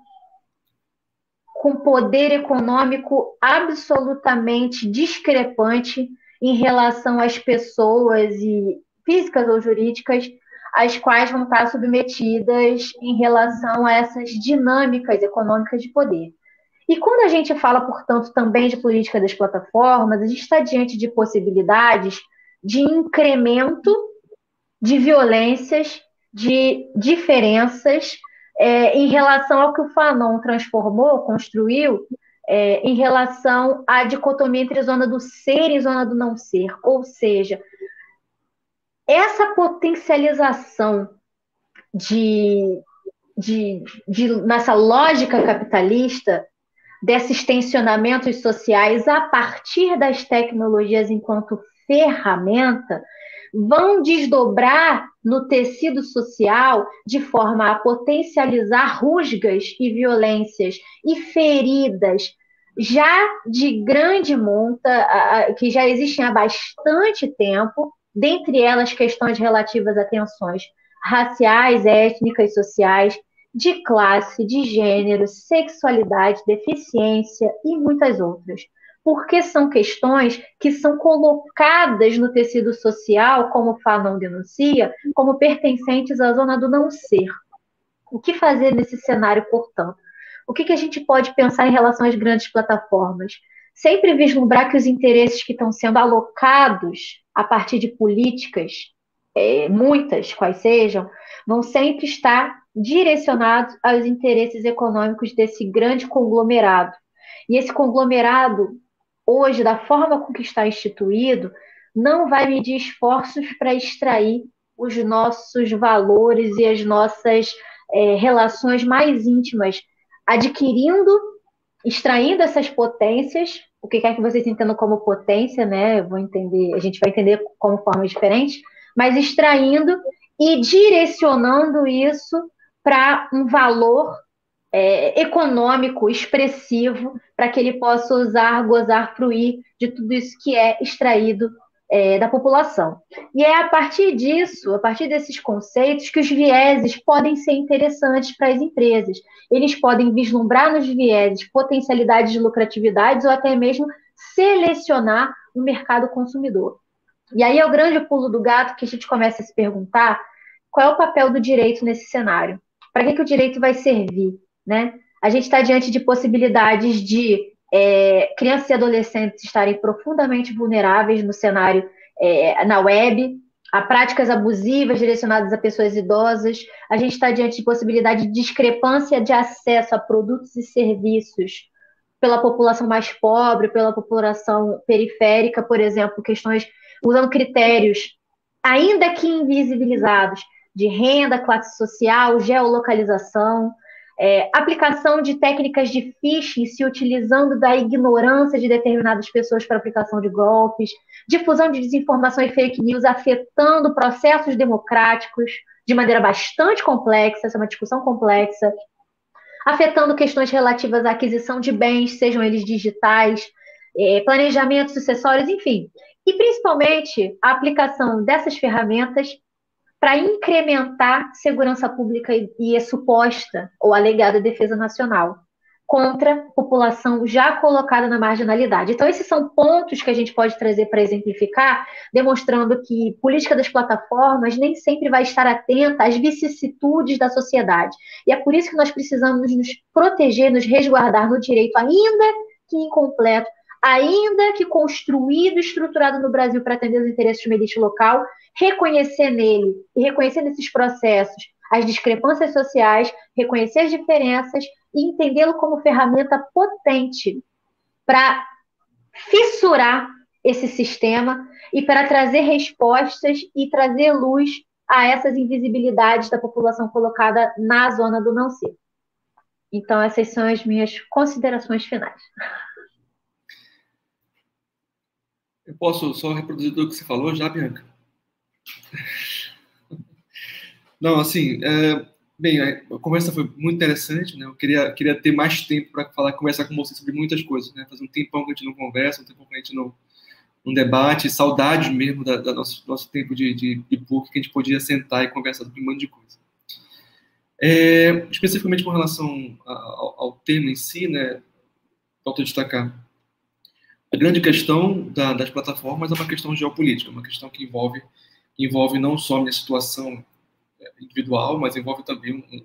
com poder econômico absolutamente discrepante em relação às pessoas e físicas ou jurídicas as quais vão estar submetidas em relação a essas dinâmicas econômicas de poder. E quando a gente fala, portanto, também de política das plataformas, a gente está diante de possibilidades de incremento de violências, de diferenças é, em relação ao que o Fanon transformou, construiu, é, em relação à dicotomia entre zona do ser e zona do não ser. Ou seja, essa potencialização de, de, de, nessa lógica capitalista desses tensionamentos sociais a partir das tecnologias enquanto ferramenta vão desdobrar no tecido social de forma a potencializar rusgas e violências e feridas já de grande monta, que já existem há bastante tempo, dentre elas questões relativas a tensões raciais, étnicas, sociais, de classe, de gênero, sexualidade, deficiência e muitas outras porque são questões que são colocadas no tecido social, como Fanon denuncia, como pertencentes à zona do não ser. O que fazer nesse cenário, portanto? O que, que a gente pode pensar em relação às grandes plataformas? Sempre vislumbrar que os interesses que estão sendo alocados a partir de políticas, é, muitas, quais sejam, vão sempre estar direcionados aos interesses econômicos desse grande conglomerado. E esse conglomerado hoje, da forma com que está instituído, não vai medir esforços para extrair os nossos valores e as nossas é, relações mais íntimas, adquirindo, extraindo essas potências, o que quer que vocês entendam como potência, né? Eu vou entender, a gente vai entender como formas diferentes, mas extraindo e direcionando isso para um valor é, econômico expressivo para que ele possa usar, gozar, fruir de tudo isso que é extraído é, da população. E é a partir disso, a partir desses conceitos, que os vieses podem ser interessantes para as empresas. Eles podem vislumbrar nos vieses potencialidades de lucratividades ou até mesmo selecionar o mercado consumidor. E aí é o grande pulo do gato que a gente começa a se perguntar qual é o papel do direito nesse cenário. Para que, que o direito vai servir? né? A gente está diante de possibilidades de é, crianças e adolescentes estarem profundamente vulneráveis no cenário é, na web, a práticas abusivas direcionadas a pessoas idosas. A gente está diante de possibilidade de discrepância de acesso a produtos e serviços pela população mais pobre, pela população periférica, por exemplo, questões usando critérios ainda que invisibilizados de renda, classe social, geolocalização, é, aplicação de técnicas de phishing se utilizando da ignorância de determinadas pessoas para aplicação de golpes, difusão de desinformação e fake news afetando processos democráticos de maneira bastante complexa, essa é uma discussão complexa, afetando questões relativas à aquisição de bens, sejam eles digitais, é, planejamento sucessórios, enfim. E principalmente a aplicação dessas ferramentas para incrementar segurança pública e, a suposta ou alegada defesa nacional. contra população já colocada na marginalidade. Então, esses são pontos que a gente pode trazer para exemplificar, demonstrando que política das plataformas nem sempre vai estar atenta às vicissitudes da sociedade. E é por isso que nós precisamos nos proteger, nos resguardar no direito, ainda que incompleto, ainda que construído e estruturado no Brasil para atender os interesses de elite local, reconhecer nele e reconhecer nesses processos as discrepâncias sociais, reconhecer as diferenças e entendê-lo como ferramenta potente para fissurar esse sistema e para trazer respostas e trazer luz a essas invisibilidades da população colocada na zona do não ser. Então, essas são as minhas considerações finais. Eu posso só reproduzir tudo que você falou já, Bianca? Não, assim, é, bem, a conversa foi muito interessante, né? Eu queria, queria ter mais tempo para falar, conversar com você sobre muitas coisas, né? Faz um tempão que a gente não conversa, um tempão que a gente não, não debate, saudade mesmo da, da nosso, nosso tempo de, de, de que a gente podia sentar e conversar sobre um monte de coisa. É, especificamente com relação ao, ao, tema em si, né? Falta destacar. A grande questão da, das plataformas é uma questão geopolítica, uma questão que envolve, envolve não só minha situação individual, mas envolve também um,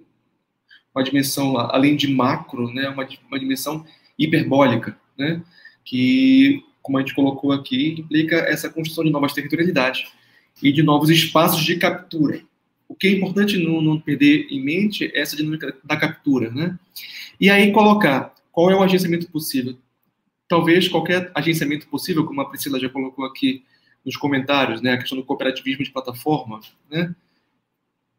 uma dimensão, além de macro, né, uma, uma dimensão hiperbólica, né, que, como a gente colocou aqui, implica essa construção de novas territorialidades e de novos espaços de captura. O que é importante não, não perder em mente é essa dinâmica da captura, né? E aí colocar qual é o agenciamento possível. Talvez qualquer agenciamento possível, como a Priscila já colocou aqui nos comentários, né, a questão do cooperativismo de plataforma, né,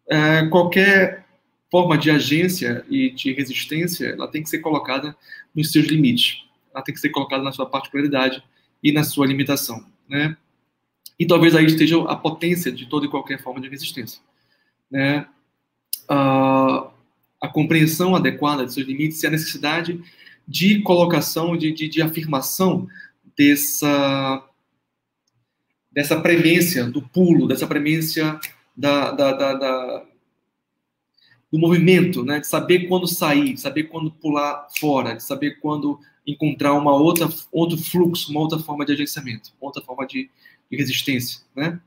é, qualquer forma de agência e de resistência, ela tem que ser colocada nos seus limites. Ela tem que ser colocada na sua particularidade e na sua limitação, né? E talvez aí esteja a potência de toda e qualquer forma de resistência, né? a compreensão adequada de seus limites e a necessidade de colocação, de, de, de afirmação dessa dessa premência do pulo, dessa premência da, da, da, da, do movimento, né? de saber quando sair, de saber quando pular fora, de saber quando encontrar uma outra, outro fluxo, uma outra forma de agenciamento, outra forma de, de resistência. Né?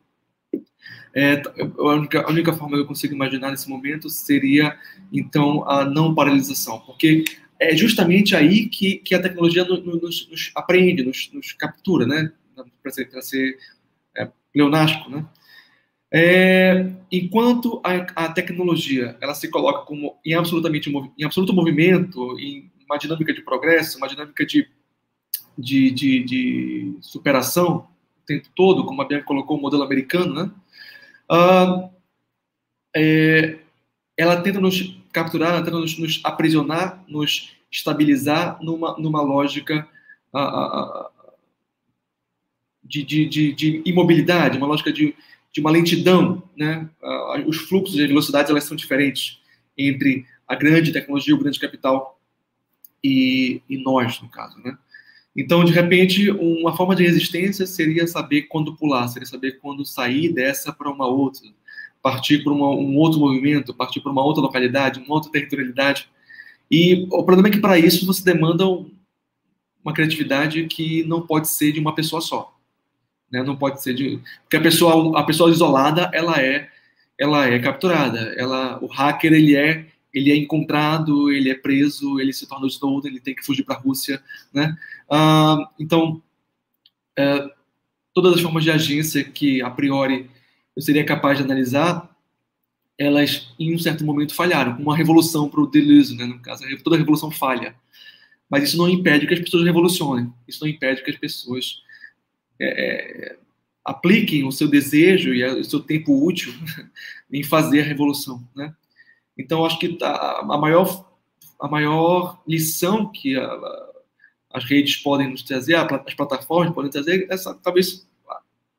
É, a, única, a única forma que eu consigo imaginar nesse momento seria, então, a não paralisação, porque é justamente aí que, que a tecnologia nos, nos aprende, nos, nos captura, né? para ser, ser é, pleonástico, né? É, enquanto a, a, tecnologia ela se coloca como em absolutamente em absoluto movimento, em uma dinâmica de progresso, uma dinâmica de, de, de, de superação o tempo todo, como a Bianca colocou o modelo americano, né? Ah, é, ela tenta nos capturar, ela tenta nos, nos aprisionar, nos estabilizar numa, numa lógica ah, ah, de, de, de, de imobilidade, uma lógica de de uma lentidão, né? Os fluxos e velocidades elas são diferentes entre a grande tecnologia, o grande capital e, e nós, no caso, né? Então, de repente, uma forma de resistência seria saber quando pular, seria saber quando sair dessa para uma outra, partir para um outro movimento, partir para uma outra localidade, uma outra territorialidade. E o problema é que para isso você demanda uma criatividade que não pode ser de uma pessoa só. Né? Não pode ser de porque a pessoa a pessoa isolada ela é ela é capturada. Ela o hacker ele é ele é encontrado, ele é preso, ele se torna Snowden, ele tem que fugir para a Rússia, né? Ah, então é, todas as formas de agência que a priori eu seria capaz de analisar elas em um certo momento falharam, como uma revolução para o Deleuze, né, no caso, toda revolução falha. Mas isso não impede que as pessoas revolucionem, isso não impede que as pessoas é, é, apliquem o seu desejo e o seu tempo útil [LAUGHS] em fazer a revolução, né? Então, acho que a, a maior a maior lição que a, as redes podem nos trazer, as plataformas podem trazer, é essa, talvez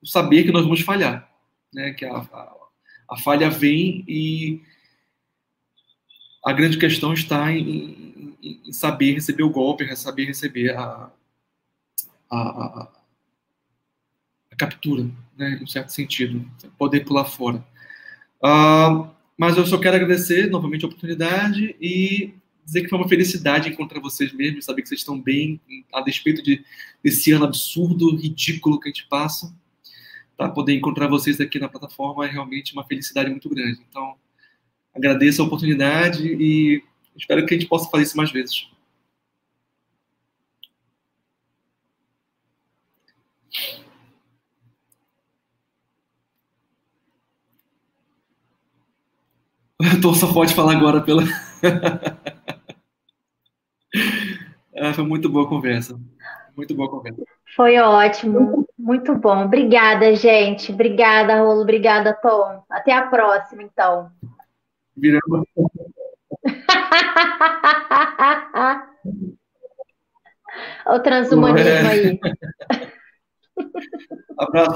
saber que nós vamos falhar, né? Que a, a, a falha vem e a grande questão está em, em, em saber receber o golpe, saber receber a, a, a captura, né, em um certo sentido, poder pular fora. Uh, mas eu só quero agradecer novamente a oportunidade e dizer que foi uma felicidade encontrar vocês mesmo, saber que vocês estão bem, a despeito de, desse ano absurdo, ridículo que a gente passa. Tá? Poder encontrar vocês aqui na plataforma é realmente uma felicidade muito grande. Então, agradeço a oportunidade e espero que a gente possa fazer isso mais vezes. [LAUGHS] Então só pode falar agora pela. [LAUGHS] ah, foi muito boa a conversa. Muito boa a conversa. Foi ótimo, muito bom. Obrigada, gente. Obrigada, Rolo. Obrigada, Tom. Até a próxima, então. Virando. [LAUGHS] o transhumanismo é. aí. [LAUGHS] Abraço.